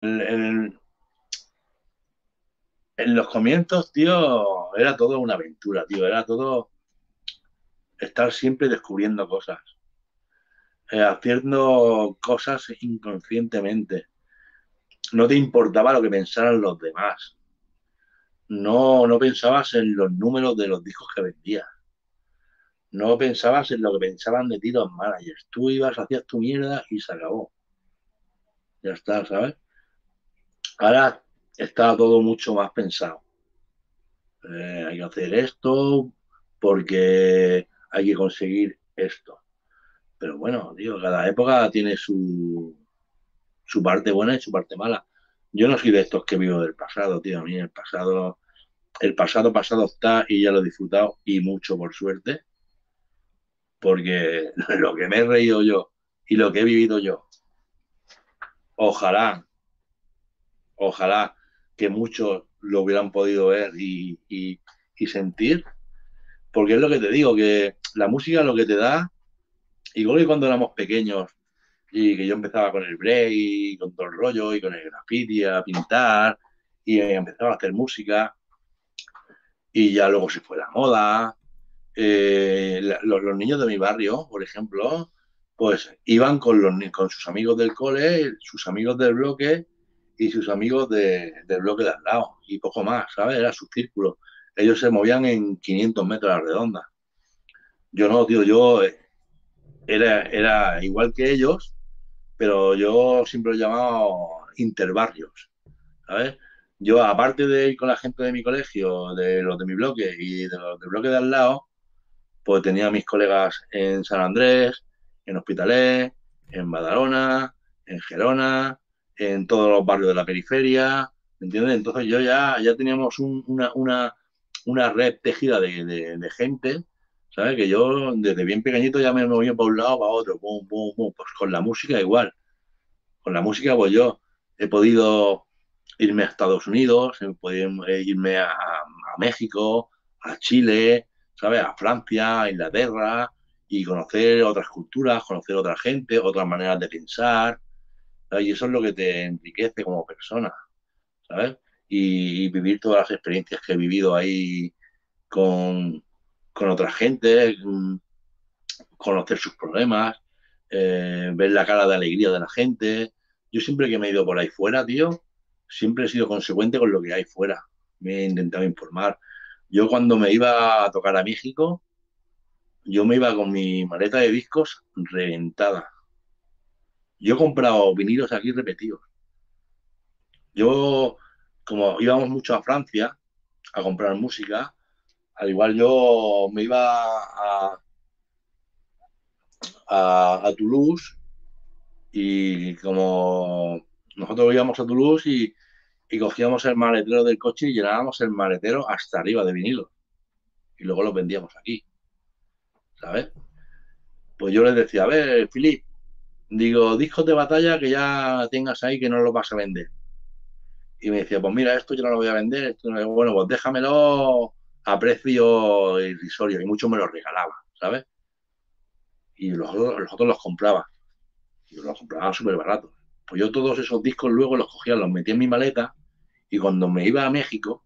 en los comienzos, tío, era todo una aventura, tío. Era todo estar siempre descubriendo cosas. Eh, haciendo cosas inconscientemente. No te importaba lo que pensaran los demás. No, no pensabas en los números de los discos que vendías. No pensabas en lo que pensaban de ti los managers. Tú ibas, hacías tu mierda y se acabó. Ya está, ¿sabes? Ahora está todo mucho más pensado. Eh, hay que hacer esto porque hay que conseguir esto. Pero bueno, digo, cada época tiene su, su parte buena y su parte mala. Yo no soy de estos que vivo del pasado, tío. A mí el pasado, el pasado pasado está y ya lo he disfrutado y mucho por suerte. Porque lo que me he reído yo y lo que he vivido yo. Ojalá, ojalá que muchos lo hubieran podido ver y, y sentir, porque es lo que te digo, que la música lo que te da, igual que cuando éramos pequeños y que yo empezaba con el break, con todo el rollo y con el graffiti a pintar y empezaba a hacer música y ya luego se fue la moda. Eh, los, niños de mi barrio, por ejemplo, pues iban con, los, con sus amigos del cole, sus amigos del bloque y sus amigos del bloque de al lado y poco más, ¿sabes? Era su círculo. Ellos se movían en 500 metros a la redonda. Yo no, tío, yo eh, era, era igual que ellos, pero yo siempre lo he llamado interbarrios, ¿sabes? Yo, aparte de ir con la gente de mi colegio, de los de mi bloque y de los del bloque de al lado, pues tenía mis colegas en San Andrés, en Hospitalet, en Badalona, en Gerona, en todos los barrios de la periferia, ¿entiendes? Entonces yo ya, ya teníamos una, una, una, red tejida de, de, gente, ¿sabes? Que yo desde bien pequeñito ya me movía para un lado, para otro, pum, pum, pum. Pues con la música igual. Con la música, pues yo he podido irme a Estados Unidos, eh, irme a, México, a Chile, ¿sabes? A Francia, a Inglaterra, y conocer otras culturas, conocer otra gente, otras maneras de pensar, y eso es lo que te enriquece como persona, ¿sabes? Y, vivir todas las experiencias que he vivido ahí con, con otra gente, mm, conocer sus problemas, eh, ver la cara de alegría de la gente. Yo siempre que me he ido por ahí fuera, tío, siempre he sido consecuente con lo que hay fuera. Me he intentado informar. Yo cuando me iba a tocar a México, yo me iba con mi maleta de discos reventada. Yo he comprado vinilos aquí repetidos. Yo, como íbamos mucho a Francia a comprar música, al igual yo me iba a, Toulouse y como nosotros íbamos a Toulouse y, cogíamos el maletero del coche y llenábamos el maletero hasta arriba de vinilo. Y luego los vendíamos aquí. ¿Sabes? Pues yo les decía, a ver, Filip, digo, discos de batalla que ya tengas ahí que no los vas a vender. Y me decía, pues mira, esto yo no lo voy a vender, esto bueno, pues déjamelo a precio irrisorio. Y mucho me lo regalaba, ¿sabes? Y los, los otros los compraba. Y los compraba súper baratos. Pues yo todos esos discos luego los cogía, los metía en mi maleta y cuando me iba a México,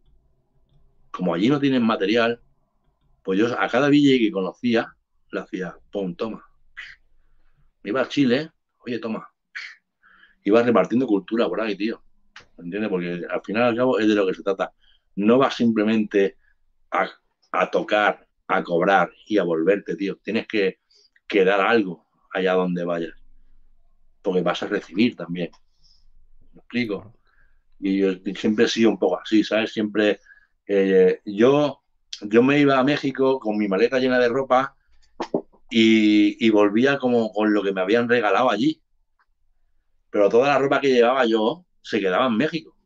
como allí no tienen material, pues yo a cada DJ que conocía le hacía, pum, toma. Me iba a Chile, oye, toma. Iba repartiendo cultura por ahí, tío. ¿Me entiendes? Porque al final al cabo es de lo que se trata. No vas simplemente a, tocar, a cobrar y a volverte, tío. Tienes que, que dar algo allá donde vayas porque vas a recibir también. ¿Me explico? Y yo siempre he sido un poco así, ¿sabes? Siempre eh, yo, yo me iba a México con mi maleta llena de ropa y, y, volvía como con lo que me habían regalado allí. Pero toda la ropa que llevaba yo se quedaba en México.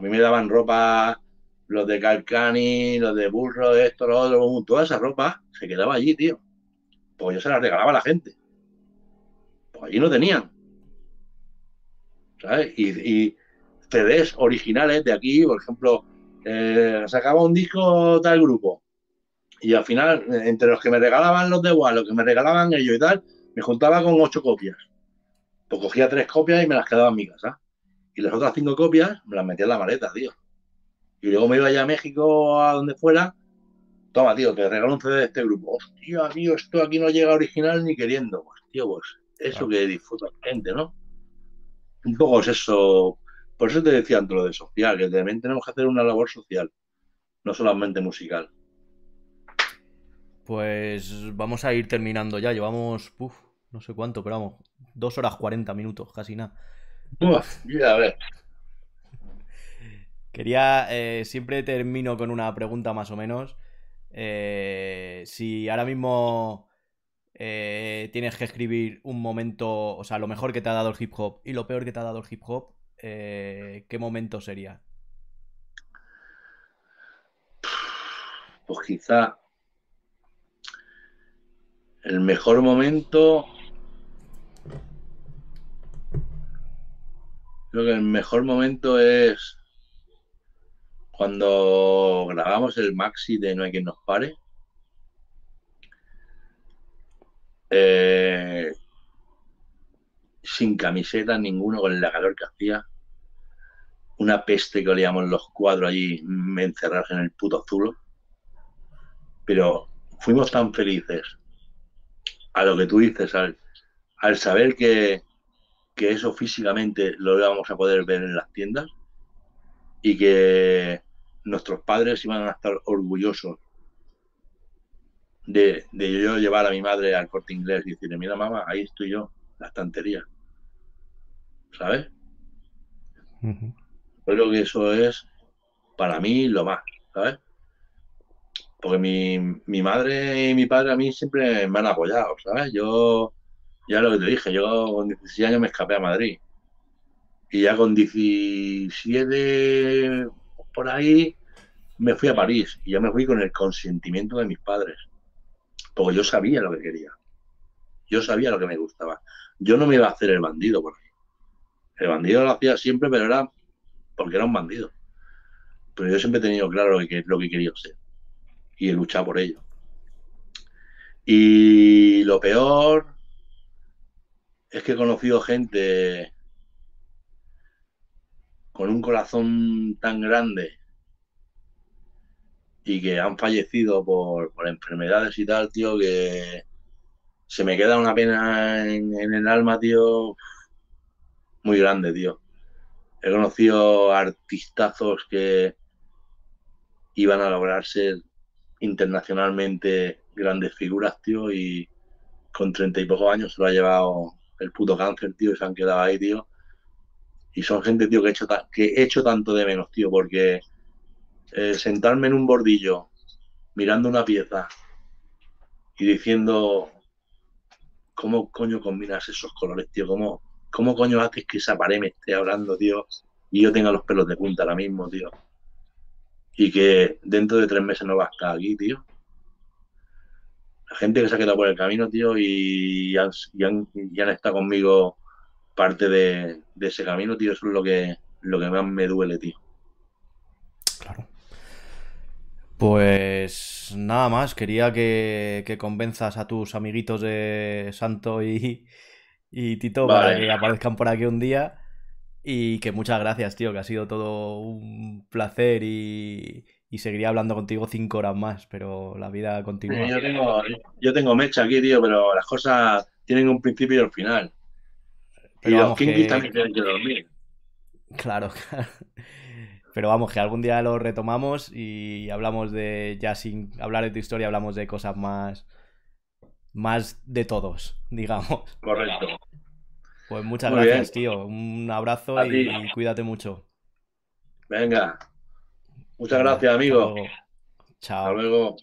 A mí me daban ropa, los de Calcani, los de Burro, esto, lo otro, toda esa ropa se quedaba allí, tío. Pues yo se la regalaba a la gente. Pues allí no tenían. ¿Sabes? Y, CDs originales de aquí, por ejemplo, eh, sacaba un disco tal grupo. Y al final, entre los que me regalaban los de igual, los que me regalaban ellos y tal, me juntaba con ocho copias. Pues cogía tres copias y me las quedaba en mi casa. Y las otras cinco copias me las metía en la maleta, tío. Y luego me iba ya a México, a donde fuera. Toma, tío, te regalo un CD de este grupo. Hostia, tío, esto aquí no llega original ni queriendo. Pues, tío, pues eso que disfruta la gente, ¿no? Un poco es eso. Por eso te decía antes lo de social, que también tenemos que hacer una labor social, no solamente musical. Pues vamos a ir terminando ya. Llevamos, no sé cuánto, pero vamos, dos horas cuarenta minutos, casi nada. Uf, a ver. Quería, eh, siempre termino con una pregunta más o menos. Eh, si ahora mismo eh, tienes que escribir un momento, o sea, lo mejor que te ha dado el hip hop y lo peor que te ha dado el hip hop, eh, ¿qué momento sería? Pues quizá El mejor momento. Creo que el mejor momento es cuando grabamos el maxi de No hay quien nos pare. Eh, sin camiseta ninguno, con la calor que hacía. Una peste que olíamos los cuatro allí encerrados en el puto zulo. Pero fuimos tan felices a lo que tú dices, al saber que, que eso físicamente lo íbamos a poder ver en las tiendas y que nuestros padres iban a estar orgullosos de, de, yo llevar a mi madre al corte inglés y decirle, mira mamá, ahí estoy yo, la estantería. ¿Sabes? Creo que eso es para mí lo más, ¿sabes? Porque mi, mi madre y mi padre a mí siempre me han apoyado, ¿sabes? Yo, ya lo que te dije, yo con 16 años me escapé a Madrid. Y ya con 17 por ahí me fui a París y ya me fui con el consentimiento de mis padres. Porque yo sabía lo que quería. Yo sabía lo que me gustaba. Yo no me iba a hacer el bandido por ahí. El bandido lo hacía siempre, pero era porque era un bandido. Pero yo siempre he tenido claro lo que, lo que quería ser. Y he luchado por ello. Y lo peor es que he conocido gente con un corazón tan grande y que han fallecido por, enfermedades y tal, tío, que se me queda una pena en, el alma, tío, muy grande, tío. He conocido artistazos que iban a lograr ser internacionalmente grandes figuras, tío, y con treinta y pocos años se lo ha llevado el puto cáncer, tío, y se han quedado ahí, tío. Y son gente, tío, que he hecho, que he hecho tanto de menos, tío, porque eh, sentarme en un bordillo mirando una pieza y diciendo cómo coño combinas esos colores, tío, cómo, cómo coño haces que esa pared me esté hablando, tío, y yo tenga los pelos de punta ahora mismo, tío. Y que dentro de tres meses no va a estar aquí, tío. La gente que se ha quedado por el camino, tío, y han, y han, estado conmigo parte de, de, ese camino, tío, eso es lo que, lo que más me duele, tío. Claro. Pues nada más, quería que, convenzas a tus amiguitos de Santo y, Tito para que aparezcan por aquí un día. Y que muchas gracias, tío, que ha sido todo un placer y, seguiría hablando contigo cinco horas más, pero la vida continúa. yo, tengo, yo tengo mecha aquí, tío, pero las cosas tienen un principio y un final. y los que... también tienen que dormir. Claro, claro. Pero vamos, que algún día lo retomamos y hablamos de, ya sin hablar de tu historia, hablamos de cosas más, más de todos, digamos. Correcto. Pues muchas gracias, tío. Un abrazo y, cuídate mucho. Venga. Muchas gracias, amigo. Chao. Hasta luego.